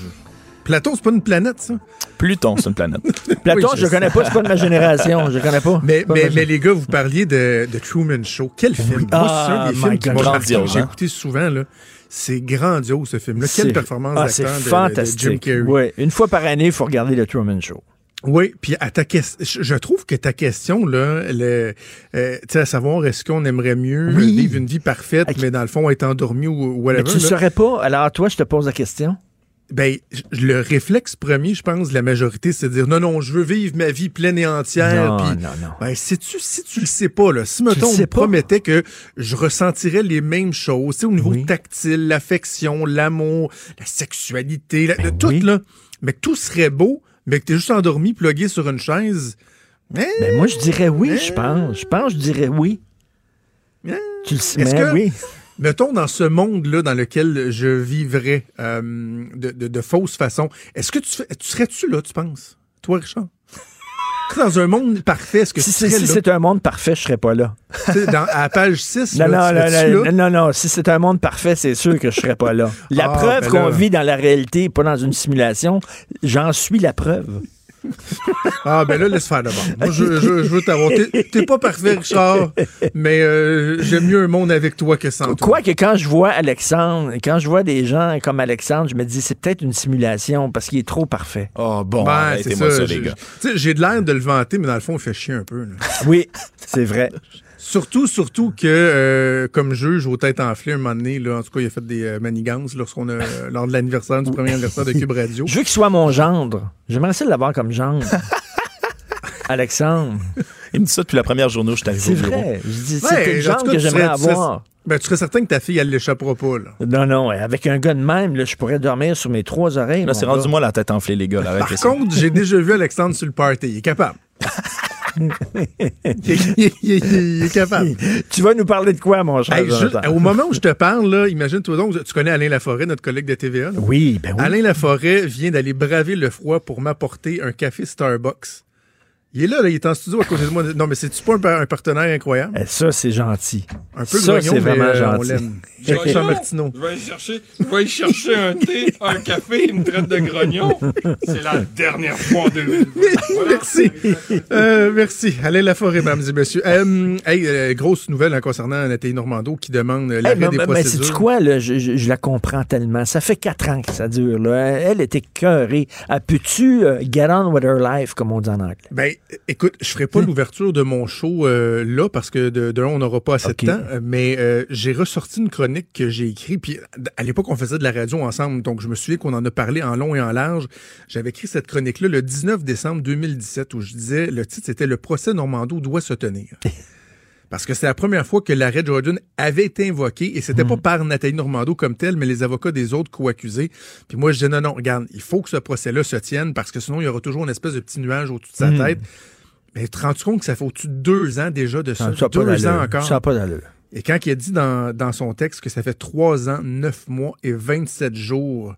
Speaker 15: Platon, c'est pas une planète, ça?
Speaker 14: Pluton, c'est une planète.
Speaker 4: Platon,
Speaker 15: Oui,
Speaker 4: je le connais pas, c'est pas de ma génération. Je connais pas.
Speaker 15: Mais,
Speaker 4: C'est pas
Speaker 15: mais,
Speaker 4: ma
Speaker 15: mais les gars, vous parliez de, de Truman Show. Quel film! Moi,
Speaker 4: Ah,
Speaker 15: c'est un des films qui.
Speaker 14: Grandiose,
Speaker 15: J'ai
Speaker 14: hein?
Speaker 15: écouté souvent, là. C'est grandiose, ce film-là. Quelle performance
Speaker 4: ah, c'est
Speaker 15: d'acteur de- de, de, Jim
Speaker 4: fantastique.
Speaker 15: Carrey.
Speaker 4: Ouais. Une fois par année, il faut regarder le Truman Show.
Speaker 15: Oui, puis à ta question, je je trouve que ta question là, le, euh, tu sais, à savoir est-ce qu'on aimerait mieux
Speaker 4: Oui.
Speaker 15: vivre une vie parfaite, mais dans le fond être endormi ou ou whatever.
Speaker 4: Mais tu ne
Speaker 15: là,
Speaker 4: saurais pas. Alors, toi, je te pose la question.
Speaker 15: Ben, le réflexe premier, je pense, de la majorité, c'est de dire non, non, je veux vivre ma vie pleine et entière.
Speaker 4: Non, non, non.
Speaker 15: Ben, sais-tu, si tu le sais pas, là, si, mettons, on me promettait que je ressentirais les mêmes choses, tu sais, au niveau tactile, l'affection, l'amour, la sexualité, la- tout, là, mais que tout serait beau, mais que t'es juste endormi, plugué sur une chaise. Mais,
Speaker 4: Ben, moi, je dirais oui, je pense. Je pense, je dirais oui. Tu le sais,
Speaker 15: que,
Speaker 4: oui.
Speaker 15: Mettons, dans ce monde-là dans lequel je vivrais euh, de, de, de fausse façon, est-ce que tu, serais-tu là, tu penses? Toi, Richard? Dans un monde parfait, est-ce que
Speaker 4: Si
Speaker 15: tu
Speaker 4: c'est si
Speaker 15: là?
Speaker 4: c'est un monde parfait, je serais pas là.
Speaker 15: Dans, à page 6,
Speaker 4: Non,
Speaker 15: là,
Speaker 4: non,
Speaker 15: tu
Speaker 4: non,
Speaker 15: là?
Speaker 4: non, non, si c'est un monde parfait, c'est sûr que je serais pas là. La
Speaker 15: Ah,
Speaker 4: preuve
Speaker 15: ben
Speaker 4: qu'on
Speaker 15: là.
Speaker 4: vit dans la réalité, pas dans une simulation, j'en suis la preuve.
Speaker 15: Ah, ben là, laisse faire d'abord. Moi, je, je, je veux t'avoir. T'es- pas parfait, Richard, mais euh, j'aime mieux un monde avec toi que sans toi.
Speaker 4: Quoique quand je vois Alexandre, quand je vois des gens comme Alexandre, je me dis c'est peut-être une simulation parce qu'il est trop parfait.
Speaker 14: Oh, bon,
Speaker 15: Ben, c'est
Speaker 14: ça,
Speaker 15: ça,
Speaker 14: les
Speaker 15: j'ai-
Speaker 14: gars.
Speaker 15: Tu sais, j'ai de l'air de le vanter, mais dans le fond, il fait chier un peu. là.
Speaker 4: Oui, c'est vrai.
Speaker 15: Surtout, surtout que, euh, comme juge aux têtes enflées, un moment donné, là, en tout cas, il a fait des euh, manigances lorsqu'on a, lors de l'anniversaire du premier anniversaire de Cube Radio.
Speaker 4: Je veux qu'il soit mon gendre. J'aimerais ça l'avoir comme gendre. Alexandre.
Speaker 14: Il me dit ça depuis la première journée où je suis arrivé
Speaker 4: C'est
Speaker 14: au bureau.
Speaker 4: vrai. Je dis,
Speaker 15: Ouais,
Speaker 4: le
Speaker 15: en
Speaker 4: genre que j'aimerais avoir.
Speaker 15: Ben, tu serais certain que ta fille, elle l'échappera pas, là.
Speaker 4: Non, non, ouais, avec un gars de même, là, je pourrais dormir sur mes trois oreilles.
Speaker 14: Là, c'est rendu moi la tête enflée, les gars. là,
Speaker 15: Par contre, j'ai déjà vu Alexandre sur le party. Il est capable. il, est, il est- il est- il est capable.
Speaker 4: Tu vas nous parler de quoi, mon cher?
Speaker 15: Hey, juste-
Speaker 4: Jonathan?
Speaker 15: au moment où je te parle, imagine-toi donc, tu connais Alain Laforêt, notre collègue de TVA. là?
Speaker 4: Oui, ben oui.
Speaker 15: Alain Laforêt vient d'aller braver le froid pour m'apporter un café Starbucks. Il est là, là, il est en studio à côté de moi. Non, mais c'est-tu pas un, par- un partenaire incroyable?
Speaker 4: Eh, Ça, c'est gentil.
Speaker 15: Un peu
Speaker 4: ça,
Speaker 15: grognon,
Speaker 4: c'est
Speaker 15: mais,
Speaker 4: vraiment
Speaker 15: euh, on
Speaker 4: gentil.
Speaker 15: l'aime. Jean Martineau.
Speaker 16: Je vais aller chercher, je vais aller chercher un thé, un café, une traite de grognon. C'est la dernière fois en 2000.
Speaker 15: merci. Euh, merci. Alain Laforêt, mesdames et messieurs. Euh, hey, grosse nouvelle hein, concernant Nathalie Normando qui demande
Speaker 4: Eh,
Speaker 15: l'arrêt
Speaker 4: mais,
Speaker 15: des
Speaker 4: mais- mais
Speaker 15: procédures.
Speaker 4: sais-tu quoi, là? Je, je- je la comprends tellement. Ça fait quatre ans que ça dure. Là. Elle était cœurée. Elle peut-tu get on with her life, comme on dit en anglais?
Speaker 15: Ben, écoute, je ferai pas l'ouverture de mon show euh, là parce que de, de un, on n'aura pas assez de temps. euh, Mais euh, j'ai ressorti une chronique que j'ai écrite. Puis à l'époque, on faisait de la radio ensemble, donc je me souviens qu'on en a parlé en long et en large. J'avais écrit cette chronique-là le 19 décembre 2017 où je disais le titre c'était Le procès Normando doit se tenir. Parce que c'est la première fois que l'arrêt Jordan avait été invoqué et c'était pas par Nathalie Normando comme telle, mais les avocats des autres co-accusés. Puis moi, je disais non, non, regarde, il faut que ce procès-là se tienne parce que sinon, il y aura toujours une espèce de petit nuage au-dessus de sa
Speaker 4: Mhm.
Speaker 15: tête. Mais te rends compte que ça fait au-dessus de deux ans déjà de ça?
Speaker 4: Ça?
Speaker 15: deux ans encore.
Speaker 4: Ça pas d'allure.
Speaker 15: Et quand il a dit dans, dans son texte que ça fait trois ans, neuf mois et 27 jours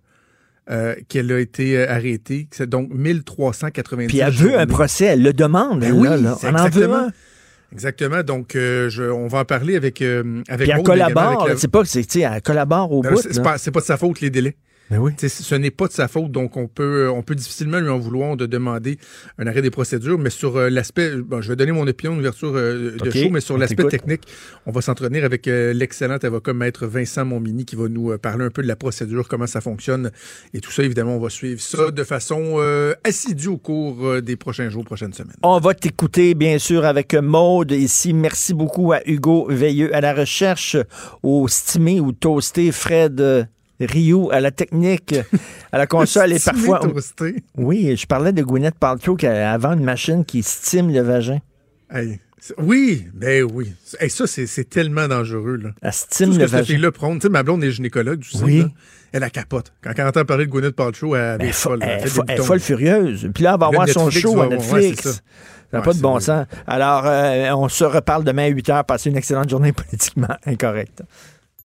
Speaker 15: euh, qu'elle a été euh, arrêtée, que c'est donc 1390
Speaker 4: Puis elle veut un procès. Elle le demande.
Speaker 15: Ben oui,
Speaker 4: là, On en veut
Speaker 15: exactement.
Speaker 4: un.
Speaker 15: Exactement. Donc, euh, je- on va en parler avec, euh, avec
Speaker 4: Puis elle collabore.
Speaker 15: la-
Speaker 4: C'est pas c'est, tu sais, elle collabore au
Speaker 15: Ben,
Speaker 4: bout.
Speaker 15: c'est- pas, c'est pas de sa faute, les délais.
Speaker 4: Ben oui.
Speaker 15: Ce n'est pas de sa faute, donc on peut, on peut difficilement lui en vouloir de demander un arrêt des procédures, mais sur euh, l'aspect, bon, je vais donner mon opinion d'ouverture euh, de show, mais sur l'aspect technique, on va s'entretenir avec euh, l'excellent avocat maître Vincent Montmini qui va nous euh, parler un peu de la procédure, comment ça fonctionne, et tout ça, évidemment, on va suivre ça de façon euh, assidue au cours euh, des prochains jours, prochaines semaines.
Speaker 4: On va t'écouter, bien sûr, avec Maude ici. Merci beaucoup à Hugo Veilleux à la recherche, au stimé ou toasté Fred euh, Rio à la technique, à la console et parfois.
Speaker 15: toasté.
Speaker 4: Oui, je parlais de Gwyneth Paltrow qui a avant une machine qui stime le vagin.
Speaker 15: Hey, Oui, ben oui. Et ça, c'est tellement dangereux. Là.
Speaker 4: Elle stime
Speaker 15: Tout ce
Speaker 4: le
Speaker 15: que cette
Speaker 4: vagin.
Speaker 15: fille-là prône. Tu sais, ma blonde est gynécologue, tu sais,
Speaker 4: Oui.
Speaker 15: là. Elle a capote. Quand elle entend parler de Gwyneth Paltrow, elle,
Speaker 4: Elle est
Speaker 15: est
Speaker 4: fo-
Speaker 15: folle.
Speaker 4: elle est folle furieuse. Puis là, elle va avoir son show à
Speaker 15: ouais,
Speaker 4: Netflix.
Speaker 15: c'est ça.
Speaker 4: n'a
Speaker 15: Ouais,
Speaker 4: pas de bon
Speaker 15: vrai.
Speaker 4: sens. Alors, euh, on se reparle demain à 8 h. Passez une excellente journée politiquement incorrecte.